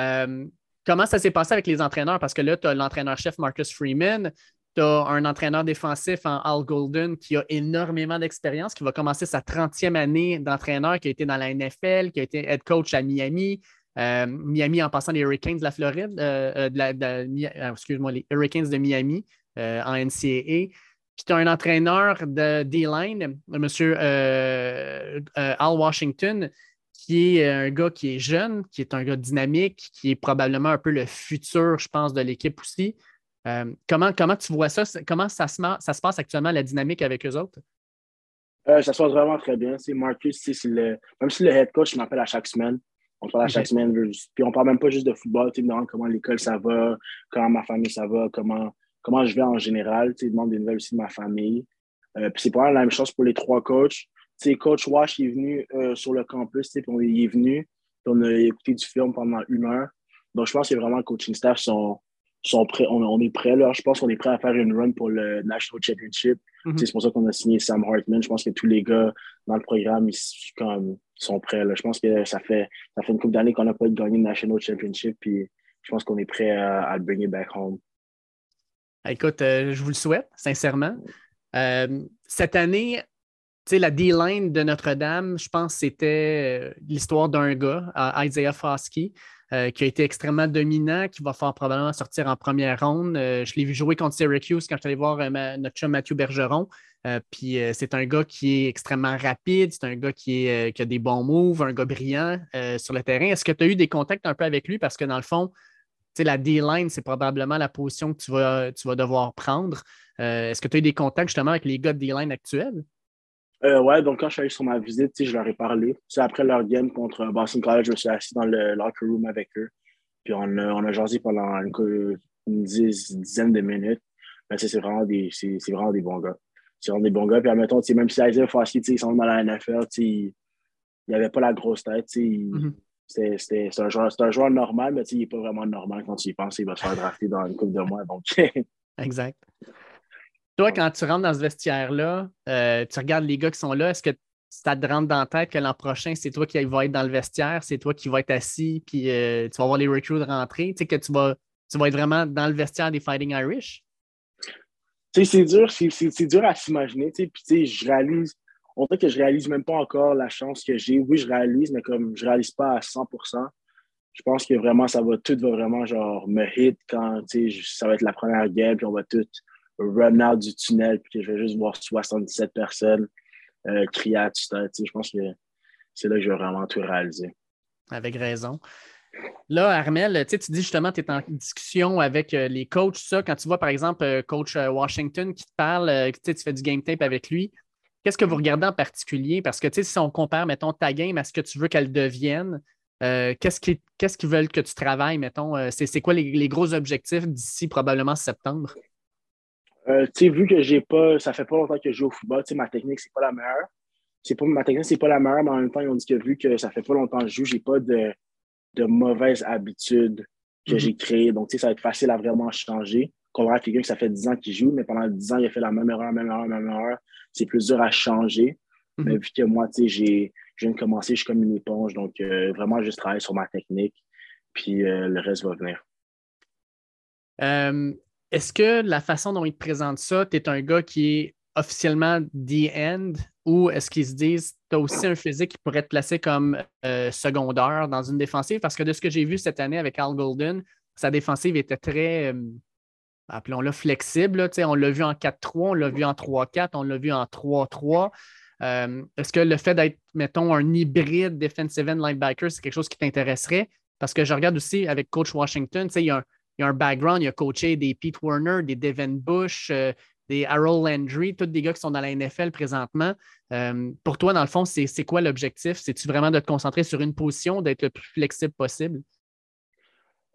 Euh, comment ça s'est passé avec les entraîneurs? Parce que là, tu as l'entraîneur-chef Marcus Freeman, tu as un entraîneur défensif en Al Golden qui a énormément d'expérience, qui va commencer sa 30e année d'entraîneur, qui a été dans la NFL, qui a été head coach à Miami. Euh, Miami en passant les Hurricanes de la Floride, euh, euh, excuse-moi, les Hurricanes de Miami en NCAA. Puis tu as un entraîneur de D-line, M. Al Washington, qui est un gars qui est jeune, qui est un gars dynamique, qui est probablement un peu le futur, je pense, de l'équipe aussi. Euh, comment, comment tu vois ça? Comment ça se, ça se passe actuellement, la dynamique avec eux autres? Euh, ça se passe vraiment très bien. C'est Marcus, c'est le, même si le head coach m'appelle à chaque semaine, on parle à chaque semaine. Puis on parle même pas juste de football, tu me comment l'école ça va, comment ma famille ça va, comment, comment je vais en général. Tu demande des nouvelles aussi de ma famille. Euh, puis c'est pas la même chose pour les trois coachs. Tu coach Wash est venu sur le campus, puis on, il est venu, puis on a écouté du film pendant une heure. Donc je pense que vraiment le coaching staff sont sont prêts, on, est prêt là. Je pense qu'on est prêt à faire une run pour le National Championship. Mhm. C'est pour ça qu'on a signé Sam Hartman. Je pense que tous les gars dans le programme ils, comme, sont prêts. Là. Je pense que ça fait, ça fait une couple d'années qu'on n'a pas gagné le National Championship. Puis je pense qu'on est prêt à, le bring back home. Écoute, euh, je vous le souhaite, sincèrement. Euh, cette année, la D-line de Notre-Dame, je pense que c'était euh, l'histoire d'un gars, Isaiah Foskey. Euh, qui a été extrêmement dominant, qui va faire probablement sortir en première ronde. Euh, je l'ai vu jouer contre Syracuse quand je suis allé voir euh, notre chum Mathieu Bergeron. puis c'est un gars qui est extrêmement rapide, c'est un gars qui, a des bons moves, un gars brillant sur le terrain. Est-ce que tu as eu des contacts un peu avec lui? Parce que dans le fond, la D-line, c'est probablement la position que tu vas, tu vas devoir prendre. Est-ce que tu as eu des contacts justement avec les gars de D-line actuels? Euh, ouais, donc quand je suis allé sur ma visite, je leur ai parlé. C'est après leur game contre Boston College, je me suis assis dans le locker room avec eux. Puis on a, on a jasé pendant une, dizaine de minutes. Mais c'est vraiment, des, vraiment des bons gars. C'est vraiment des bons gars. Puis admettons, même si Isaiah Foskey, ils sont dans la NFL, il n'y avait pas la grosse tête. Mm-hmm. C'est un, joueur, un joueur normal, mais il n'est pas vraiment normal quand tu y penses. Il va se faire drafter dans une couple de mois. Donc... [LAUGHS] exact. Toi, quand tu rentres dans ce vestiaire-là, euh, tu regardes les gars qui sont là, est-ce que ça te rentre dans la tête que l'an prochain, c'est toi qui vas être dans le vestiaire, c'est toi qui vas être assis, puis euh, tu vas voir les recruits rentrer, tu sais, que tu vas, tu vas être vraiment dans le vestiaire des Fighting Irish? c'est dur, c'est dur à s'imaginer, tu sais, puis je réalise, on dirait que je réalise même pas encore la chance que j'ai. Oui, je réalise, mais comme je réalise pas à 100% je pense que vraiment, ça va, tout va vraiment, genre, me hit quand, tu sais, ça va être la première game, puis on va tout run out du tunnel, puis que je vais juste voir 77 personnes euh, crier à tu Je pense que c'est là que je vais vraiment tout réaliser. Avec raison. Là, Armel, tu dis justement, tu es en discussion avec euh, les coachs, ça, quand tu vois par exemple euh, coach Washington qui te parle, tu fais du game tape avec lui, qu'est-ce que vous regardez en particulier? Parce que si on compare, mettons, ta game à ce que tu veux qu'elle devienne, qu'est-ce qu'ils veulent que tu travailles, mettons? c'est quoi les, gros objectifs d'ici probablement septembre? Euh, vu que j'ai pas, ça fait pas longtemps que je joue au football, ma technique, c'est pas la meilleure. C'est pas, ma technique, c'est pas la meilleure, mais en même temps, ils ont dit que vu que ça fait pas longtemps que je joue, j'ai pas de, de mauvaises habitudes que mhm. j'ai créées. Donc, ça va être facile à vraiment changer. Comparé à quelqu'un que ça fait 10 ans qu'il joue, mais pendant 10 ans, il a fait la même erreur, même erreur, même erreur. C'est plus dur à changer. Mhm. Mais vu que moi, tu sais, j'ai, je viens de commencer, je suis comme une éponge. Donc, euh, vraiment, juste travailler sur ma technique. Puis euh, le reste va venir. Euh, est-ce que la façon dont ils te présentent ça, tu es un gars qui est officiellement the end ou est-ce qu'ils se disent tu as aussi un physique qui pourrait te placer comme euh, secondaire dans une défensive? Parce que de ce que j'ai vu cette année avec Al Golden, sa défensive était très, euh, appelons-le flexible. on l'a vu en 4-3, on l'a vu en 3-4, on l'a vu en 3-3. est-ce que le fait d'être, mettons, un hybride defensive end linebacker, c'est quelque chose qui t'intéresserait? Parce que je regarde aussi avec Coach Washington, il y, a un, background, il a coaché des Pete Warner, des Devin Bush, euh, des Harold Landry, tous des gars qui sont dans la NFL présentement. Euh, pour toi, dans le fond, c'est quoi l'objectif? C'est-tu vraiment de te concentrer sur une position, d'être le plus flexible possible?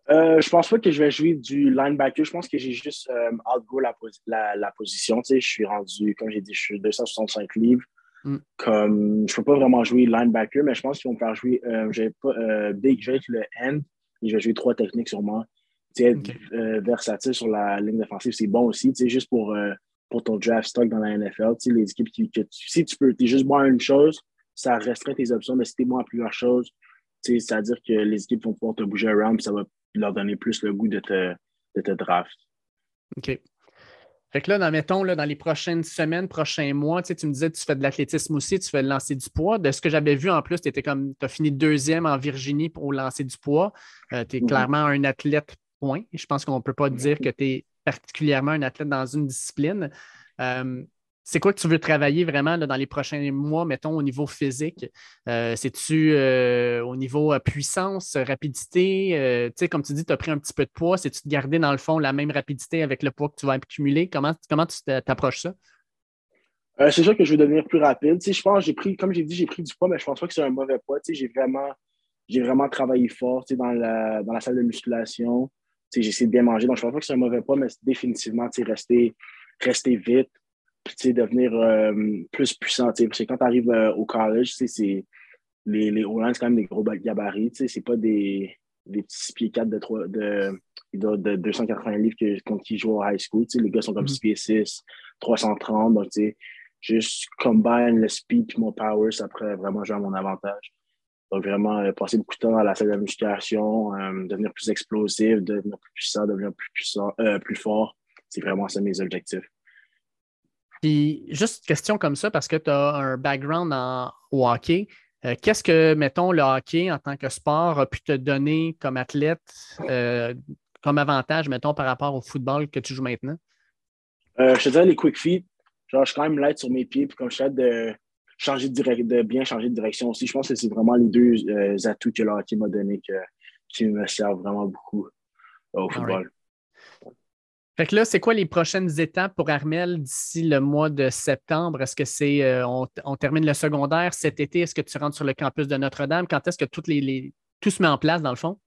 Euh, je pense pas que je vais jouer du linebacker. Je pense que j'ai juste euh, outgrow la, la, position. je suis rendu, comme j'ai dit, je suis 265 livres. Mm. Comme, je ne peux pas vraiment jouer linebacker, mais je pense qu'ils vont faire jouer. Je, vais pas, big, je vais être le end et je vais jouer trois techniques sûrement. Être euh, versatile sur la ligne défensive, c'est bon aussi, juste pour, euh, pour ton draft stock dans la NFL. Les équipes qui, que si tu peux, es juste bon à une chose, ça resterait tes options, mais si tu es bon à plusieurs choses, c'est-à-dire que les équipes vont pouvoir te bouger around, ça va leur donner plus le goût de te, de te draft. OK. Fait que là, dans, mettons, là, dans les prochaines semaines, prochains mois, tu, me disais que tu fais de l'athlétisme aussi, tu fais le lancer du poids. De ce que j'avais vu en plus, tu étais comme tu as fini deuxième en Virginie pour lancer du poids. Euh, tu es clairement un athlète point. Je pense qu'on ne peut pas dire que tu es particulièrement un athlète dans une discipline. Euh, c'est quoi que tu veux travailler vraiment dans les prochains mois, mettons, au niveau physique? Euh, c'est-tu euh, au niveau puissance, rapidité? tu sais, comme tu dis, tu as pris un petit peu de poids. C'est-tu de garder, dans le fond, la même rapidité avec le poids que tu vas accumuler? Comment, comment tu t'approches ça? c'est sûr que je veux devenir plus rapide. je pense, j'ai pris, comme j'ai dit, j'ai pris du poids, mais je pense pas que c'est un mauvais poids. j'ai vraiment, vraiment travaillé fort dans la, dans la salle de musculation. J'ai essayé de bien manger. Donc, je pense pas que c'est un mauvais poids, mais définitivement, rester, rester vite, puis devenir euh, plus puissant. Parce que quand tu arrives euh, au college, c'est les, les O-line, c'est quand même des gros gabarits. C'est pas des, des petits pieds 4 de, 3, de, de, 280 livres que, contre qui jouent au high school. Les gars sont comme 6 mm-hmm. pieds 6, 330. Donc, juste combine le speed et mon power, ça pourrait vraiment jouer à mon avantage. Donc, vraiment, euh, passer beaucoup de temps dans la salle de musculation, devenir plus explosif, devenir plus puissant, devenir plus, puissant, plus fort. C'est vraiment ça mes objectifs. Puis, juste une question comme ça, parce que tu as un background en, hockey. Euh, qu'est-ce que, mettons, le hockey en tant que sport a pu te donner comme athlète, euh, comme avantage, mettons, par rapport au football que tu joues maintenant? Euh, je te dirais les quick feet. Genre, je suis quand même light sur mes pieds, puis comme je suis de changer de, de bien changer de direction aussi. Je pense que c'est vraiment les deux atouts que le hockey m'a donné qui me servent vraiment beaucoup au football. Fait que là, c'est quoi les prochaines étapes pour Armel d'ici le mois de septembre? Est-ce que c'est euh, on, termine le secondaire cet été? Est-ce que tu rentres sur le campus de Notre-Dame? Quand est-ce que toutes les, tout se met en place dans le fond?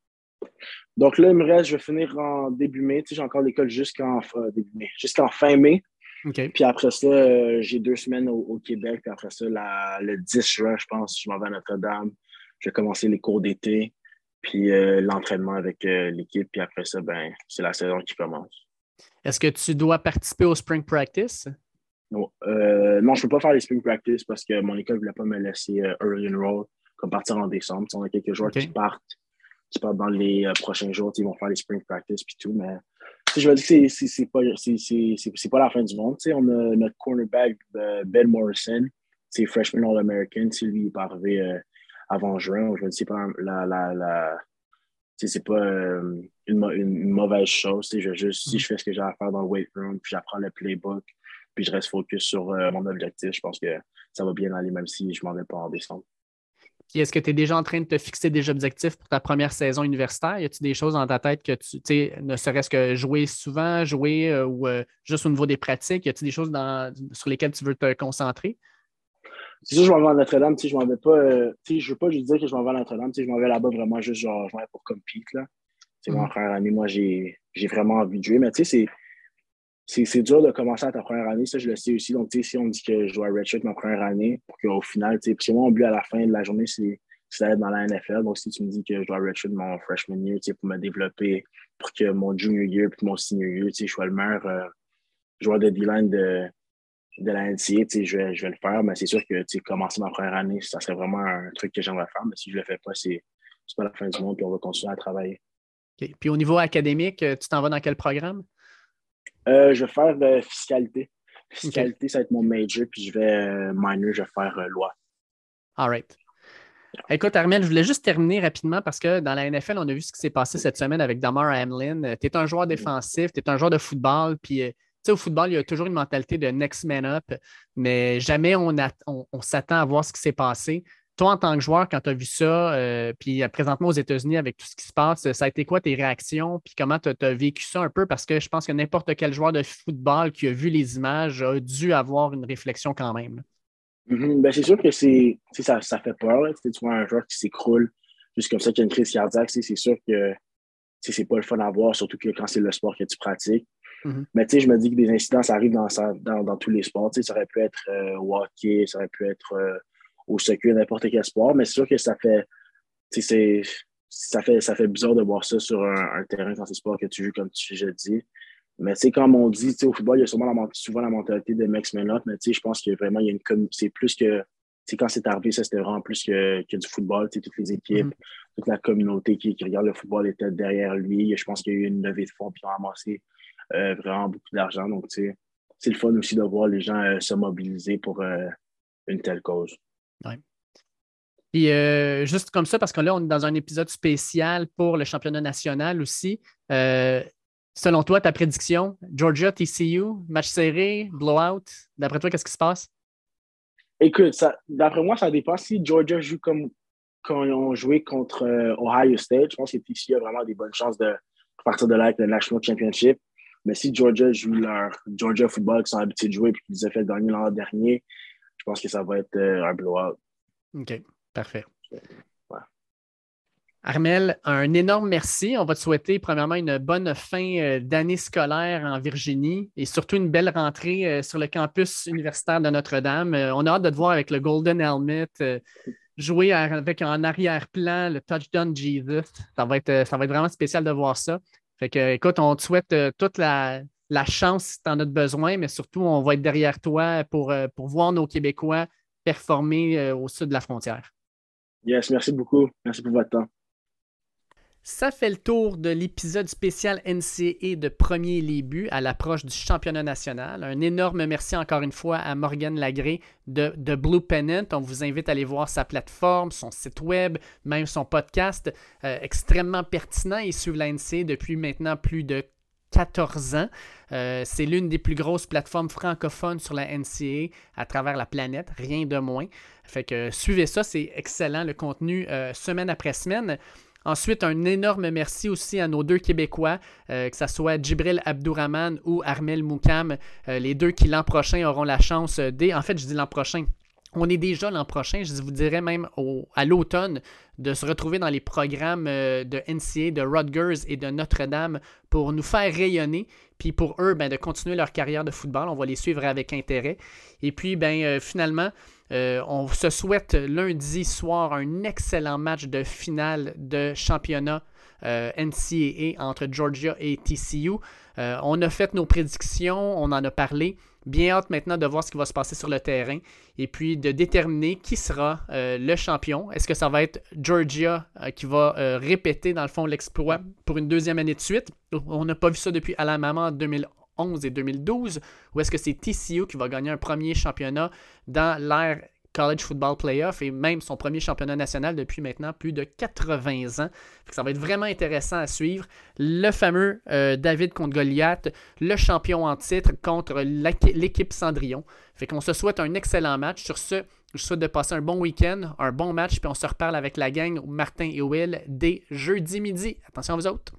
Donc là, il me reste, je vais finir en début mai. Tu sais, j'ai encore l'école jusqu'en euh, jusqu'en fin mai. Puis après ça, euh, j'ai deux semaines au, Québec. Puis après ça, le 10 juin, je pense, je m'en vais à Notre-Dame. Je vais commencer les cours d'été, puis l'entraînement avec l'équipe. Puis après ça, ben, c'est la saison qui commence. Est-ce que tu dois participer au spring practice? Non, euh, non je ne peux pas faire les spring practice parce que mon école ne voulait pas me laisser euh, early enroll, comme partir en décembre. on a quelques joueurs qui partent, qui partent dans les euh, prochains jours, ils vont faire les spring practice puis tout, mais je veux dire c'est pas, pas la fin du monde. on a notre cornerback, Ben Morrison, c'est freshman All-American. Lui, il est pas arrivé avant juin. Je veux c'est pas la, la, c'est pas euh, une, mauvaise chose. Je juste, si je fais ce que j'ai à faire dans le weight room, puis j'apprends le playbook, puis je reste focus sur euh, mon objectif, je pense que ça va bien aller, même si je m'en vais pas en décembre. Est-ce que tu es déjà en train de te fixer des objectifs pour ta première saison universitaire? Y a-t-il des choses dans ta tête que tu, sais, ne serait-ce que jouer souvent, jouer euh, ou juste au niveau des pratiques? Y a-t-il des choses sur lesquelles tu veux te concentrer? c'est sûr, je m'en vais à Notre-Dame, je m'en vais pas, euh, je veux pas juste dire que je m'en vais à Notre-Dame, je m'en vais là-bas vraiment juste genre, je m'en vais pour compete, là. C'est mon frère ami, moi, j'ai vraiment envie de jouer, mais tu sais, c'est, c'est dur de commencer à ta première année, ça je le sais aussi. Donc, si on dit que je dois redshirt ma première année, pour qu'au final, parce que moi, mon but à la fin de la journée, c'est d'être dans la NFL. Donc, si tu me dis que je dois redshirt mon freshman year pour me développer, pour que mon junior year puis mon senior year, je sois le meilleur euh, joueur de D-line de, de la NCA, je vais, je vais le faire. Mais c'est sûr que commencer ma première année, ça serait vraiment un truc que j'aimerais faire. Mais si je le fais pas, c'est pas la fin du monde, puis on va continuer à travailler. Puis au niveau académique, euh, tu t'en vas dans quel programme? Euh, je vais faire de fiscalité. Fiscalité, ça va être mon major, puis je vais euh, minor, je vais faire loi. All right. Écoute, Armel, je voulais juste terminer rapidement parce que dans la NFL, on a vu ce qui s'est passé cette semaine avec Damar Hamlin. Tu es un joueur défensif, tu es un joueur de football, puis tu sais, au football, il y a toujours une mentalité de next man up, mais jamais on, on s'attend à voir ce qui s'est passé. Toi, en tant que joueur, quand tu as vu ça, euh, puis euh, présentement aux États-Unis avec tout ce qui se passe, ça a été quoi tes réactions? Puis comment tu as, vécu ça un peu? Parce que je pense que n'importe quel joueur de football qui a vu les images a dû avoir une réflexion quand même. Mm-hmm. ben, c'est sûr que c'est, ça, ça fait peur. Tu vois un joueur qui s'écroule juste comme ça, qui a une crise cardiaque, c'est sûr que c'est pas le fun à voir, surtout que quand c'est le sport que tu pratiques. Mm-hmm. Mais tu sais, je me dis que des incidents, ça arrive dans, dans, tous les sports. ça aurait pu être euh, hockey, ça aurait pu être au soccer, n'importe quel sport, mais c'est sûr que ça fait, ça fait, ça fait bizarre de voir ça sur un, terrain dans ces sports que tu joues, comme tu l'as dit. Mais tu comme on dit, au football, il y a souvent la, souvent la mentalité de Max Menot, mais je pense que vraiment, il y a une c'est plus que, quand c'est arrivé, ça, c'était vraiment plus que, que du football, toutes les équipes, mm-hmm. toute la communauté qui, regarde le football était derrière lui. Je pense qu'il y a eu une levée de fonds, puis ils ont amassé euh, vraiment beaucoup d'argent. Donc, c'est le fun aussi de voir les gens euh, se mobiliser pour euh, une telle cause. Puis euh, juste comme ça, parce que là, on est dans un épisode spécial pour le championnat national aussi. Euh, selon toi, ta prédiction, Georgia, TCU, match serré, blowout, d'après toi, qu'est-ce qui se passe? Écoute, d'après moi, ça dépend. Si Georgia joue comme quand ils ont joué contre euh, Ohio State, je pense que TCU a vraiment des bonnes chances de partir de là avec le National Championship. Mais si Georgia joue leur Georgia football qu'ils sont habitués de jouer et qu'ils ont fait gagner l'an dernier, je pense que ça va être euh, un blowout. OK, parfait. Armel, un énorme merci. On va te souhaiter premièrement une bonne fin euh, d'année scolaire en Virginie et surtout une belle rentrée euh, sur le campus universitaire de Notre-Dame. On a hâte de te voir avec le Golden Helmet, jouer avec en arrière-plan le Touchdown Jesus. Ça va, être, ça va être vraiment spécial de voir ça. Fait que, écoute, on te souhaite toute la, la chance si tu en as besoin, mais surtout, on va être derrière toi pour, euh, pour voir nos Québécois performer euh, au sud de la frontière. Yes, merci beaucoup. Merci pour votre temps. Ça fait le tour de l'épisode spécial NCA de Premier Buts à l'approche du championnat national. Un énorme merci encore une fois à Morgan Lagré de, de, Blue Pennant. On vous invite à aller voir sa plateforme, son site web, même son podcast. Euh, extrêmement pertinent et suivre la NCA depuis maintenant plus de 14 ans. Euh, c'est l'une des plus grosses plateformes francophones sur la NCA à travers la planète, rien de moins. Fait que suivez ça, c'est excellent le contenu euh, semaine après semaine. Ensuite, un énorme merci aussi à nos deux Québécois, euh, que ce soit Djibril Abdourahman ou Armel Moukam, les deux qui l'an prochain auront la chance, dès, en fait je dis l'an prochain, on est déjà l'an prochain, je vous dirais même à l'automne, de se retrouver dans les programmes euh, de NCA, de Rutgers et de Notre-Dame pour nous faire rayonner, puis pour eux, ben, de continuer leur carrière de football. On va les suivre avec intérêt. Et puis, ben, euh, finalement, euh, on se souhaite lundi soir un excellent match de finale de championnat NCAA entre Georgia et TCU. on a fait nos prédictions, on en a parlé. Bien hâte maintenant de voir ce qui va se passer sur le terrain et puis de déterminer qui sera euh, le champion. Est-ce que ça va être Georgia euh, qui va euh, répéter dans le fond l'exploit pour une deuxième année de suite? On n'a pas vu ça depuis Alabama en 2011 et 2012. Ou est-ce que c'est TCU qui va gagner un premier championnat dans l'ère College Football Playoff et même son premier championnat national depuis maintenant plus de 80 ans. Ça va être vraiment intéressant à suivre. Le fameux euh, David contre Goliath, le champion en titre contre l'équipe Cendrillon. Fait qu'on se souhaite un excellent match. Sur ce, je souhaite de passer un bon week-end, un bon match, puis on se reparle avec la gang Martin et Will dès jeudi midi. Attention à vous autres.